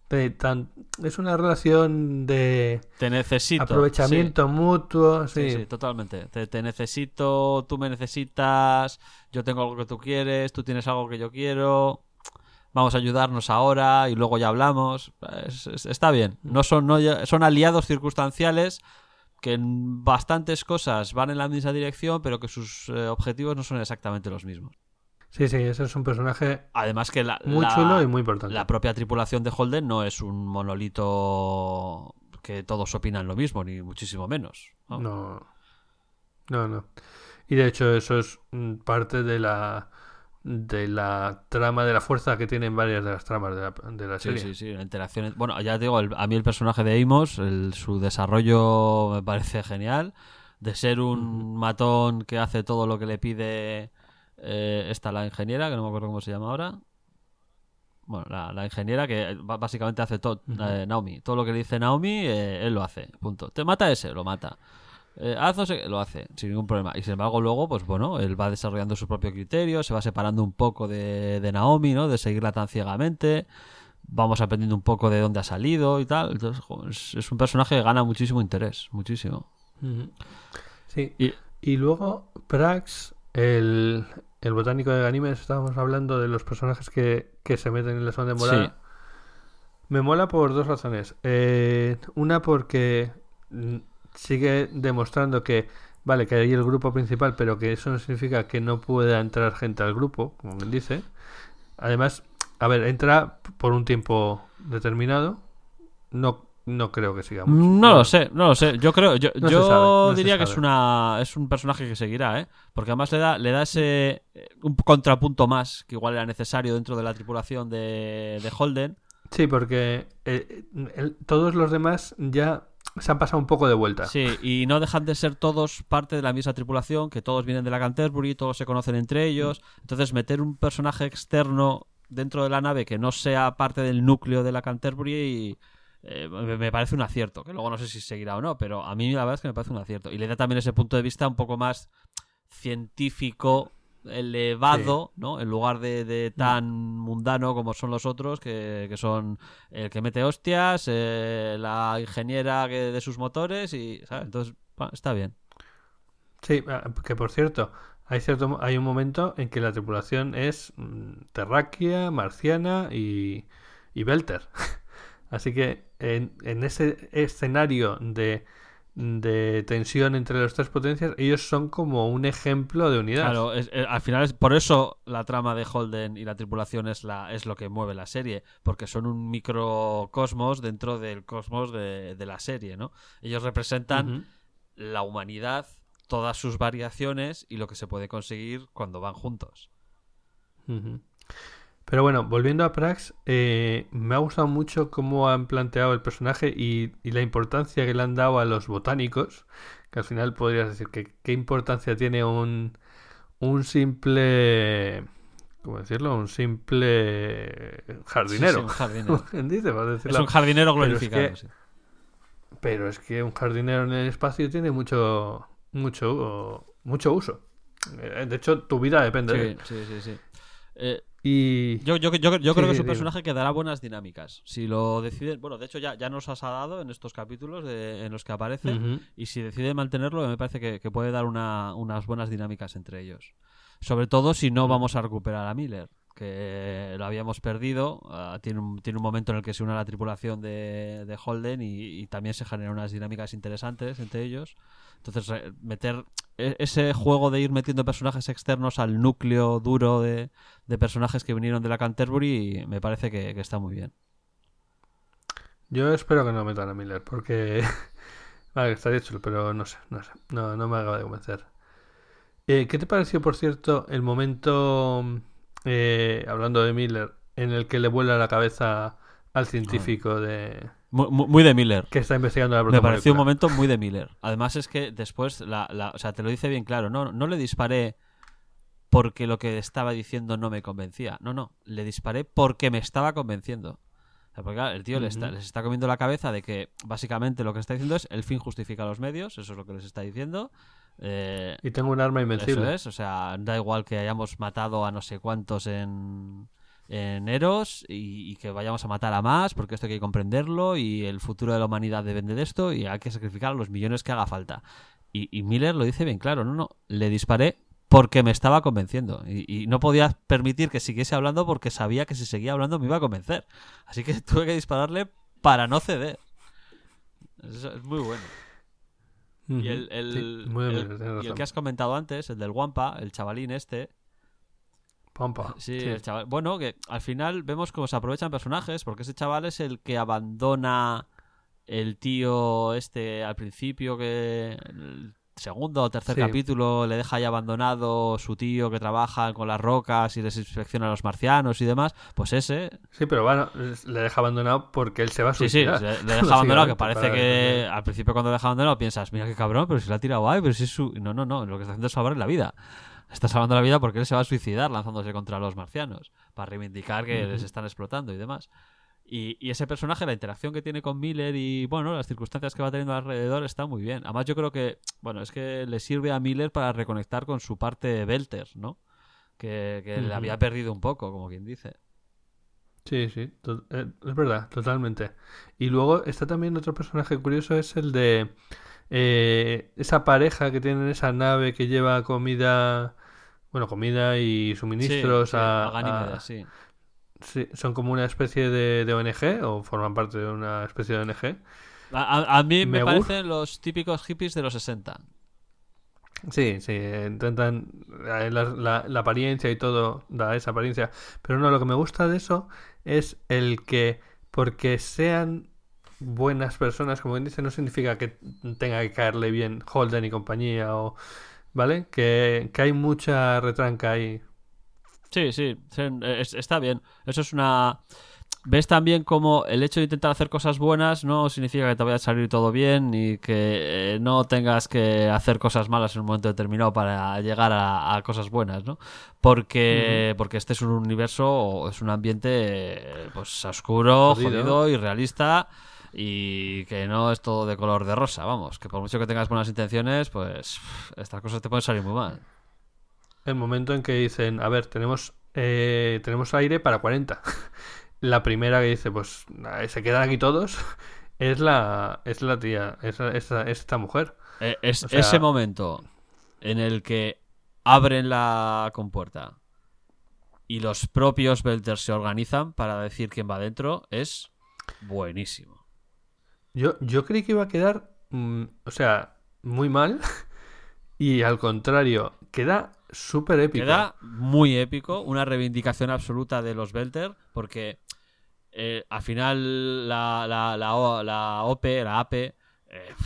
De tan- es una relación de Te necesito. aprovechamiento mutuo. Sí, Sí, sí, totalmente. Te, te necesito, tú me necesitas, yo tengo algo que tú quieres, tú tienes algo que yo quiero. Vamos a ayudarnos ahora y luego ya hablamos. Es- es- está bien. No son, no son aliados circunstanciales que en bastantes cosas van en la misma dirección, pero que sus eh, objetivos no son exactamente los mismos. sí, sí, ese es un personaje Además que la, muy la- chulo y muy importante. la propia tripulación de Holden no es un monolito que todos opinan lo mismo, ni muchísimo menos. ¿no? No, no, no. Y de hecho eso es parte de la de la trama de la fuerza que tienen varias de las tramas de la, de la Sí, serie. sí, sí, la interacción. Bueno, ya te digo, el- a mí el personaje de Amos, el- su desarrollo me parece genial. De ser un matón que hace todo lo que le pide eh, esta la ingeniera, que no me acuerdo cómo se llama ahora. Bueno, la, la ingeniera que eh, básicamente hace todo, eh, Naomi. Todo lo que le dice Naomi, eh, él lo hace. Punto. Te mata ese, lo mata. Eh, haz lo hace, sin ningún problema. Y sin embargo, luego, pues bueno, él va desarrollando su propio criterio, se va separando un poco de, de Naomi, ¿no? De seguirla tan ciegamente. Vamos aprendiendo un poco de dónde ha salido y tal. Entonces, es, es un personaje que gana muchísimo interés, muchísimo. Sí. Y, Y luego Prax, el, el botánico de Ganímedes, estábamos hablando de los personajes que, que se meten en la zona de morada. Sí. Me mola por dos razones. Eh, una porque mm, sigue demostrando que, vale, que hay el grupo principal, pero que eso no significa que no pueda entrar gente al grupo, como él dice. Además, a ver, entra por un tiempo determinado. No, no creo que siga mucho. No lo sé, no lo sé. Yo creo, yo, No yo sabe, no diría que es una es un personaje que seguirá, ¿eh? Porque además le da le da ese eh, un contrapunto más que igual era necesario dentro de la tripulación de, de Holden. Sí, porque eh, el- todos los demás ya se han pasado un poco de vuelta. Sí, y no dejan de ser todos parte de la misma tripulación, que todos vienen de la Canterbury, todos se conocen entre ellos. Entonces, meter un personaje externo dentro de la nave que no sea parte del núcleo de la Canterbury eh, me me parece un acierto. Que luego no sé si seguirá o no, pero a mí la verdad es que me parece un acierto. Y le da también ese punto de vista un poco más científico elevado, ¿no? En lugar de, de tan mundano como son los otros, que, que son el que mete hostias, eh, la ingeniera que de sus motores y, ¿sabes? Entonces, está bien. Sí, ah, que por cierto, Hay, cierto, hay un momento en que la tripulación es mm, terráquea, marciana y, y Belter. Así que en, en ese escenario de, de tensión entre las tres potencias, ellos son como un ejemplo de unidad. Claro, es- eh, al final es por eso la trama de Holden y la tripulación es, la, es lo que mueve la serie, porque son un microcosmos dentro del cosmos de, de la serie, ¿no? Ellos representan la humanidad, todas sus variaciones y lo que se puede conseguir cuando van juntos. Ujú. Pero bueno, volviendo a Prax, eh, me ha gustado mucho cómo han planteado el personaje y, y la importancia que le han dado a los botánicos, que al final podrías decir que qué importancia tiene un, un simple, ¿cómo decirlo? Un simple jardinero. Sí, sí, un jardinero. ¿Quién dice? Es un jardinero Pero es glorificado. que- sí. Pero es que un jardinero en el espacio tiene mucho, mucho, mucho uso. Eh, De hecho, tu vida depende de él. Sí, sí, sí. Eh, Y Yo, yo, yo, yo Sí, creo que es un personaje que dará buenas dinámicas. Si lo deciden, bueno, de hecho ya, ya nos has dado en estos capítulos de- en los que aparece. Y si decide mantenerlo, me parece que, que puede dar una- unas buenas dinámicas entre ellos. Sobre todo si no vamos a recuperar a Miller, que lo habíamos perdido. Ah, tiene, un, tiene un momento en el que se une a la tripulación de, de Holden y, también se generan unas dinámicas interesantes entre ellos. Entonces, meter e- ese juego de ir metiendo personajes externos al núcleo duro de, de personajes que vinieron de la Canterbury me parece que, está muy bien. Yo espero que no metan a Miller, porque. vale, estaría chulo, pero no sé, no sé. No, no me acaba de convencer. Eh, ¿Qué te pareció, por cierto, el momento, eh, hablando de Miller, en el que le vuela la cabeza al científico de Mu- mu- Muy de Miller. que está investigando la Me pareció un momento muy de Miller. Además es que después, la, la- o sea, te lo dice bien claro, no, no le disparé porque lo que estaba diciendo no me convencía. No, no, le disparé porque me estaba convenciendo. O sea, porque claro, el tío le está- les está comiendo la cabeza de que básicamente lo que está diciendo es el fin justifica los medios, eso es lo que les está diciendo. Eh, Y tengo un arma invencible. eso es, o sea, da igual que hayamos matado a no sé cuántos en, en Eros y, y que vayamos a matar a más, porque esto hay que comprenderlo y el futuro de la humanidad depende de esto y hay que sacrificar los millones que haga falta. Y, y Miller lo dice bien claro, no, no, le disparé porque me estaba convenciendo y, y no podía permitir que siguiese hablando porque sabía que si seguía hablando me iba a convencer. Así que tuve que dispararle para no ceder. Eso es muy bueno. Y el, el- Sí, muy bien, el- tienes y el que has comentado antes, el del Wampa, el chavalín este. Pompa. Sí, Sí. el chaval. Bueno, que al final vemos cómo se aprovechan personajes, porque ese chaval es el que abandona el tío este al principio, que el segundo o tercer Sí. capítulo le deja ahí abandonado su tío que trabaja con las rocas y les inspecciona a los marcianos y demás. Pues ese, Sí, pero bueno, le deja abandonado porque él se va a Sí, sí, suicidar. le, le deja abandonado, que parece que al principio cuando le deja abandonado piensas, mira qué cabrón, pero si lo ha tirado ahí, pero si es su... No, no, no, lo que está haciendo es salvarle la vida. Está salvando la vida porque él se va a suicidar lanzándose contra los marcianos, para reivindicar que les están explotando y demás. Y, y ese personaje, la interacción que tiene con Miller y, bueno, las circunstancias que va teniendo alrededor está muy bien. Además yo creo que, bueno, es que le sirve a Miller para reconectar con su parte Belter, ¿no? Que, que le había perdido un poco, como quien dice. Sí, sí, eh, es verdad, totalmente. Y luego está también otro personaje curioso, es el de eh, esa pareja que tiene en esa nave que lleva comida, bueno, comida y suministros Sí, sí, a, a Ganímedes, a- sí. Sí, son como una especie de, de ONG o forman parte de una especie de ONG. A, a- mí me, Me parecen los típicos hippies de los 60. Sí, sí, intentan eh, la, la- la apariencia y todo da esa apariencia, pero no, lo que me gusta de eso es el que porque sean buenas personas, como quien dice, no significa que tenga que caerle bien Holden y compañía o ¿vale? Que, que hay mucha retranca ahí. Sí, sí, es- está bien. Eso es una... Ves también como el hecho de intentar hacer cosas buenas no significa que te vaya a salir todo bien y que eh, no tengas que hacer cosas malas en un momento determinado para llegar a, a cosas buenas, ¿no? Porque, porque este es un universo o es un ambiente eh, pues oscuro, Jodido. jodido, irrealista y que no es todo de color de rosa, vamos, que por mucho que tengas buenas intenciones, pues estas cosas te pueden salir muy mal. El momento en que dicen, a ver, tenemos, eh, tenemos aire para 40. La primera que dice, pues se quedan aquí todos, es la, es la tía, es, es- es esta mujer. Eh, es O sea- ese momento en el que abren la compuerta y los propios Belters se organizan para decir quién va dentro, es buenísimo. Yo, yo creí que iba a quedar, mm, o sea, muy mal. Y al contrario, queda súper épico. Queda muy épico, una reivindicación absoluta de los Belter, porque eh, al final la, la, la, O- la OP, la AP, eh,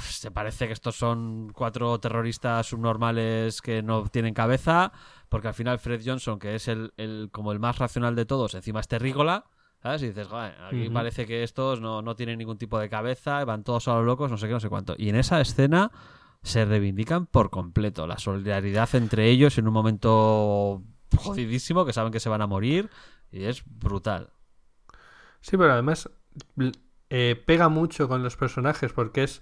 se parece que estos son cuatro terroristas subnormales que no tienen cabeza, porque al final Fred Johnson, que es el, el- como el más racional de todos, encima es terrícola, ¿sabes? Y dices, "Joder, aquí parece que estos no, no tienen ningún tipo de cabeza, van todos a los locos, no sé qué, no sé cuánto. Y en esa escena se reivindican por completo la solidaridad entre ellos en un momento jodidísimo, que saben que se van a morir, y es brutal. Sí, pero además eh, pega mucho con los personajes porque es,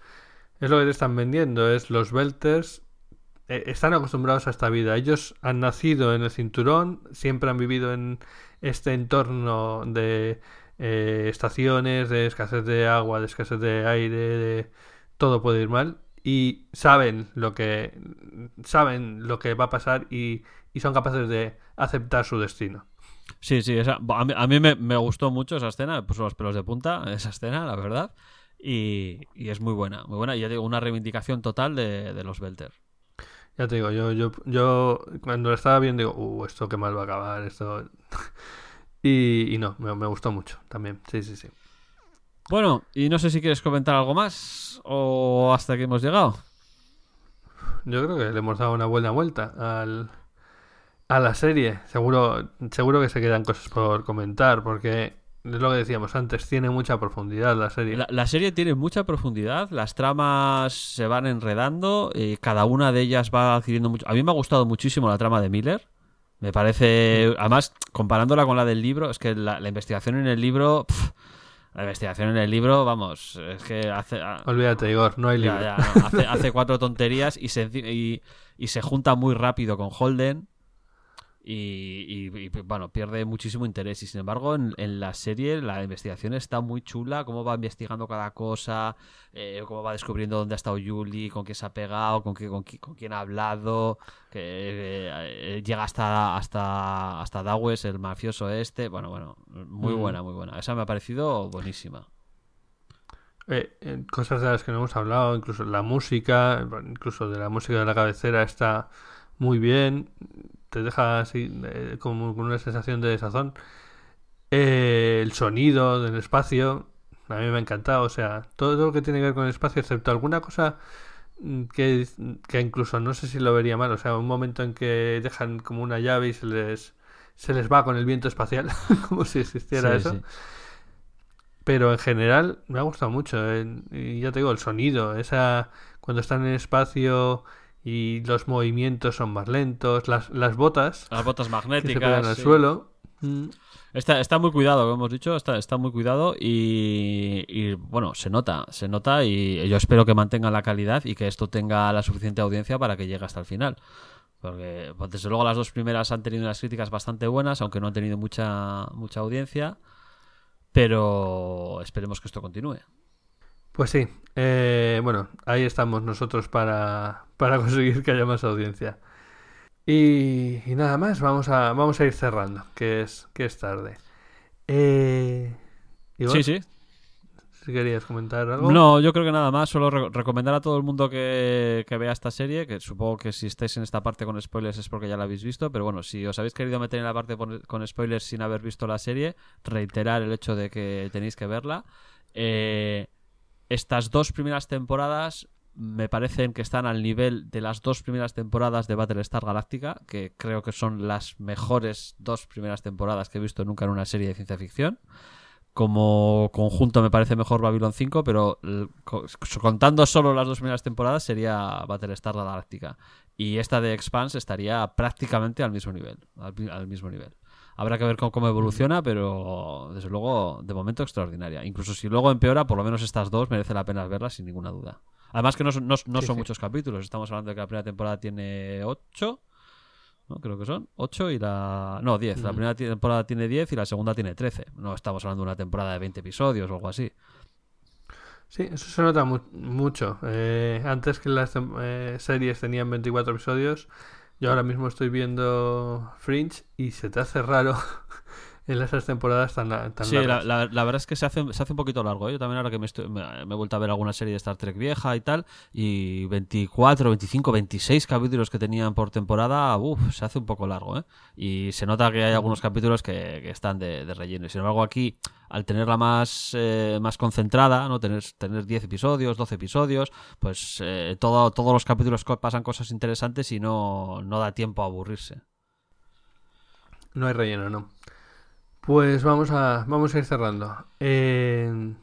es lo que te están vendiendo. Es los Belters eh, están acostumbrados a esta vida. Ellos han nacido en el cinturón, siempre han vivido en este entorno de eh, estaciones, de escasez de agua, de escasez de aire, de todo puede ir mal. Y saben lo que saben lo que va a pasar y, y son capaces de aceptar su destino. Sí, sí, esa- a mí, a mí me, me gustó mucho esa escena, me puso los pelos de punta esa escena, la verdad. Y, y es muy buena, muy buena. Y ya digo, una reivindicación total de, de los Belter. Ya te digo, yo, yo, yo cuando lo estaba viendo digo, uh, esto qué mal va a acabar, esto... y, y no, me, me gustó mucho también, sí, sí, sí. Bueno, y no sé si quieres comentar algo más o hasta aquí hemos llegado. Yo creo que le hemos dado una buena vuelta al, a la serie. Seguro, seguro que se quedan cosas por comentar, porque es lo que decíamos antes, tiene mucha profundidad la serie. La, la serie tiene mucha profundidad, las tramas se van enredando, y cada una de ellas va adquiriendo mucho. A mí me ha gustado muchísimo la trama de Miller. Me parece, además, comparándola con la del libro, es que la, la investigación en el libro, la investigación en el libro, vamos, es que hace, a- Olvídate, Igor, no hay libro. ya, ya, no, hace, hace cuatro tonterías y se, y, y se junta muy rápido con Holden. Y, y- y, bueno, pierde muchísimo interés. Y sin embargo, en, en la serie la investigación está muy chula. Cómo va investigando cada cosa, eh, cómo va descubriendo dónde ha estado Julie, con quién se ha pegado, con, qué- con, qui- con quién ha hablado. Que eh, eh, llega hasta, hasta, hasta Dawes, el mafioso este. Bueno, bueno, muy Mm. buena, muy buena. Esa me ha parecido buenísima. Eh, eh, cosas de las que no hemos hablado, incluso la música, incluso de la música de la cabecera está muy bien, te deja así eh, como con una sensación de desazón. Eh, el sonido del espacio, a mí me ha encantado, o sea, todo lo que tiene que ver con el espacio, excepto alguna cosa mm, que, que incluso no sé si lo vería mal, o sea, un momento en que dejan como una llave y se les, se les va con el viento espacial, como si existiera Sí, eso. sí. Pero en general me ha gustado mucho. eh, Y ya te digo, el sonido, esa cuando están en el espacio y los movimientos son más lentos, las, las botas Las botas que se pegan magnéticas. al sí. suelo. mm, Está, está muy cuidado, como hemos dicho, está, está muy cuidado y, y, bueno, se nota, se nota y yo espero que mantengan la calidad y que esto tenga la suficiente audiencia para que llegue hasta el final. Porque pues, desde luego las dos primeras han tenido unas críticas bastante buenas, aunque no han tenido mucha, mucha audiencia. Pero esperemos que esto continúe. Pues sí, eh, bueno, ahí estamos nosotros para, para conseguir que haya más audiencia. Y, y nada más, vamos a, vamos a ir cerrando, que es, que es tarde. Eh, Sí, sí. si querías comentar algo. No, yo creo que nada más. Solo re- recomendar a todo el mundo que, que vea esta serie, que supongo que si estáis en esta parte con spoilers es porque ya la habéis visto, pero bueno, si os habéis querido meter en la parte con spoilers sin haber visto la serie, reiterar el hecho de que tenéis que verla. Eh, estas dos primeras temporadas me parecen que están al nivel de las dos primeras temporadas de Battlestar Galactica, que creo que son las mejores dos primeras temporadas que he visto nunca en una serie de ciencia ficción. Como conjunto me parece mejor Babylon 5, pero contando solo las dos primeras temporadas sería Battlestar Galactica. Y esta de Expanse estaría prácticamente al mismo nivel. Al, mismo nivel. Habrá que ver cómo, cómo evoluciona, pero desde luego, de momento extraordinaria. Incluso si luego empeora, por lo menos estas dos merece la pena verlas sin ninguna duda. Además que no son, no, no Sí, son sí. muchos capítulos. Estamos hablando de que la primera temporada tiene 8. ¿no? Creo que son 8 y la... No, 10. La primera temporada tiene 10 y la segunda tiene 13. No estamos hablando de una temporada de 20 episodios o algo así. Sí, eso se nota mu- mucho. Eh, antes que las eh, series tenían 24 episodios, Yo ahora mismo estoy viendo Fringe y se te hace raro en esas temporadas tan, tan Sí, la, largas. la- la verdad es que se hace, se hace un poquito largo. ¿eh? Yo también ahora que me, estoy- me, me he vuelto a ver alguna serie de Star Trek vieja y tal, y 24, 25, 26 capítulos que tenían por temporada, uff, se hace un poco largo. ¿eh? Y se nota que hay algunos capítulos que, que están de, de relleno. Y Sin embargo, aquí, al tenerla más, eh, más concentrada, ¿no? tener, tener 10 episodios, 12 episodios, pues eh, todo, todos los capítulos pasan cosas interesantes y no, no da tiempo a aburrirse. No hay relleno, no. Pues vamos a, vamos a ir cerrando. Eh,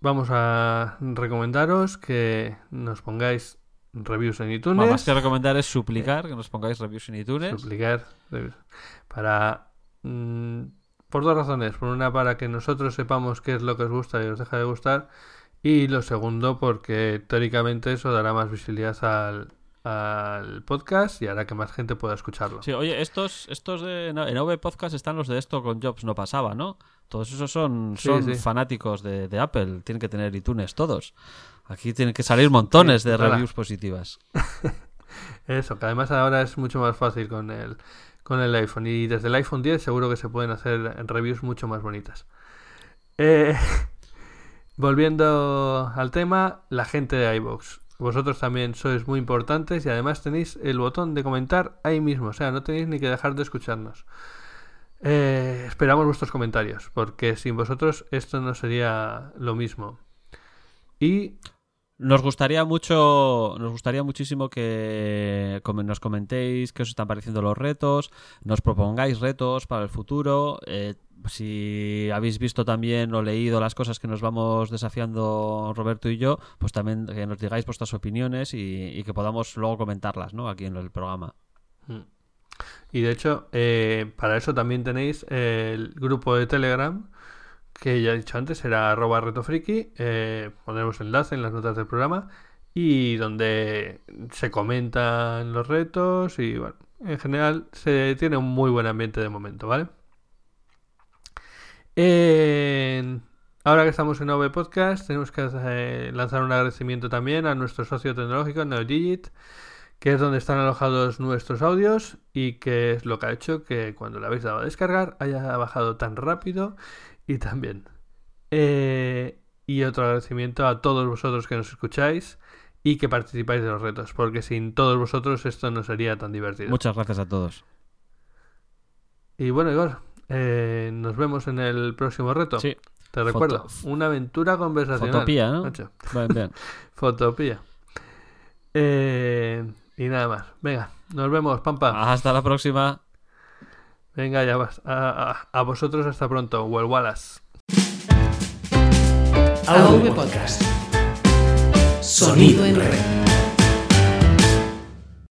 vamos a recomendaros que nos pongáis reviews en iTunes. Bueno, más que recomendar es suplicar que nos pongáis reviews en iTunes. Suplicar reviews. Para. mm, por dos razones. Por una, para que nosotros sepamos qué es lo que os gusta y os deja de gustar. Y lo segundo, porque teóricamente eso dará más visibilidad al, al podcast y hará que más gente pueda escucharlo. Sí, oye, estos, estos de en AV Podcast están los de esto con Jobs no pasaba, ¿no? Todos esos son, son sí. fanáticos de, de Apple, tienen que tener iTunes todos. Aquí tienen que salir montones Sí, de reviews positivas. Eso, que además ahora es mucho más fácil con el, con el iPhone. Y desde el iPhone 10 seguro que se pueden hacer reviews mucho más bonitas. Eh, volviendo al tema, la gente de iVoox. Vosotros también sois muy importantes y además tenéis el botón de comentar ahí mismo. O sea, no tenéis ni que dejar de escucharnos. Eh, esperamos vuestros comentarios, porque sin vosotros esto no sería lo mismo. Y Nos gustaría mucho, nos gustaría muchísimo que nos comentéis qué os están pareciendo los retos, nos propongáis retos para el futuro. eh, si habéis visto también o leído las cosas que nos vamos desafiando Roberto y yo, pues también que nos digáis vuestras opiniones y, y que podamos luego comentarlas, ¿no? Aquí en el programa. Y de hecho, eh, para eso también tenéis el grupo de Telegram, que ya he dicho antes, era arroba retofriki. Eh, pondremos enlace en las notas del programa. Y donde se comentan los retos y bueno, en general se tiene un muy buen ambiente de momento, ¿vale? En- Ahora que estamos en OV Podcast, tenemos que eh, lanzar un agradecimiento también a nuestro socio tecnológico, NeoDigit, que es donde están alojados nuestros audios y que es lo que ha hecho que cuando lo habéis dado a descargar haya bajado tan rápido y tan bien. Eh, y otro agradecimiento a todos vosotros que nos escucháis y que participáis de los retos, porque sin todos vosotros esto no sería tan divertido. Muchas gracias a todos. Y bueno, Igor, eh, nos vemos en el próximo reto. Sí, Te recuerdo, una aventura conversacional. fotopía, ¿no? bien. Fotopía. Eh, y nada más. Venga, nos vemos, Pampa. Hasta la próxima. Venga, ya vas. A, a- vosotros hasta pronto. Well Wallace. AV Podcast. Sonido en red.